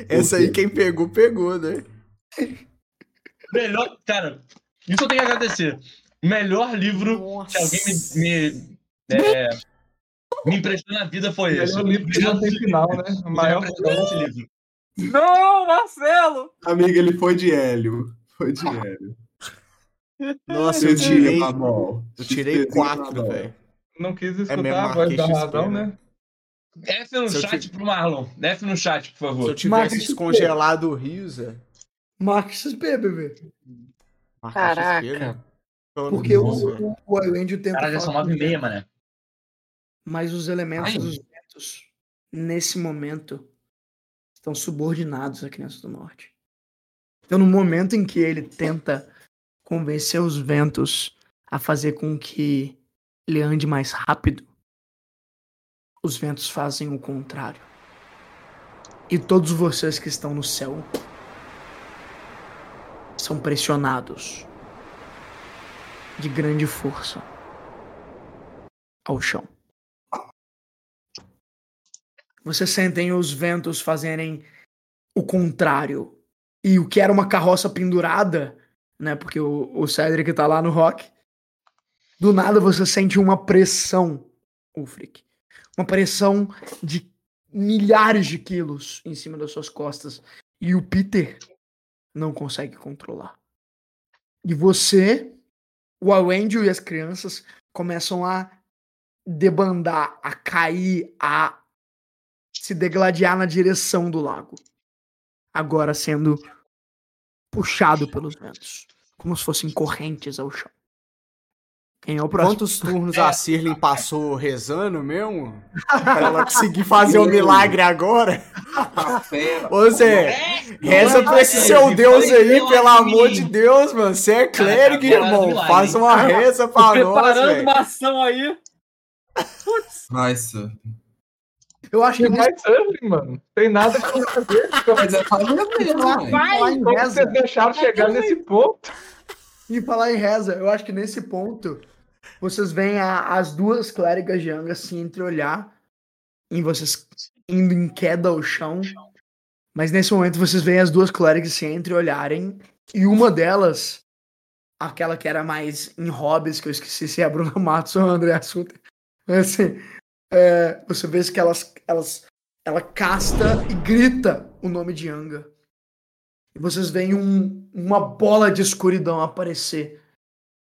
Essa aí quem pegou, pegou, né? Melhor, cara, isso eu tenho que agradecer. Melhor livro que alguém me, me, é, me emprestou na vida foi esse. é um livro que não tem final, né? O maior livro. Não, Marcelo! Amiga, ele foi de Hélio. Foi de Hélio. Nossa, eu tirei. Eu tirei quatro, velho. Não quis escutar mesmo, a voz da razão, né? F no chat tive- pro Marlon. F no chat, por Se eu favor. tivesse Marca descongelado o Risa. Marca XP, bebê. marca Caraca. XP, né? Porque o, menos, velho. o, o Iwendio tenta Cara, já são nove e com meia, mané. Mas os elementos Ai. dos ventos, nesse momento, estão subordinados à criança do norte. Então, no momento em que ele tenta convencer os ventos a fazer com que ele ande mais rápido, os ventos fazem o contrário. E todos vocês que estão no céu são pressionados de grande força ao chão. Vocês sentem os ventos fazerem o contrário. E o que era uma carroça pendurada, né? Porque o, o Cedric tá lá no rock. Do nada você sente uma pressão, Ulfric. Uma pressão de milhares de quilos em cima das suas costas. E o Peter não consegue controlar. E você, o Awendio e as crianças começam a debandar, a cair, a se degladiar na direção do lago. Agora sendo puxado pelos ventos, como se fossem correntes ao chão. Quem é o próximo? Quantos turnos a Sirlin passou rezando mesmo? (laughs) pra ela conseguir fazer o milagre agora? Tá. Ô Zé, reza pra esse seu Deus aí, pelo amor de Deus, mano. Você é clérigo, agora irmão. Faz uma reza pra nós, Preparando velho. uma ação aí. Vai, Sam. Eu acho que Tem mais surfing, mano. Tem nada pra fazer. Mas é fazer mesmo, Vai, Como reza, vocês deixaram chegar nesse ponto? e falar em reza, eu acho que nesse ponto vocês veem a- as duas clérigas de Anga se entreolhar em vocês indo em queda ao chão. Mas nesse momento vocês veem as duas clérigas se entreolharem e uma delas, aquela que era mais em hobbies, que eu esqueci se é a Bruna Matos ou a André mas assim, é, você vê que elas, elas, ela casta e grita o nome de Anga. E vocês veem um- uma bola de escuridão aparecer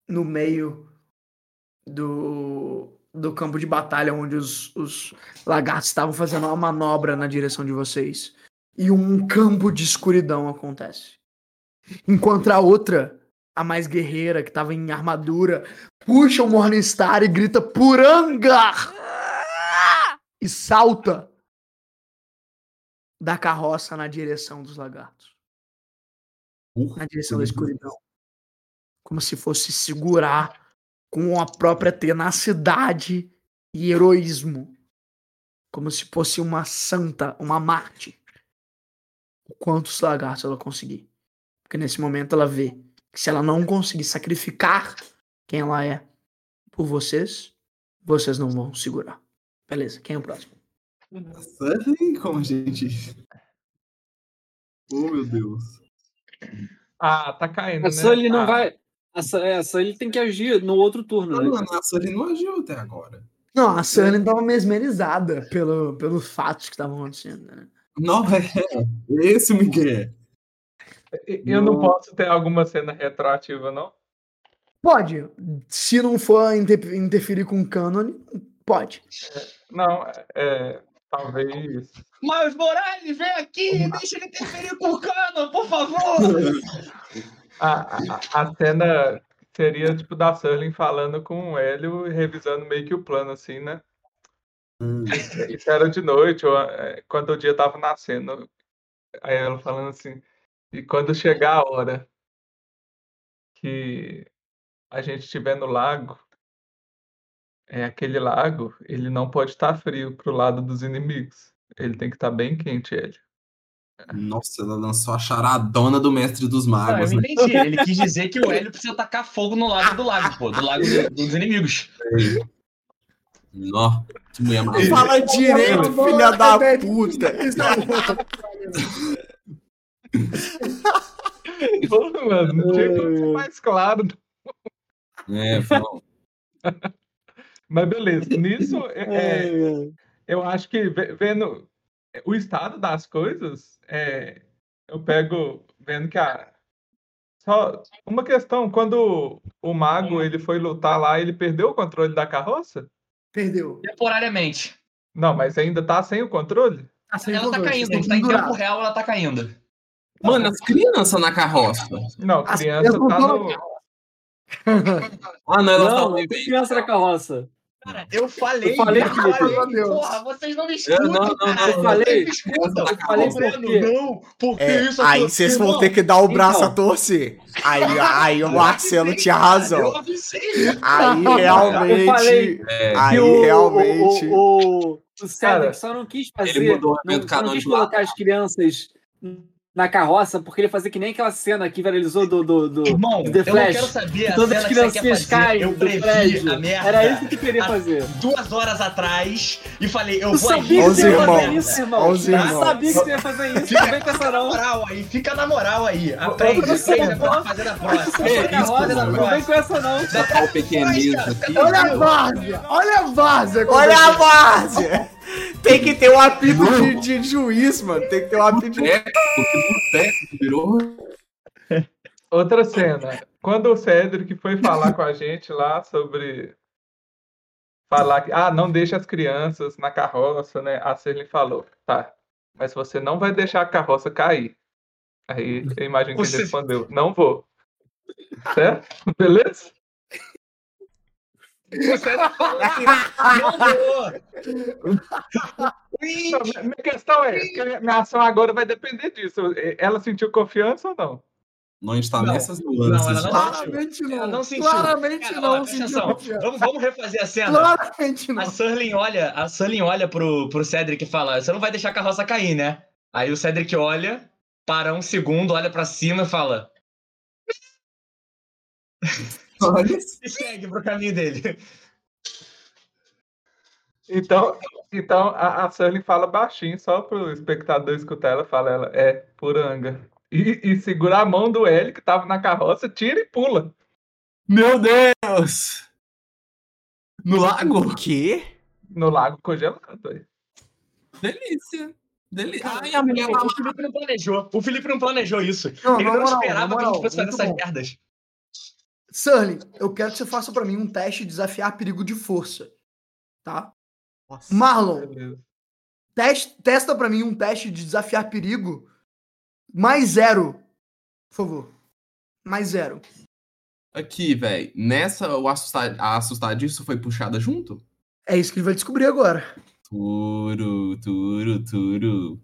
no meio do, do campo de batalha onde os, os lagartos estavam fazendo uma manobra na direção de vocês. E um campo de escuridão acontece. Enquanto a outra, a mais guerreira, que estava em armadura, puxa o Morningstar e grita Purangar! E salta da carroça na direção dos lagartos na direção da escuridão. Como se fosse segurar com a própria tenacidade e heroísmo. Como se fosse uma santa, uma Marte. Quantos lagartos ela conseguir. Porque nesse momento ela vê que se ela não conseguir sacrificar quem ela é por vocês, vocês não vão segurar. Beleza, quem é o próximo? Surfing? Como a gente. Oh, meu Deus. Ah, tá caindo, A né? Sully não Ah, vai. A é, a Sully tem que agir no outro turno, Não, né? a Sully não agiu até agora. Não, a Sunny estava mesmerizada pelo, pelos fatos que estavam acontecendo. Né? Não, é. Esse Miguel. Eu não Não. posso ter alguma cena retroativa, não? Pode. Se não for inter- interferir com o canon, pode. Não, é. Talvez. Mas Morales, vem aqui, deixa ele interferir com o cano, por favor. A, a, a cena seria tipo da Sully falando com o Hélio e revisando meio que o plano, assim, né? Isso era de noite, ou, é, quando o dia tava nascendo. Aí ela falando assim: E quando chegar a hora que a gente estiver no lago, é aquele lago, ele não pode estar frio pro lado dos inimigos. Ele tem que estar bem quente, ele. Nossa, ela lançou a charadona do mestre dos Não, eu magos, não né? entendi. (laughs) Ele quis dizer que o Hélio precisa tacar fogo no lado do lago, pô. Do lago do- dos inimigos. Nó, que mulher maravilhosa. Fala direito, filha da puta. (laughs) Pô, mano, não tinha como ser mais claro. É, vamos. (laughs) Mas beleza, nisso (laughs) é, é, eu acho que ve- vendo o estado das coisas, é, eu pego vendo que a só uma questão, quando o mago ele foi lutar lá, ele perdeu o controle da carroça? Perdeu. Temporariamente. Não, mas ainda tá sem o controle? Tá sem Ela tá controle, caindo, tem que tá em tempo real, ela tá caindo. Mano, as crianças na carroça. Não, criança crianças tá no. (laughs) Ah, não, elas Não, tem criança na carroça. Cara, eu falei, Eu falei, eu falei, Meu Deus. porra, vocês não me Eu escutam, não, não, cara. não, eu falei, escutam. eu falei por quê? Não, porque É, isso aí vocês vão Irmão, ter que dar o braço Então. a torcer. Aí, (laughs) aí o Marcelo tinha Eu razão. avisei. Aí Eu realmente. falei É, Aí o, realmente. o, o, o Cedric Cara, só não quis ele fazer. mudou o Não, não quis colocar as crianças na carroça, porque ele fazia que nem aquela cena que viralizou do, do, do, Irmão, do The eu Flash. quero saber a que todas as que você quer criancinhas fazer. caem Eu do previ a merda Era isso que queria há fazer. duas horas atrás e falei, eu Eu vou sabia agir que Onze você ia fazer isso, irmão. Eu sabia que você ia fazer isso. Não vem com essa na não. moral aí, fica na moral aí. Aprende, aprende cena. agora a fazer na próxima. É, não vem com essa não. Da qual pequenez aqui. Olha a várzea! Olha a várzea! Olha a várzea! Tem que ter um apito de, de juiz, mano. Tem que ter um apito de. Boteco, virou. Outra cena. Quando o Cedric foi falar com a gente lá sobre. Falar que. Ah, não deixa as crianças na carroça, né? A Serling falou. Tá. Mas você não vai deixar a carroça cair. Aí eu imagino que ele Você- respondeu: Não vou. Certo? Beleza? Você não falou que não vou. Não, minha- minha questão é: que a minha ação agora vai depender disso. Ela sentiu confiança ou não? Não está Não. nessas Não, nuances. não- Claramente não. Ela não sentiu. Claramente Cara, não. sentiu. Vamos, vamos refazer a cena. Claramente A não. Serling olha, a Serling olha pro, pro Cedric e fala: Você não vai deixar a carroça cair, né? Aí o Cedric olha, para um segundo, olha pra cima e fala: E segue pro caminho dele. Então, então a, a Sully fala baixinho, só pro espectador escutar ela, fala ela, é puranga. E, e segura a mão do L que tava na carroça, tira e pula. Meu Deus! No lago? O quê? No lago congelado. aí. Delícia. Delícia. Ai, a mulher. O Felipe não planejou. O Felipe não planejou isso. Não, Ele não moral, esperava na que a gente fosse fazer essas bom. merdas. Sterling, eu quero que você faça pra mim um teste de desafiar perigo de força. Tá? Nossa. Marlon, teste, testa pra mim um teste de desafiar perigo mais zero. Por favor. Mais zero. Aqui, velho. Nessa, o assustar, a assustadiço foi puxada junto? É isso que gente vai descobrir agora. Turo, turo, turo.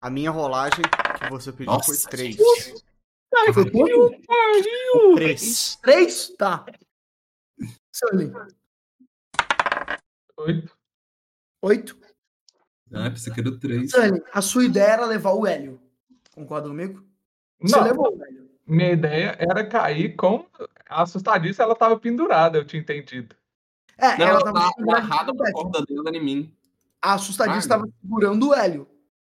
A minha rolagem que você pediu Nossa, foi 3. Foi quanto? Três. Três? Três? Tá. Oito. oito. Ah, pensei que era três. A sua ideia era levar o Hélio. Concorda comigo? Você Não, levou o Hélio. minha ideia era cair com a assustadiça, ela tava pendurada, eu tinha entendido. É, Não, ela ela tava amarrada o Hélio. corda dela em mim. A assustadinha Ai. estava segurando o Hélio.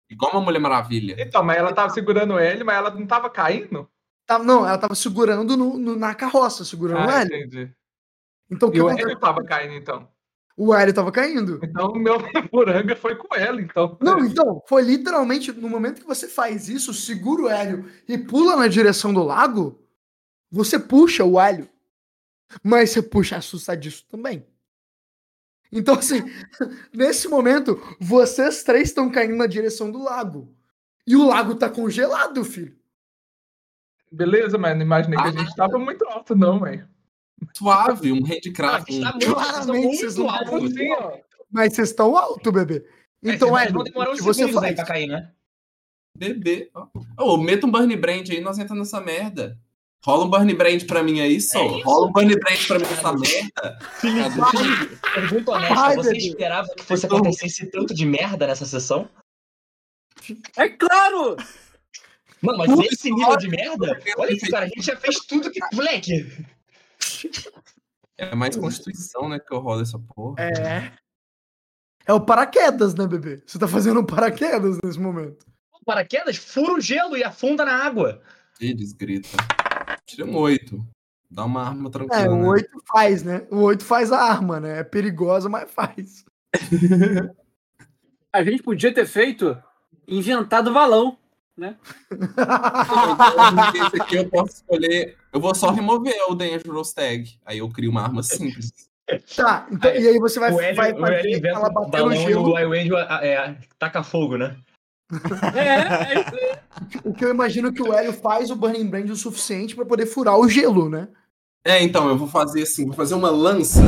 Igual uma Mulher Maravilha. Então, mas ela tava segurando ele, mas ela não tava caindo? Tava, não, ela tava segurando no, no- na carroça, segurando o Ah, Hélio. entendi. Então o que E o? Hélio tava caindo, então. O Hélio tava caindo. Então o meu (laughs) puranga foi com ela, então. Não, então, foi literalmente no momento que você faz isso, segura o Hélio e pula na direção do lago, você puxa o Hélio. Mas você puxa assustadiço também. Então, assim, (laughs) nesse momento, vocês três estão caindo na direção do lago. E o lago tá congelado, filho. Beleza, mas não imaginei que a Ah. gente tava muito alto, não, velho. Suave, um Ah, handcraft. está Um... muito, Claramente, vocês muito não alto. estão Assim, ó. Mas vocês estão alto, bebê. Então, é, Hélio, vão demorar o uns que você segundos aí faz? pra cair, né? Bebê. ó. Ô, meta um Burn Brand aí, nós entramos nessa merda. Rola um Burn Brand pra mim aí, só. É. Rola um Burn Brand pra mim nessa merda. Felipe, pergunta honesta, Ai, você bebê. esperava que fosse Então- acontecesse tanto de merda nessa sessão? É claro! Mano, mas Tudo esse nível de merda? Olha isso, cara, a gente já fez tudo que. Moleque! É mais Constituição, né, que eu rolo essa porra. É. É o paraquedas, né, bebê? Você tá fazendo um paraquedas nesse momento. Paraquedas, fura o gelo e afunda na água. Eles gritam. Tira um oito. Dá uma arma tranquila. É, o né? 8 faz, né? O 8 faz a arma, né? É perigosa, mas faz. (laughs) A gente podia ter feito inventado balão. (laughs) Esse aqui eu posso escolher. Eu vou só remover o Dangerous Tag. Aí eu crio uma arma simples. Tá, então, Aí, e aí você vai, o Hélio, vai o Hélio fazer ela bater no gelo. o Iwend é, taca fogo, né? É, é isso aí. O que eu imagino que o Hélio faz o Burning Brand o suficiente pra poder furar o gelo, né? É, então, eu vou fazer assim, vou fazer uma lança.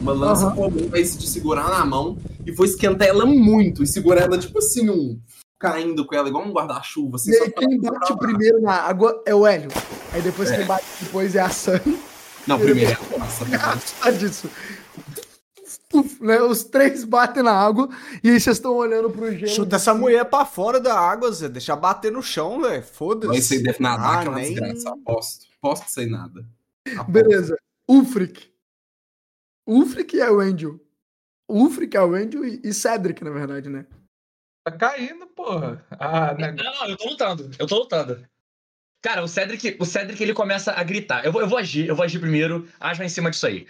Uma lança Aham. comum, esse de segurar na mão. E vou esquentar ela muito. E segurar ela, tipo assim, um. Caindo com ela, igual um guarda-chuva. Assim, E aí pra- quem bate primeiro na água é o Hélio. Aí depois quem bate depois é a Sunny. Não, primeiro é a lança. Só disso. Uf, né? Os três batem na água e aí vocês estão olhando pro gelo. Chuta essa mulher pra fora da água, Zé. Deixa bater no chão, velho. Foda-se. Mas aí deve nadar, Ah, aquela nem- desgraça. Aposto. Aposto sem nada. Aposto. Beleza. Ulfric. Ulfric é o Angel. Ulfric é o Angel e Cedric, na verdade, né? Tá caindo, porra. Ah, né? Não, não, eu tô lutando. Eu tô lutando. Cara, o Cedric, o Cedric ele começa a gritar. Eu vou, eu vou agir, eu vou agir primeiro. Asma em cima disso aí.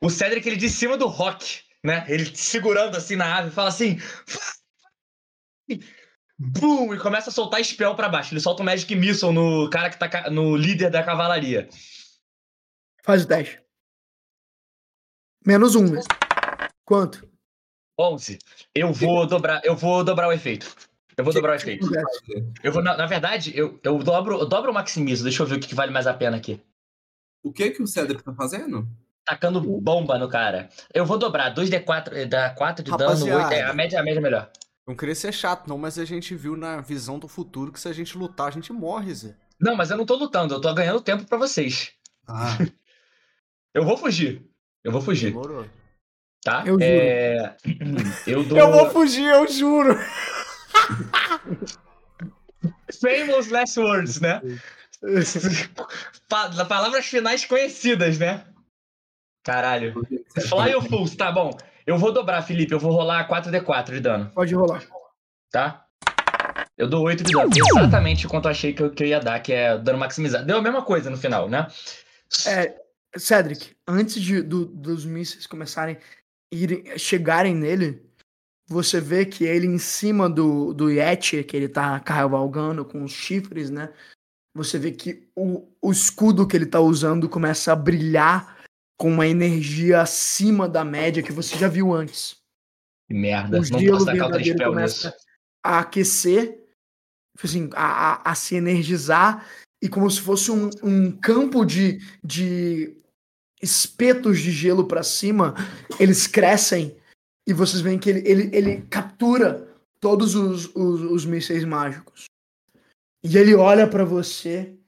O Cedric, ele de cima do Rock, né? Ele segurando assim na ave, fala assim. Bum! E começa a soltar spell pra baixo. Ele solta um Magic Missile no cara que tá no líder da cavalaria. Faz o teste. Menos um. Quanto? 11. Eu vou dobrar, eu vou dobrar o efeito. Eu vou dobrar o efeito. Eu vou, na, na verdade, eu, eu dobro, eu dobro o maximizo. Deixa eu ver o que, que vale mais a pena aqui. O que que o Cedric tá fazendo? Tacando bomba no cara. Eu vou dobrar 2d4, eh, dá 4 de dano, Rapaziada. 8, é, a média, a média é melhor. Não queria ser chato, não, mas a gente viu na visão do futuro que se a gente lutar, a gente morre, Zé. Não, mas eu não tô lutando, eu tô ganhando tempo pra vocês. Ah, (laughs) Eu vou fugir. Eu vou fugir, Demorou. Tá? Eu juro. É, (laughs) Eu dou. Eu vou fugir, eu juro. (laughs) Famous last words, né? (laughs) Pa- Palavras finais conhecidas, né? Caralho. Fly ou Fools, tá bom. Eu vou dobrar, Felipe. Eu vou rolar 4d4 de dano, Pode rolar. tá? Eu dou 8 de dano. Exatamente quanto eu achei que eu, que eu ia dar, que é dano maximizado. Deu a mesma coisa no final, né? É, Cedric, antes de, do- dos mísseis começarem irem, chegarem nele, você vê que ele em cima do, do Yeti, que ele tá cavalgando com os chifres, né? Você vê que o, o escudo que ele tá usando começa a brilhar com uma energia acima da média que você já viu antes. Que merda. O Não posso verdadeiro spell começa nisso. a aquecer, assim, a, a- a se energizar, e como se fosse um, um campo de, de espetos de gelo para cima, eles crescem e vocês veem que ele, ele, ele captura todos os, os, os mísseis mágicos. E ele olha para você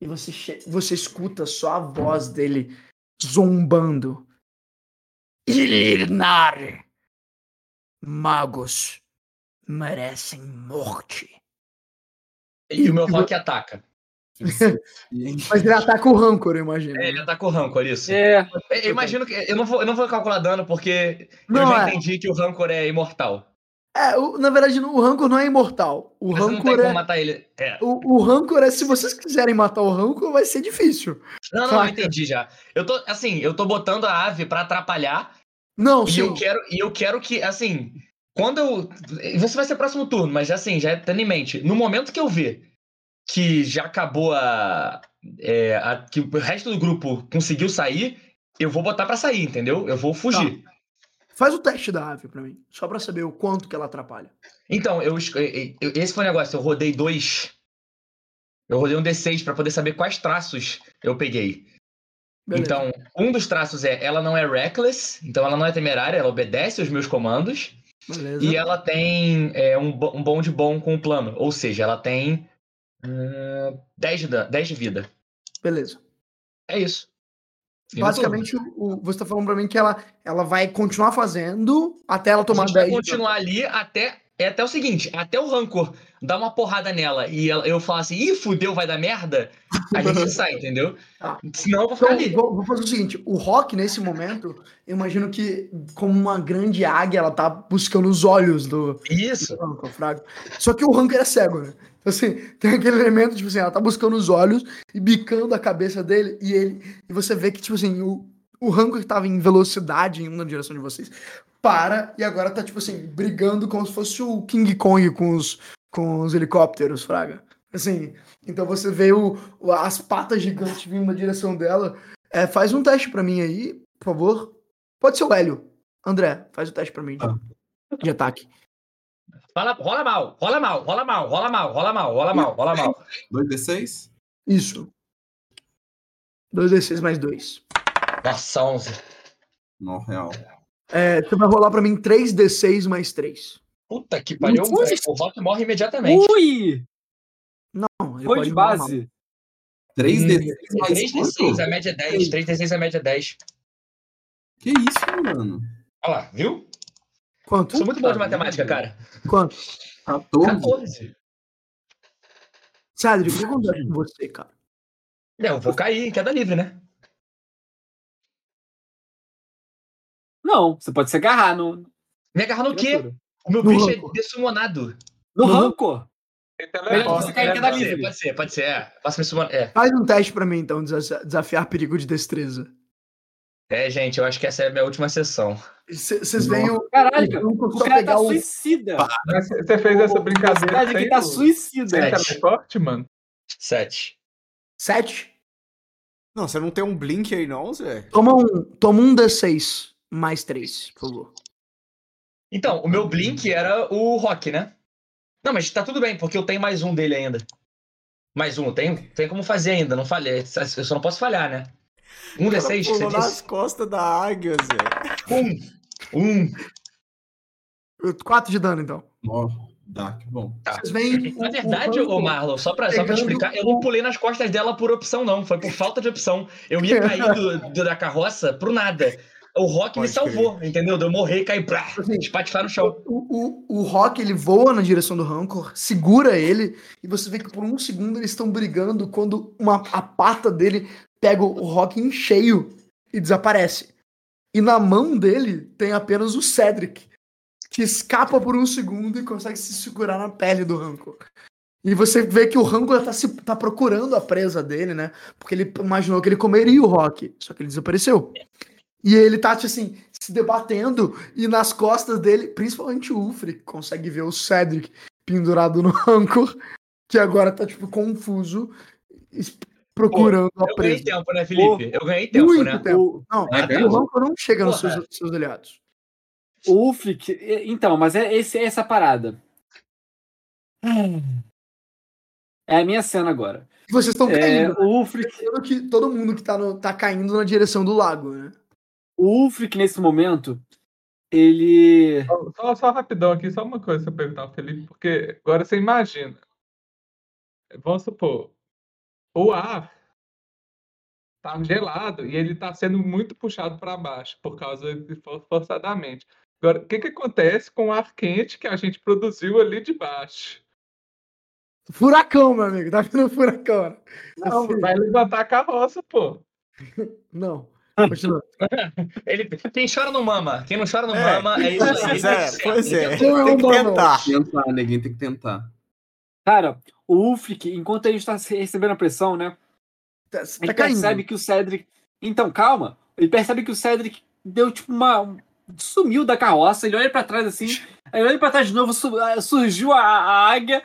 e você, você escuta só a voz dele zombando. Ilirnar. Magos merecem morte. E o meu rock ataca. (laughs) Mas ele ataca o Rancor, eu imagino. É, ele ataca o Rancor, isso. É, Eu imagino que. Eu não vou, eu não vou calcular dano, porque Não, eu já é. entendi que o Rancor é imortal. É, o- na verdade, o Rancor não é imortal. O Mas não tem Rancor como é. matar ele. É. O, o Rancor é, se vocês quiserem matar o Rancor, vai ser difícil. Não, não, eu entendi já. Eu tô, assim, eu tô botando a ave pra atrapalhar Não, e sim. eu quero, e eu quero que, assim, quando eu. Você vai ser próximo turno, mas assim, já tendo em mente, no momento que eu ver que já acabou a. é, a- que o resto do grupo conseguiu sair, eu vou botar pra sair, entendeu? Eu vou fugir. Faz o teste da ave pra mim. Só pra saber o quanto que ela atrapalha. Então, eu, eu- esse foi o negócio. Eu rodei dois. Eu rodei um D6 pra poder saber quais traços eu peguei. Beleza. Então, um dos traços é ela não é reckless, então ela não é temerária, ela obedece aos meus comandos. Beleza. E ela tem é, um, um bonde bom com o plano. Ou seja, ela tem hum, 10, de, dan- 10 de vida. Beleza. É isso. Fim Basicamente, o, o- você tá falando pra mim que ela, ela vai continuar fazendo até ela tomar A gente vai 10 de continuar ali até. É até o seguinte: até o rancor dar uma porrada nela e ela- eu falar assim, ih, fudeu, vai dar merda, a gente (laughs) sai, entendeu? Tá. Senão eu vou ficar Então, ali. vou, vou fazer o seguinte: o Rock, nesse momento, eu imagino que, como uma grande águia, ela tá buscando os olhos do, Isso. do Rancor, Fraga. Só que o Rancor é cego, né? Então, assim, (laughs) tem aquele elemento, tipo assim, ela tá buscando os olhos e bicando a cabeça dele, e ele. E você vê que, tipo assim, o, o Rancor que tava em velocidade indo na direção de vocês, para e agora tá, tipo assim, brigando como se fosse o King Kong com os, com os helicópteros, Fraga. Assim, então você vê o, o- as patas gigantes vindo na direção dela. É, faz um teste pra mim aí, por favor. Pode ser o Hélio. André, faz o teste pra mim de, de ataque. Fala, rola mal, rola mal, rola mal, rola mal, rola mal, rola mal, rola mal. 2d6? Isso. 2d6 mais 2. Nossa, 11. Não, real. É, você vai rolar pra mim 3d6 mais 3. Puta que pariu. Ui. O Rock morre imediatamente. Ui! Não, ele Foi pode de base. 3d6 mais 3d6, quanto? a média é 10. 3d6, a média é 10. Que isso, mano? Olha lá, viu? Quanto? Sou muito bom de matemática, cara. Quanto? 14? 14. Cedric, o que acontece com você, cara? É, eu vou cair em queda livre, né? Não, você pode se agarrar no. Me agarrar no quê? O meu No bicho rancor. é dessumonado. No No rancor. Tem Melhor teleporte, você cair em queda mano? Pode livre. ser, pode ser, pode ser. É. Me summonar. É. Faz um teste pra mim, então, desa- desafiar perigo de destreza. é, gente, eu acho que essa é a minha última sessão. Vocês veem o. Caralho, cara. o O cara tá suicida. Mas Você fez essa O brincadeira sem aqui tá o- suicida. sem Sete. teleporte, mano? 7. 7? Não, você não tem um blink aí não, Zé? Toma um, toma um D6 mais 3, por favor. Então, o meu Blink era o Rock, né? Não, mas tá tudo bem, porque eu tenho mais um dele ainda. Mais um, tem, tem como fazer ainda, não falhei. Eu só não posso falhar, né? Um Ela D6, pulou você nas disse? costas da águia, Zé. Um. Um. 4 de dano, então. Ó, dá, que bom. Vocês veem. o- Na o verdade, ô Marlon, só pra, só pra explicar, eu não pulei nas costas dela por opção, não. Foi por falta de opção. Eu ia cair do, do- da carroça pro nada. O Rock me Pode salvou, entendeu? De eu morrer e cair, plá, Assim, espatifar no chão. O, o, o Rock ele voa na direção do Rancor, segura ele, e você vê que por um segundo eles estão brigando quando uma, a pata dele pega o Rock em cheio e desaparece. E na mão dele tem apenas o Cedric, que escapa por um segundo e consegue se segurar na pele do Rancor. E você vê que o Rancor tá, se, tá procurando a presa dele, né? Porque ele imaginou que ele comeria o Rock, só que ele desapareceu. E ele tá, tipo assim, se debatendo, e nas costas dele, principalmente o Ulfric, consegue ver o Cedric pendurado no (laughs) Rancor, que agora tá, tipo, confuso, procurando a Eu ganhei presa. tempo, né, Felipe? Eu ganhei tempo, Muito né? tempo. Não, É, o. Rancor não chega nos seus, seus aliados. O Ulfric. Então, mas é esse, é essa parada. É a minha cena agora. Vocês estão É, caindo. o Ulfric, Percebendo que todo mundo que tá, no, tá caindo na direção do lago, né? O Ulfric, nesse momento, ele. Só, só rapidão aqui, só uma coisa pra perguntar ao Felipe, porque agora você imagina. Vamos supor, o ar tá gelado e ele tá sendo muito puxado para baixo por causa de for- forçadamente. Agora, o que que acontece com o ar quente que a gente produziu ali de baixo? Furacão, meu amigo. Tá vindo um furacão. Não, Assim, vai levantar a carroça, pô. (laughs) não. (laughs) Continua. Ele, quem chora não mama. Quem não chora não É, mama. É isso aí. Pois é, pois é. Tem que amo, tentar. Tentar, neguinho, tem que tentar. Cara, o Ulfric, enquanto ele está recebendo a pressão, né? Tá, Ele tá caindo. percebe que o Cedric. Então, calma. Ele percebe que o Cedric deu tipo uma. um- Sumiu da carroça. Ele olha pra trás assim. Aí ele olha pra trás de novo. su- ah, Surgiu a, a águia.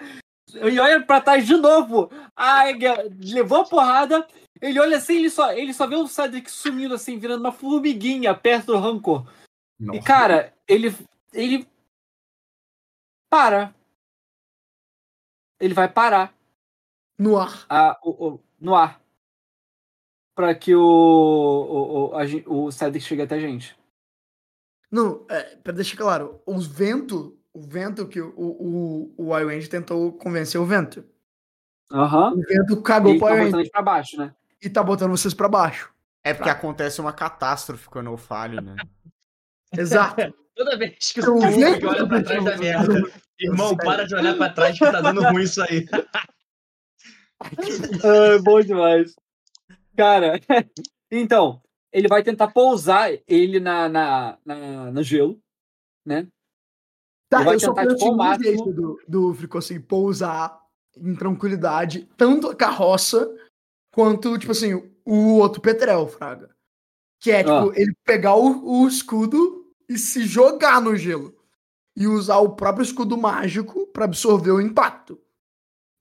Ele olha pra trás de novo. A águia levou a porrada. Ele olha assim. Ele só, ele só vê o Cedric sumindo assim, virando uma formiguinha perto do Rancor. E Nossa. cara, ele. Ele. Para. Ele vai parar No ar. a, o, o- no ar. Pra que o, o, o, a o Cedric chegue até a gente. Não, é, pra deixar claro, os vento, o vento que o, o, o Iwend tentou convencer o vento. Aham. O vento E cagou ele pro tá Iwend botando eles pra baixo, né? E tá botando vocês pra baixo. É porque acontece uma catástrofe quando eu falho, né? (laughs) Exato. Toda vez que Eu o olha pra trás da merda. Irmão, para de olhar pra trás que tá dando ruim isso aí. (laughs) Ah, bom demais. Cara, (laughs) então, ele vai tentar pousar ele na, na, na- no gelo, né? Tá, Ele vai eu só tentar, tipo, um máximo- jeito do, do Frico assim, pousar em tranquilidade, tanto a carroça quanto, tipo assim, o outro Petrel, Fraga. Que é, tipo, Ah. ele pegar o, o escudo e se jogar no gelo. E usar o próprio escudo mágico pra absorver o impacto.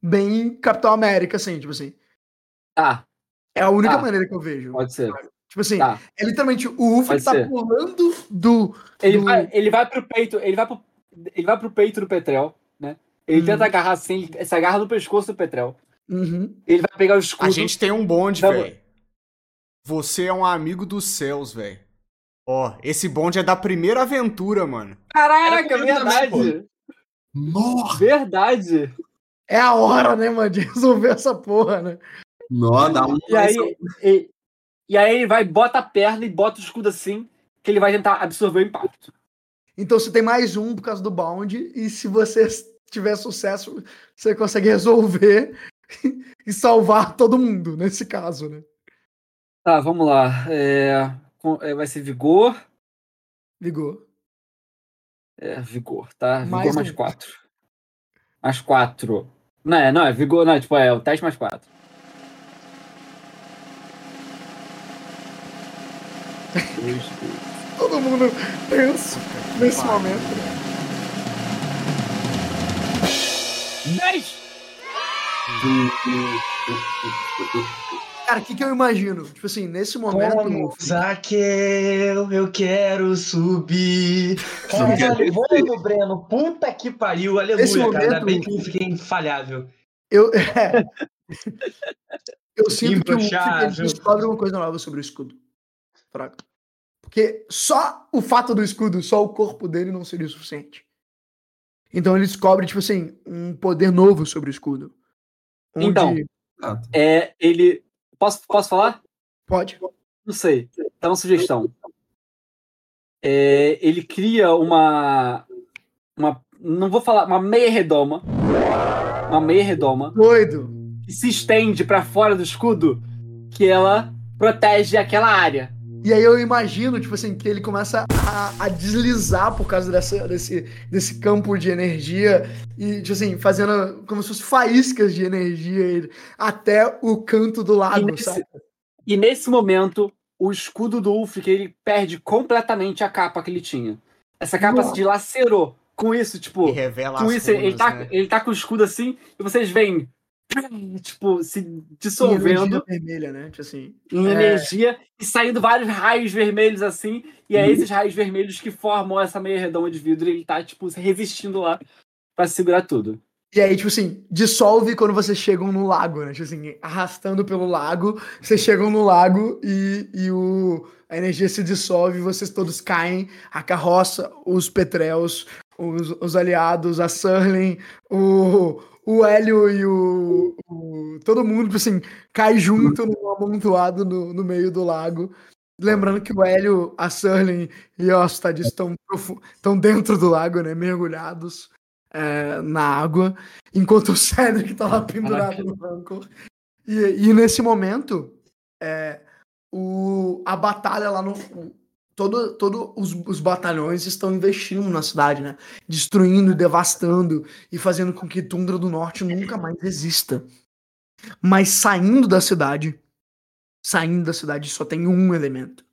Bem Capitão América, assim, tipo assim. Tá, É a única Tá. maneira que eu vejo. pode ser. Tipo assim, Tá. é literalmente o Pode tá ser. pulando do. Ele do- vai, ele vai pro peito, ele vai pro, ele vai pro peito do Petrel, né? Ele Hum. tenta agarrar assim, ele se agarra no pescoço do Petrel. Uhum. Ele vai pegar o escudo. A gente tem um bonde, velho. Você é um amigo dos céus, velho. Ó, esse bonde é da primeira aventura, mano. Caraca, também, verdade! Nossa! verdade! É a hora, né, mano, de resolver essa porra, né? Nó, dá um. E aí, e, e aí ele vai, bota a perna e bota o escudo assim, que ele vai tentar absorver o impacto. Então você tem mais um por causa do bound, e se você tiver sucesso, você consegue resolver (laughs) e salvar todo mundo, nesse caso, né? Tá, vamos lá. É, é, vai ser vigor. Ligou. É, vigor, tá? Vigor Mais mais, um. quatro. Mais quatro. Não, é, não, é vigor, não, é, tipo, é o teste mais quatro. (laughs) Todo mundo tenso nesse momento. Dez! Cara, o que, que eu imagino? Tipo assim, nesse momento. Vamos, Zaqueu, eu quero subir. Vamos, Breno. Puta que pariu, aleluia, Esse cara. Ainda momento- bem que eu fiquei infalhável. Eu, é, eu sinto que o Imbrochável. descobre uma coisa nova sobre o escudo. Fraca. Porque só o fato do escudo, só o corpo dele não seria o suficiente. Então ele descobre, tipo assim, um poder novo sobre o escudo. Onde- Então. Exato. É, ele. Posso, posso falar? Pode. Não sei. Dá uma sugestão. É, ele cria uma. Uma. Não vou falar. Uma meia redoma. Uma meia redoma. Doido. Que se estende pra fora do escudo. Que ela protege aquela área. E aí eu imagino, tipo assim, que ele começa a, a deslizar por causa dessa, desse, desse campo de energia e, tipo assim, fazendo como se fosse faíscas de energia ele- até o canto do E lago, nesse, sabe? e nesse momento, o escudo do Ulfric ele perde completamente a capa que ele tinha. Essa capa Nossa. se dilacerou. Com isso, tipo. E revela Com as isso, ele tá, né? ele tá com o escudo assim, e vocês veem, (clears throat) tipo, se Em energia dissolvendo vermelha, né? Tipo assim. em É. energia e saindo vários raios vermelhos assim, e é esses raios vermelhos que formam essa meia redoma de vidro e ele tá, tipo, resistindo lá pra segurar tudo. E aí, tipo assim, dissolve quando vocês chegam no lago, né? Tipo assim, arrastando pelo lago, vocês chegam no lago e, e o, a energia se dissolve, vocês todos caem, a carroça, os Petrels, os, os aliados, a Surling, o, o Hélio e o, o- Todo mundo, tipo assim, cai junto num amontoado no, no meio do lago. Lembrando que o Hélio, a Surling e o Ostad estão, estão dentro do lago, né? Mergulhados é, na água, enquanto o (laughs) Cedric tá lá pendurado no rancor. E, e nesse momento, é, o, a batalha lá no. Todo, todo os, os batalhões estão investindo na cidade, né? Destruindo, devastando e fazendo com que Tundra do Norte nunca mais exista. Mas saindo da cidade, saindo da cidade só tem um elemento.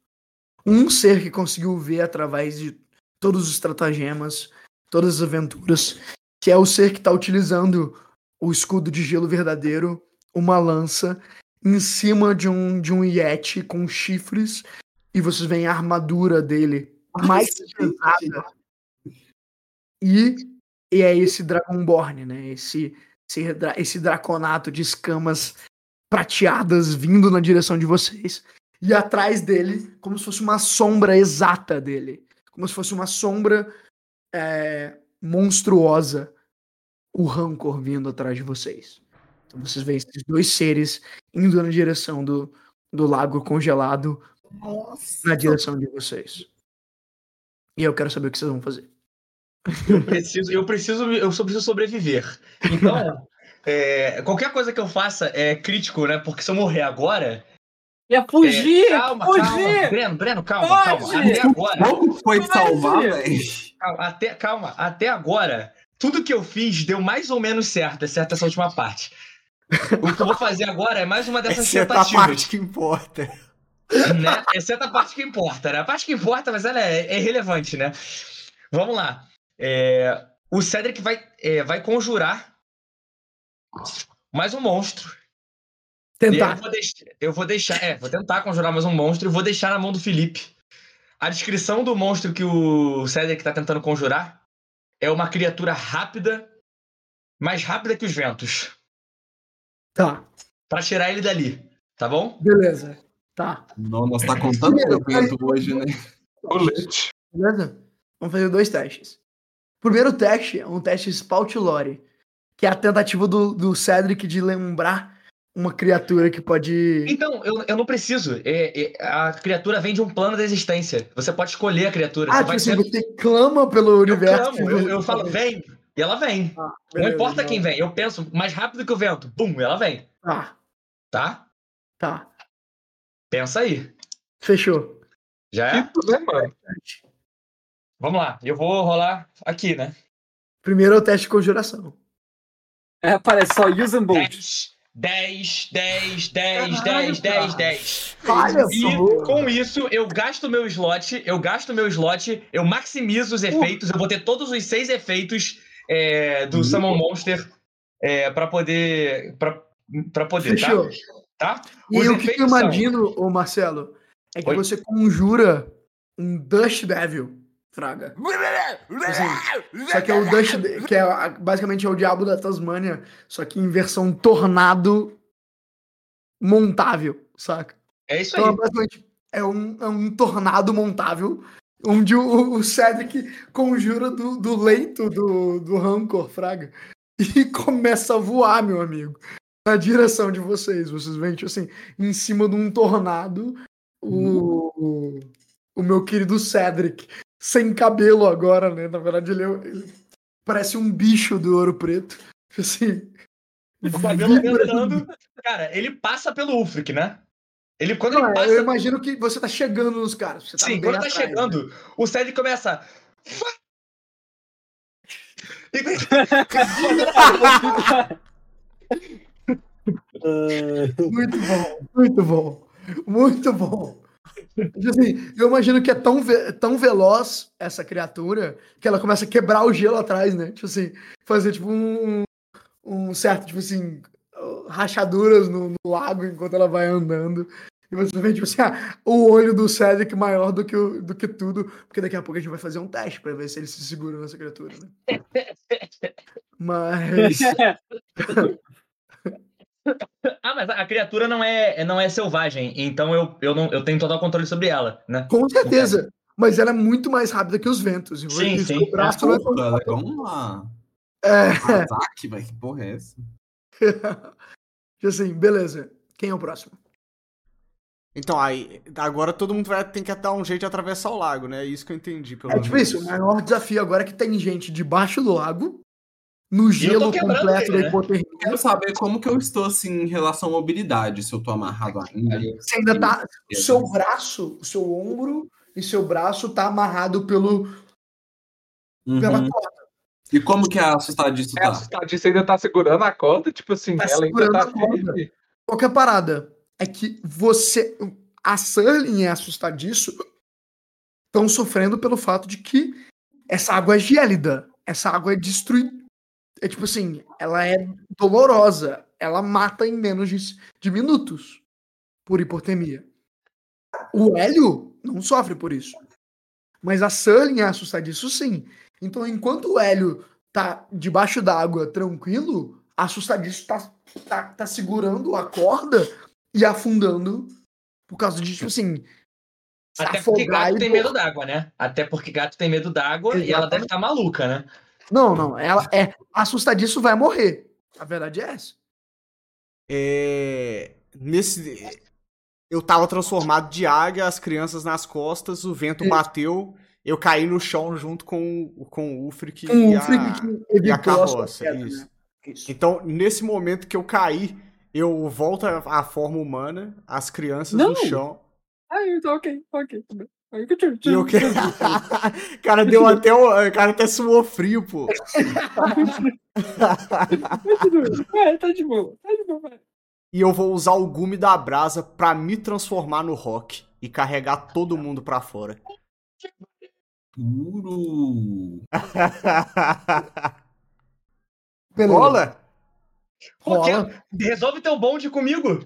Um ser que conseguiu ver através de todos os estratagemas, todas as aventuras, que é o ser que está utilizando o escudo de gelo verdadeiro, uma lança, em cima de um, de um Yeti com chifres, e vocês veem a armadura dele mais pesada. E, e é esse Dragonborn, né? Esse, esse, esse draconato de escamas prateadas vindo na direção de vocês. E atrás dele, como se fosse uma sombra exata dele como se fosse uma sombra é, monstruosa, o rancor vindo atrás de vocês. Então vocês veem esses dois seres indo na direção do, do lago congelado, na direção de vocês. E eu quero saber o que vocês vão fazer. Eu preciso, eu preciso, eu preciso sobreviver. Então, (laughs) é, qualquer coisa que eu faça é crítico, né? Porque se eu morrer agora. Ia fugir! é, calma, fugir! calma. Breno, Breno, calma, calma. Foge! Até agora. Como foi salvar, velho? Calma, até, calma, até agora, tudo que eu fiz deu mais ou menos certo, exceto essa última parte. O que eu vou fazer agora é mais uma dessas Exceto a tentativas. parte que importa. Né? Exceto a parte que importa, né? A parte que importa, mas ela é, é irrelevante, né? Vamos lá. É, o Cedric vai, é, vai conjurar mais um monstro. Tentar. Eu vou, deix- eu vou deixar. É, vou tentar conjurar mais um monstro e vou deixar na mão do Felipe. A descrição do monstro que o Cedric tá tentando conjurar é uma criatura rápida, mais rápida que os ventos. Tá, Pra tirar ele dali, tá bom? beleza. Tá, Não, nós tá contando o evento hoje, né? Colete. beleza? Vamos fazer dois testes. O primeiro teste é um teste Spout Lore, que é a tentativa do, do Cedric de lembrar uma criatura que pode. Então, eu, eu não preciso. É, é, a criatura vem de um plano de existência. Você pode escolher a criatura. Ah, você tipo vai assim, ser. você clama pelo Eu, universo. clamo, eu, eu falo, vem, e ela vem. Ah, Não beleza, importa quem vem, eu penso mais rápido que o vento. Bum, ela vem. Tá, Tá? tá. Pensa aí. Fechou. Já é? Tipo, né, mano? Vamos lá. Eu vou rolar aqui, né? Primeiro é o teste de conjuração. É, aparece só use and bolt. 10, 10, 10, 10, Caralho, 10, 10, cara. 10. Falha, E com isso, eu gasto meu slot, eu gasto meu slot, eu maximizo os efeitos, eu vou ter todos os seis efeitos é, do Summon Monster é, para poder. Pra, pra poder, Fechou. tá? Tá? E Os o que, eu efeitos são- imagino, ô Marcelo, é que Oi? você conjura um Dust Devil, Fraga. Assim, só que é o Dust, que é basicamente é o diabo da Tasmânia, só que em versão tornado montável, saca? É isso Então, aí. basicamente, é um, é um tornado montável, onde o, o Cedric conjura do, do leito do, do Rancor, Fraga, (laughs) e começa a voar, meu amigo, na direção de vocês. Vocês veem, tipo assim, em cima de um tornado, o, o, o meu querido Cedric, sem cabelo agora, né? Na verdade, ele, é- ele parece um bicho do ouro preto. Assim, O cabelo andando. Cara, ele passa pelo Ulfric, né? Ele, quando Não, ele é, passa. eu imagino que você tá chegando nos caras. Você tá Sim, bem quando tá atrás, né? chegando, o Cedric começa. E- (laughs) (laughs) (laughs) Muito bom, muito bom, muito bom. Tipo Assim, eu imagino que é tão, ve- tão veloz essa criatura que ela começa a quebrar o gelo atrás, né? Tipo assim, fazer tipo um, um certo, tipo assim, rachaduras no, no lago enquanto ela vai andando. E você vê, tipo assim, ah, o olho do Cedric maior do que, o- do que tudo, porque daqui a pouco a gente vai fazer um teste pra ver se ele se segura nessa criatura, né? (laughs) Mas. (laughs) (laughs) Ah, mas a criatura não é, não é selvagem, então eu, eu, não, eu tenho total controle sobre ela, né? Com certeza. Mas ela é muito mais rápida que os ventos. E Sim, sim. O braço não é Porra, ela é igual uma É, ataque, velho. Que porra é essa? tipo (laughs) assim, beleza. Quem é o próximo? Então, aí, agora todo mundo vai ter que dar um jeito de atravessar o lago, né? É isso que eu entendi. Pelo É tipo menos. isso, o maior desafio agora é que tem gente debaixo do lago, no gelo completo da né? hipotermia. Quero saber como que eu estou, assim, em relação à mobilidade, se eu tô amarrado ainda. Você ainda tá. O seu braço, o seu ombro e seu braço tá amarrado pelo, pela Uhum. corda. E como que a assustadiço É, tá? assustadiça ainda tá segurando a corda, tipo assim, Tá ela ainda segurando tá a corda. Qualquer parada é que você. A Surling e a Assustadiço estão sofrendo pelo fato de que essa água é gélida. Essa água é destruída. É tipo assim, ela é dolorosa. Ela mata em menos de, de minutos por hipotermia. O Hélio não sofre por isso. Mas a Surling e a Assustadiço sim. Então, enquanto o Hélio tá debaixo d'água tranquilo, a Assustadiço tá, tá, tá segurando a corda e afundando por causa de, tipo assim, Até porque gato e tem medo d'água, né? Até porque gato tem medo d'água e ela deve estar maluca, né? Não, não. Ela é assustadiço, vai morrer. A verdade é essa. É, nesse. Eu tava transformado de águia, as crianças nas costas, o vento Isso. bateu, eu caí no chão junto com, o- com o Ufric Com e, o a, que e a carroça. queda, Isso. né? Isso. Então, nesse momento que eu caí, eu volto à à forma humana, as crianças Não! no chão. Ah, então ok, ok. tudo bem. E eu (laughs) cara deu até o o cara até suou frio, pô. (laughs) É, tá de boa, tá de boa. vai. E eu vou usar o gume da brasa pra me transformar no rock e carregar todo mundo pra fora. Puro. (laughs) Rola? Rola. Resolve teu bonde comigo.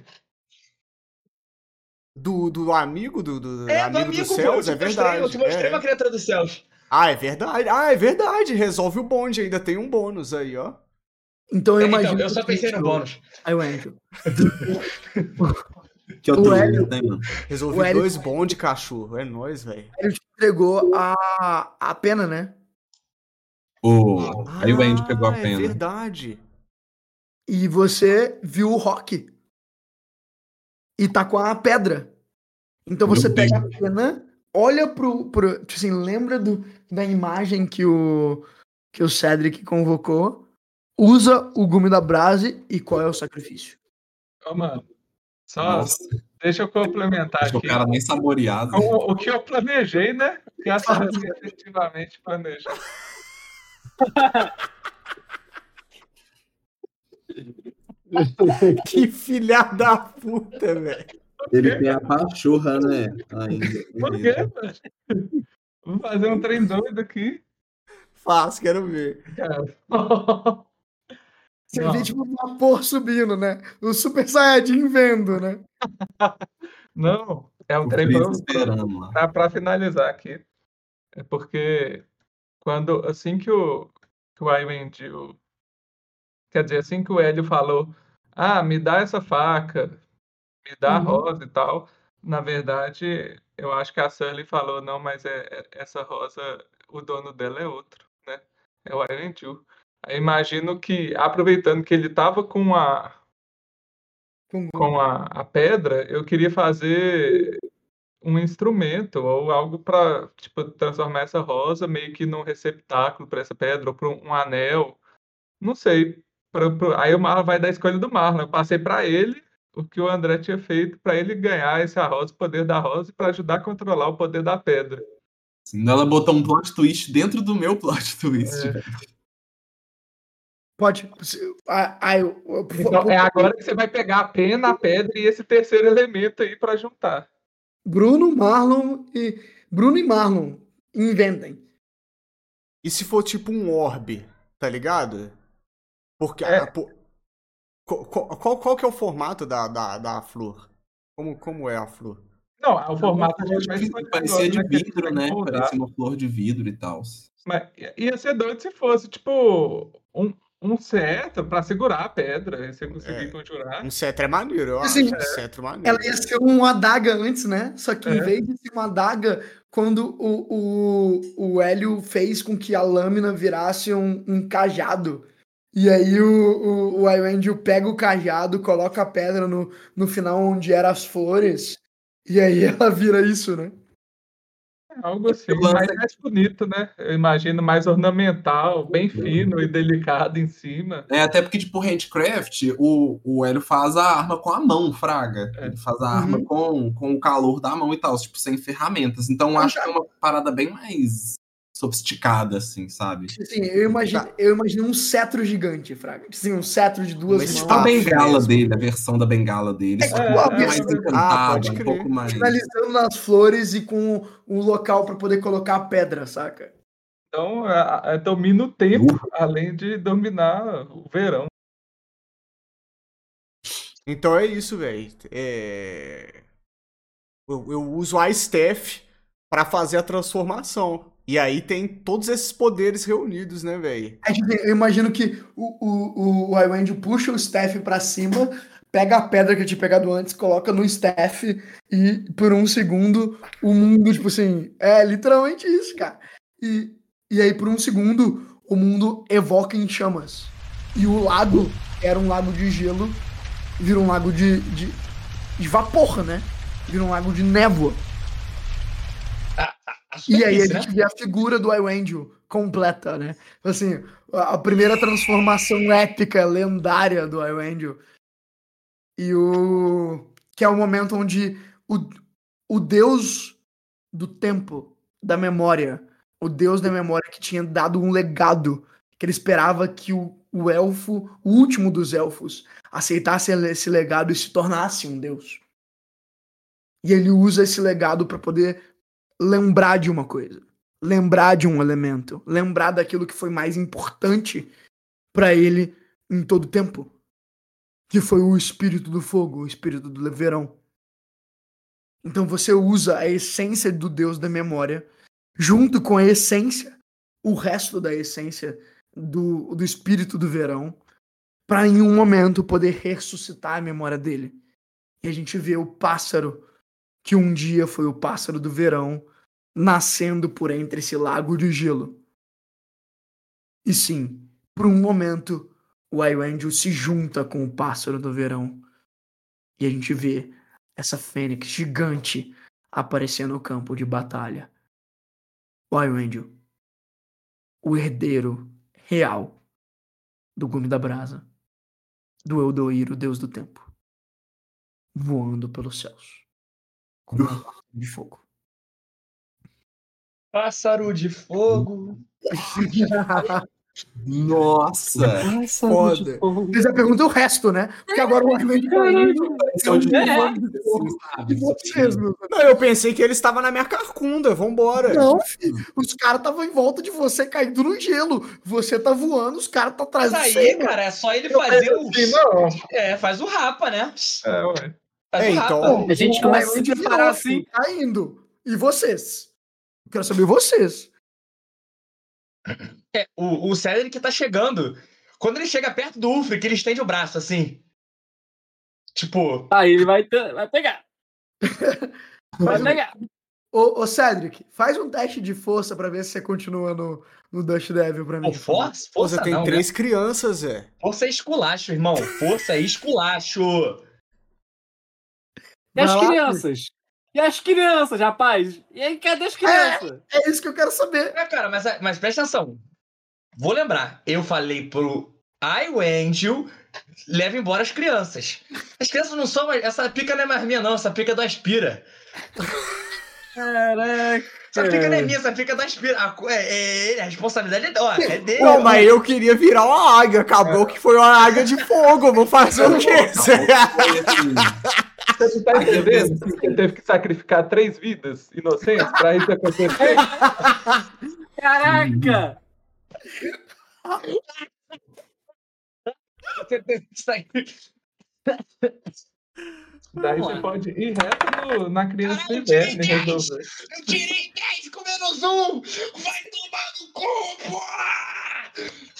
Do, do amigo do, do É, amigo, do amigo, dos céus, é mostrei, verdade. eu te mostrei é. uma criatura dos céus. Ah, é verdade. Ah, é verdade. Resolve o bonde, ainda tem um bônus aí, ó. Então eu É, imagino. então, eu só pensei no o- bônus. Aí o Andrew. (laughs) Que eu O Hélio- né, mano? Resolvi O Hélio- dois bonde, cachorro. É nóis, velho. Ele te entregou a, a pena, né? Pô, aí o Andy pegou a Ah, É pena. verdade. E você viu o Rock. E tá com a pedra. Então Meu você pega Deus. a pena, olha pro. pro tipo assim, lembra do, da imagem que o, que o Cedric convocou. Usa o gume da brase e qual é o sacrifício? Ô, mano, só Nossa, deixa eu complementar que aqui. o cara nem saboreado. O, o que eu planejei, né? Que a Sara (laughs) efetivamente planejou. (laughs) (laughs) Que filha da puta, velho. Ele tem a pachorra, né? Ainda. (laughs) Por quê, velho? Vou fazer um trem doido aqui. Faz, quero ver. Cara. Você Não. vê tipo um vapor subindo, né? O Super Saiyajin vendo, né? (laughs) Não, é um O trem Freeza pra, finalizar aqui. É porque quando assim que o, que o Iwendil. Quer dizer, assim que o Hélio falou, ah, me dá essa faca, me dá a Uhum. rosa e tal. Na verdade, eu acho que a Sully falou, não, mas é, é- essa rosa, o dono dela é outro, né? É o Iwendil. Aí imagino que, aproveitando que ele tava com a, Com- com a, a pedra, eu queria fazer um instrumento ou algo para tipo transformar essa rosa meio que num receptáculo para essa pedra ou para um anel, não sei. Pra- pra- aí o Marlon vai dar a escolha do Marlon. Eu passei para ele o que o André tinha feito para ele ganhar esse rosa, o poder da rosa e para ajudar a controlar o poder da pedra. Assim, ela botou um plot twist dentro do meu plot twist. É. Pode. ah, ah, eu- Então é agora que você vai pegar a pena, a pedra e esse terceiro elemento aí para juntar. Bruno, Marlon e. Bruno e Marlon inventem. E se for tipo um orbe, tá ligado? Porque. É. a- pô- qual, qual, qual- que é o formato da, da, da flor? Como, como é a flor? Não, o formato a gente vai Parecia de né, vidro, né? moldar. Parecia uma flor de vidro e tal. Mas ia ser doido se fosse, tipo, um, um cetro pra segurar a pedra, e você conseguir É. Um conjurar. cetro é maneiro, eu acho. Assim, Um cetro é maneiro. Ela ia ser uma adaga antes, né? Só que em É. vez de ser uma adaga, quando o, o, o Hélio fez com que a lâmina virasse um, um cajado. E aí o, o, o pega o cajado, coloca a pedra no, no final onde eram as flores. E aí (laughs) ela vira isso, né? Algo assim, mas mais bonito, né? Eu imagino mais ornamental, bem fino e delicado em cima. É, até porque, tipo, handcraft, o, o Hélio faz a arma com a mão, fraga. É. Ele faz a arma com, com o calor da mão e tal, tipo, sem ferramentas. Então, eu acho que é uma parada bem mais sofisticada, assim, sabe? Assim, eu imagino, eu imagino um cetro gigante, Fraga. Assim, um cetro de duas Mas mãos. tipo A bengala mesmo. dele, a versão da bengala dele. É, é, um pouco é, mais é. encantada, Ah, um pouco mais. Finalizando nas flores e com um local pra poder colocar a pedra, saca? Então, a- a- domina o tempo, além de dominar o verão. Então é isso, velho. É... Eu, eu uso a Steph pra fazer a transformação. E aí tem todos esses poderes reunidos, né, velho? É, tipo, eu imagino que o, o, o Iwendel puxa o Steph pra cima, pega a pedra que eu tinha pegado antes, coloca no staff e por um segundo o mundo, tipo assim, é literalmente isso, cara. E, e aí por um segundo o mundo evoca em chamas. E o lago era um lago de gelo, vira um lago de, de, de vapor, né? Vira um lago de névoa. E aí a superfície, né? gente vê a figura do Iwendel completa, né? Assim, a a primeira transformação épica, lendária do Iwendel. E o... Que é o momento onde o, o deus do tempo, da memória, o deus da memória que tinha dado um legado, que ele esperava que o, o elfo, o último dos elfos, aceitasse esse legado e se tornasse um deus. E ele usa esse legado para poder lembrar de uma coisa, lembrar de um elemento, lembrar daquilo que foi mais importante para ele em todo o tempo, que foi o espírito do fogo, o espírito do verão. Então você usa a essência do Deus da memória junto com a essência, o resto da essência do, do espírito do verão, para em um momento poder ressuscitar a memória dele. E a gente vê o pássaro que um dia foi o pássaro do verão nascendo por entre esse lago de gelo. E sim, por um momento, o Iwendel se junta com o pássaro do verão. E a gente vê essa fênix gigante aparecer no campo de batalha. O Iwendel, o herdeiro real do Gume da Brasa, do Eldoir, o deus do tempo, voando pelos céus, com uma de fogo. Pássaro de fogo. Nossa! Foda. Mas a pergunta é o resto, né? Porque agora o tá Esse é É. de vocês, meu. Não, eu pensei que ele estava na minha carcunda, vambora. Não, filho. Os caras estavam em volta de você caído no gelo. Você tá voando, os caras tá atrás Isso de aí, você. cara, é só ele Eu fazer o. assim, não. É, faz o rapa, né? É, ué. Faz É, o rapa. então- A gente começa a se preparar assim. Tá indo. E vocês? Quero saber vocês. É, o, o Cedric tá chegando. Quando ele chega perto do Ulfric, ele estende o braço assim. Tipo, Aí ele vai, vai pegar. (laughs) Vai pegar. Ô, ô, Cedric, faz um teste de força pra ver se você continua no, no Dust Devil pra mim. pô, força, força você tem não, três crianças, Zé. né? Força é esculacho, irmão. Força é esculacho. E as crianças? E as crianças, rapaz? E aí, cadê as crianças? É isso que eu quero saber. É, cara, mas, mas presta atenção. Vou lembrar, eu falei pro Iwendel leva embora as crianças. As crianças não são mais. Essa pica não é mais minha, não. Essa pica é do Aspira. Caraca. Essa pica não é minha, essa pica é do Aspira. A, co- é, é, ele, a responsabilidade é, ó, é dele. Pô, mas eu queria virar uma águia. Acabou que foi uma águia de fogo. Vou fazer o quê? Você não tá entendendo? que Você teve que sacrificar três vidas inocentes pra isso acontecer? Caraca! Você tem que sair. Daí você lá. pode ir reto no- na criança Caralho, inverno e tirei resolver. Eu tirei 10 com menos um! Vai tomar no cu, porra!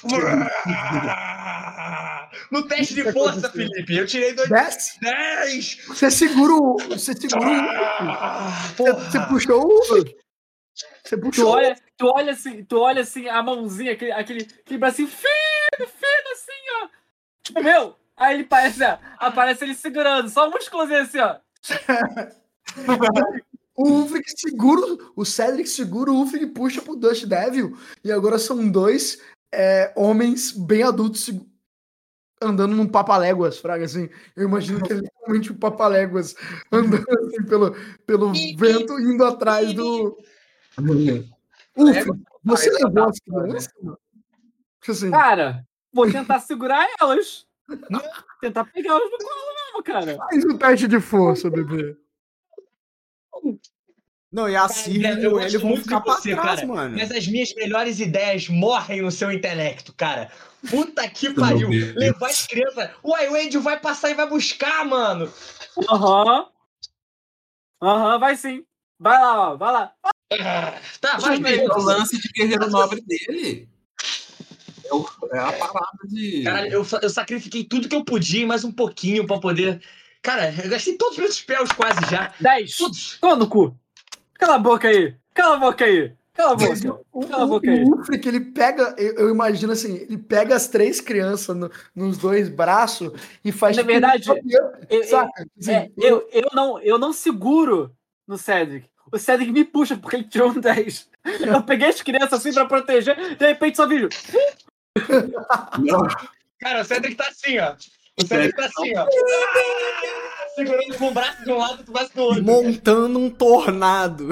(laughs) No teste de força, Felipe, eu tirei dois- Desce. 10! Você segura o. Você segura o. Ah, Você, puxou o. Você Tu puxou. olha, tu olha assim, tu olha assim, a mãozinha, aquele, aquele, aquele bracinho fino, fino, assim, ó. Tipo, meu, aí ele parece, ó, aparece ele segurando, só um musculozinho assim, ó. (laughs) O Ulfric segura. O Cedric segura o Ulfric e puxa pro Dust Devil. E agora são dois é, homens bem adultos andando num papaléguas, Fraga, assim. Eu imagino que é literalmente um papaléguas (laughs) andando assim pelo, pelo vento, indo atrás do. (laughs) Ulfric, você Ah, levou as tá, crianças? Tipo Assim, Cara, vou tentar segurar elas. Tentar pegar elas no colo mesmo, cara. faz um teste de força, bebê. Não, e a Siri eu e o Hélio vão ficar pra você, trás, cara. mano. Mas as minhas melhores ideias morrem no seu intelecto, cara. Puta que pariu. Levar as crianças. O Iwendel vai passar e vai buscar, mano. Aham. Aham, vai sim. Vai lá, ó, vai lá. Ah, Tá, vai, É o lance de guerreiro nobre dele. É É a parada de. Caralho, eu, eu sacrifiquei tudo que eu podia e mais um pouquinho pra poder. Cara, eu gastei todos os meus spells quase já. 10. Todos. Toma no cu. Cala a boca aí. Cala a boca aí. Cala a boca. O, Cala a boca o, aí. o Ulfric, ele pega, eu, eu imagino assim, ele pega as três crianças no- nos dois braços e faz. Na tipo verdade, eu- saca? Assim, É, eu, eu, não, eu não seguro no Cedric. O Cedric me puxa porque ele tirou um 10. (laughs) Eu peguei as crianças assim pra proteger, de repente só vi. Não, Cara, o Cedric tá assim, ó. O Cedric tá assim, ó. Ah! Segurando com o braço de um lado e o braço do outro. Montando um tornado.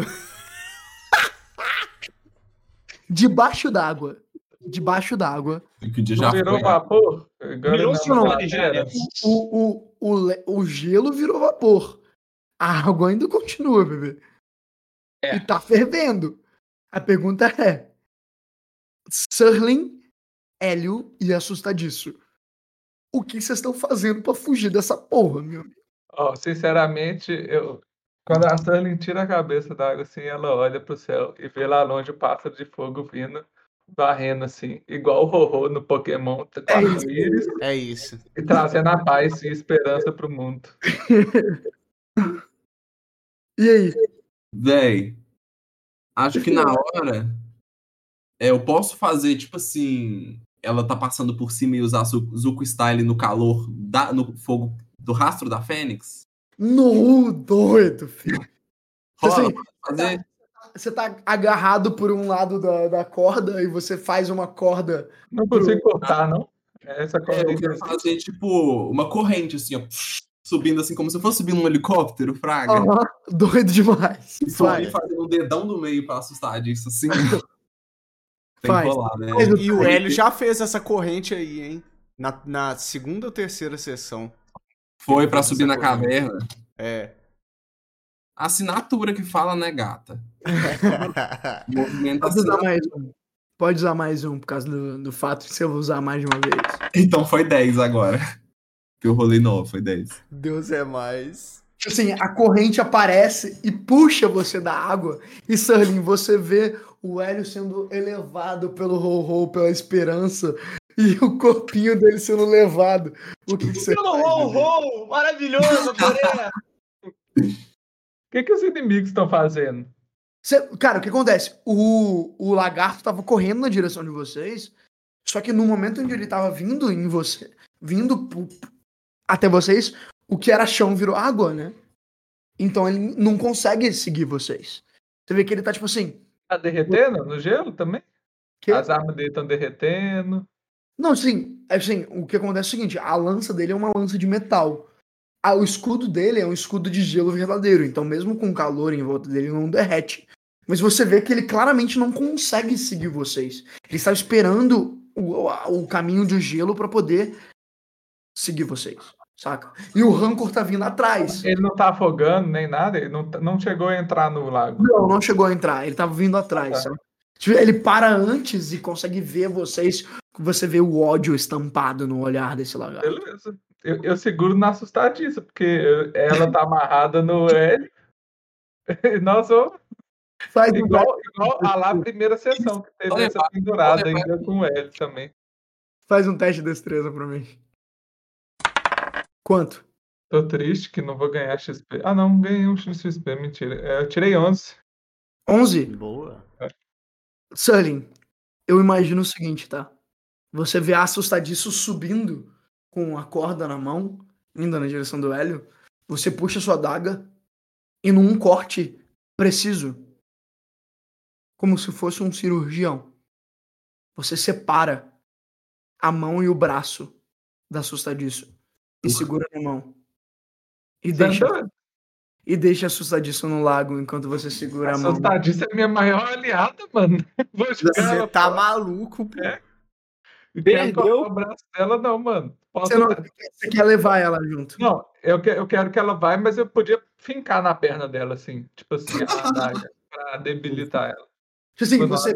Debaixo d'água. Debaixo d'água. que o dia Não já virou foi. vapor? Virou não, não, né? O, o, o, o gelo virou vapor. A água ainda continua, bebê. É. E tá fervendo. A pergunta é: Surling, Hélio e assustadiço. O que vocês estão fazendo pra fugir dessa porra, meu amigo? Ó, sinceramente, eu. Quando a Sterling tira a cabeça da água assim, ela olha pro céu e vê lá longe o pássaro de fogo vindo, varrendo assim, igual o Rorô no Pokémon, É isso. arco-íris, É isso. e trazendo a paz e esperança pro mundo. (laughs) E aí? Véi, acho que (laughs) na hora é, eu posso fazer, tipo assim, ela tá passando por cima e usar Zu- Zuko Style no calor, da, no fogo do rastro da Fênix? No doido, filho. Rola, Assim, fazer? Você tá agarrado por um lado da, da corda e você faz uma corda. Não consigo cortar, não. Essa É, corda eu quero fazer, tipo, uma corrente, assim, ó, subindo assim, como se fosse subir num helicóptero, fraga. Aham, doido demais. E só fazendo o dedão do meio pra assustar disso, assim. (laughs) Faz. rolar, né? E o Hélio já fez essa corrente aí, hein? Na, na segunda ou terceira sessão. Foi pra Fez subir na corrente. caverna. É. Assinatura que fala, né, gata? (laughs) Pode usar mais um. Pode usar mais um, por causa do, do fato de você usar mais de uma vez. Então foi 10 agora. Que eu rolei 9, foi 10. Deus é mais. Tipo Assim, a corrente aparece e puxa você da água. E, Sterling, você vê o Hélio sendo elevado pelo Ho-Ho, pela esperança. E o corpinho dele sendo levado. O que, que você Pelo ho, ho! Maravilhoso, Coreia! (laughs) O que, que os inimigos estão fazendo? Você- cara, o que acontece? O, o lagarto tava correndo na direção de vocês, só que no momento onde ele tava vindo em você, vindo até vocês, o que era chão virou água, né? Então ele não consegue seguir vocês. Você vê que ele tá tipo assim. Tá derretendo no gelo também? que- As armas dele estão derretendo. Não, assim, é assim, o que acontece é o seguinte, a lança dele é uma lança de metal. Ah, o escudo dele é um escudo de gelo verdadeiro, então mesmo com calor em volta dele não derrete. Mas você vê que ele claramente não consegue seguir vocês. Ele está esperando o, o caminho de gelo para poder seguir vocês, saca? E o Rancor tá vindo atrás. Ele não tá afogando nem nada, ele não, tá- não chegou a entrar no lago. Não, não chegou a entrar, ele tava vindo atrás, Tá. sabe? Tipo, Ele para antes e consegue ver vocês, você vê o ódio estampado no olhar desse lagarto. Beleza. Eu, eu seguro na assustadiça, porque ela tá amarrada no (laughs) L. (laughs) Nós vamos Faz um igual, igual a lá primeira sessão, que teve essa pendurada ainda com o L também. Faz um teste de destreza pra mim. Quanto? Tô triste que não vou ganhar XP. Ah, não, ganhei um XP, mentira. É, Eu tirei 11. 11? Boa. Sully, eu imagino o seguinte, tá? Você vê a assustadiço subindo com a corda na mão, indo na direção do Hélio. Você puxa sua daga e num corte preciso, como se fosse um cirurgião, você separa a mão e o braço da assustadiço e segura na mão. E deixa, Deixa... e deixa assustadiço no lago enquanto você segura a mão. Assustadiça é minha maior aliada, mano. (laughs) Vou jogar Você ela tá fora. maluco, pô. E quero Perdeu? o braço dela, não, mano. Posso... Você, não, você quer levar ela junto? Não, eu, que- eu quero que ela vá, mas eu podia fincar na perna dela, assim. Tipo assim, a (laughs) adaga, pra debilitar ela. Tipo assim, você,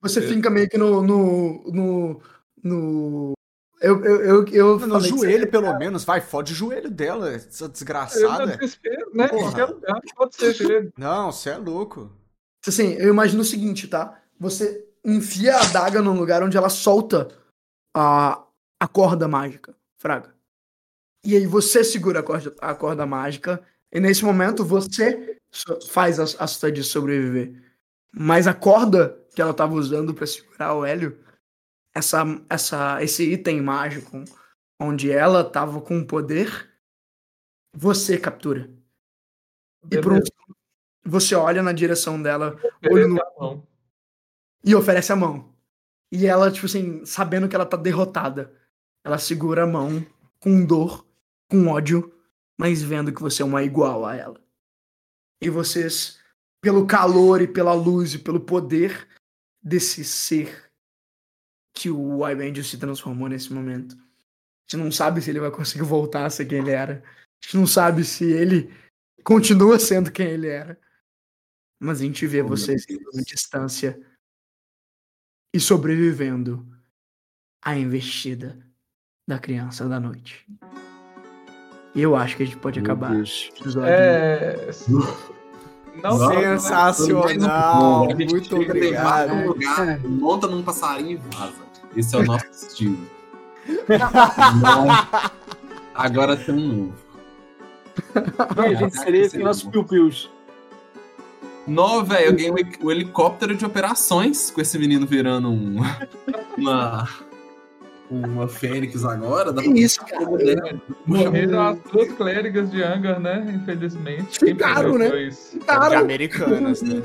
você É. fica meio que no. no, no, no- eu, eu, eu, eu No joelho, pelo menos. Vai, fode o joelho dela, essa Eu não desgraçada. desespero, né? Lugar, pode ser joelho. Não, você é louco. Assim, eu imagino o seguinte, tá? Você enfia a adaga num lugar onde ela solta a, a corda mágica, Fraga. E aí você segura a corda, a corda mágica, e nesse momento você faz a, a sua de sobreviver. Mas a corda que ela tava usando para segurar o Hélio, essa, essa, esse item mágico, onde ela tava com poder, você captura. E por um Beleza. você olha na direção dela olho no- Beleza, a mão. e oferece a mão. E ela, tipo assim, sabendo que ela tá derrotada, ela segura a mão com dor, com ódio, mas vendo que você é uma igual a ela. E vocês, pelo calor e pela luz e pelo poder desse ser que o Ibendio se transformou nesse momento. A gente não sabe se ele vai conseguir voltar a ser quem ele era. A gente não sabe se ele continua sendo quem ele era. Mas a gente vê Oh, vocês em distância e sobrevivendo à investida da criança da noite. E eu acho que a gente pode Meu acabar Deus. É. Não, Sensacional, A gente muito obrigado. lugar, monta num passarinho e vaza. Esse é o nosso estilo. (laughs) Não. Agora tem um novo. E a gente seria com nossos piu-pius. Nó, velho, eu ganhei um helicóptero de operações com esse menino virando um, uma. Uma fênix agora. Dá Que isso, cara? Morreram as duas clérigas de Angar, né? Infelizmente. Ficaram, né? Isso. De americanas, né?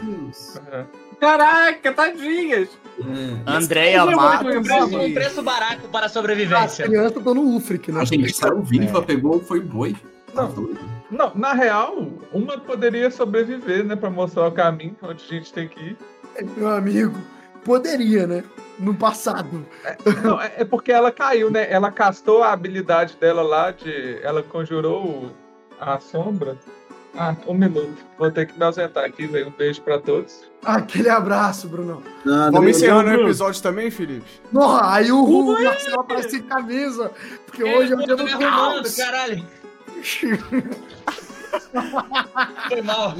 É. Caraca, tadinhas! É. Andréia é Matos Um preço, um preço barato para a sobrevivência. crianças estão no Ufric, né? A gente saiu viva, É. pegou, foi boi. Tá Não. Não, na real, uma poderia sobreviver, né? Pra mostrar o caminho onde a gente tem que ir. Meu amigo, poderia, né? No passado. Não, é é porque ela caiu, né? Ela castou a habilidade dela lá de. Ela conjurou a sombra. Ah, um minuto. Vou ter que me ausentar aqui, velho. Um beijo pra todos. Aquele abraço, Bruno. Vamos encerrando o episódio também, Felipe? Nossa, aí o, o Marcelo aparece sem camisa. Porque hoje é o dia do House. caralho. (laughs) Foi mal.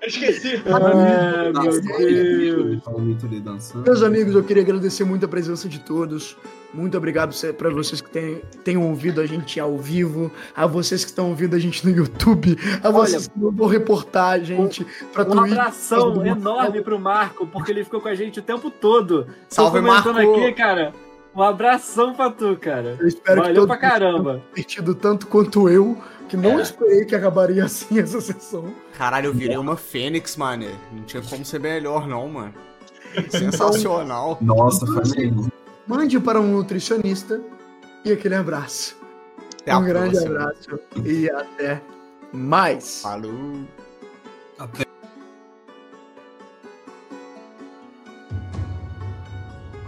Eu esqueci. Ah, meu Deus. Meus amigos, eu queria agradecer muito a presença de todos. Muito obrigado para vocês que têm, tenham ouvido a gente ao vivo, a vocês que estão ouvindo a gente no YouTube, a vocês que vão reportar a gente pra Um Twitch. abração enorme pro Marco, porque ele ficou com a gente o tempo todo. Salve, comentando Marco! aqui, cara. Um abração pra tu, cara. Eu espero que Valeu todos pra caramba. divertido tanto quanto eu, que não É. esperei que acabaria assim essa sessão. Caralho, eu virei uma fênix, mano. Não tinha como ser melhor, não, mano. Sensacional. Nossa, foi mesmo. Mande para um nutricionista e aquele abraço. Até um grande próxima. abraço e até mais. Falou. Até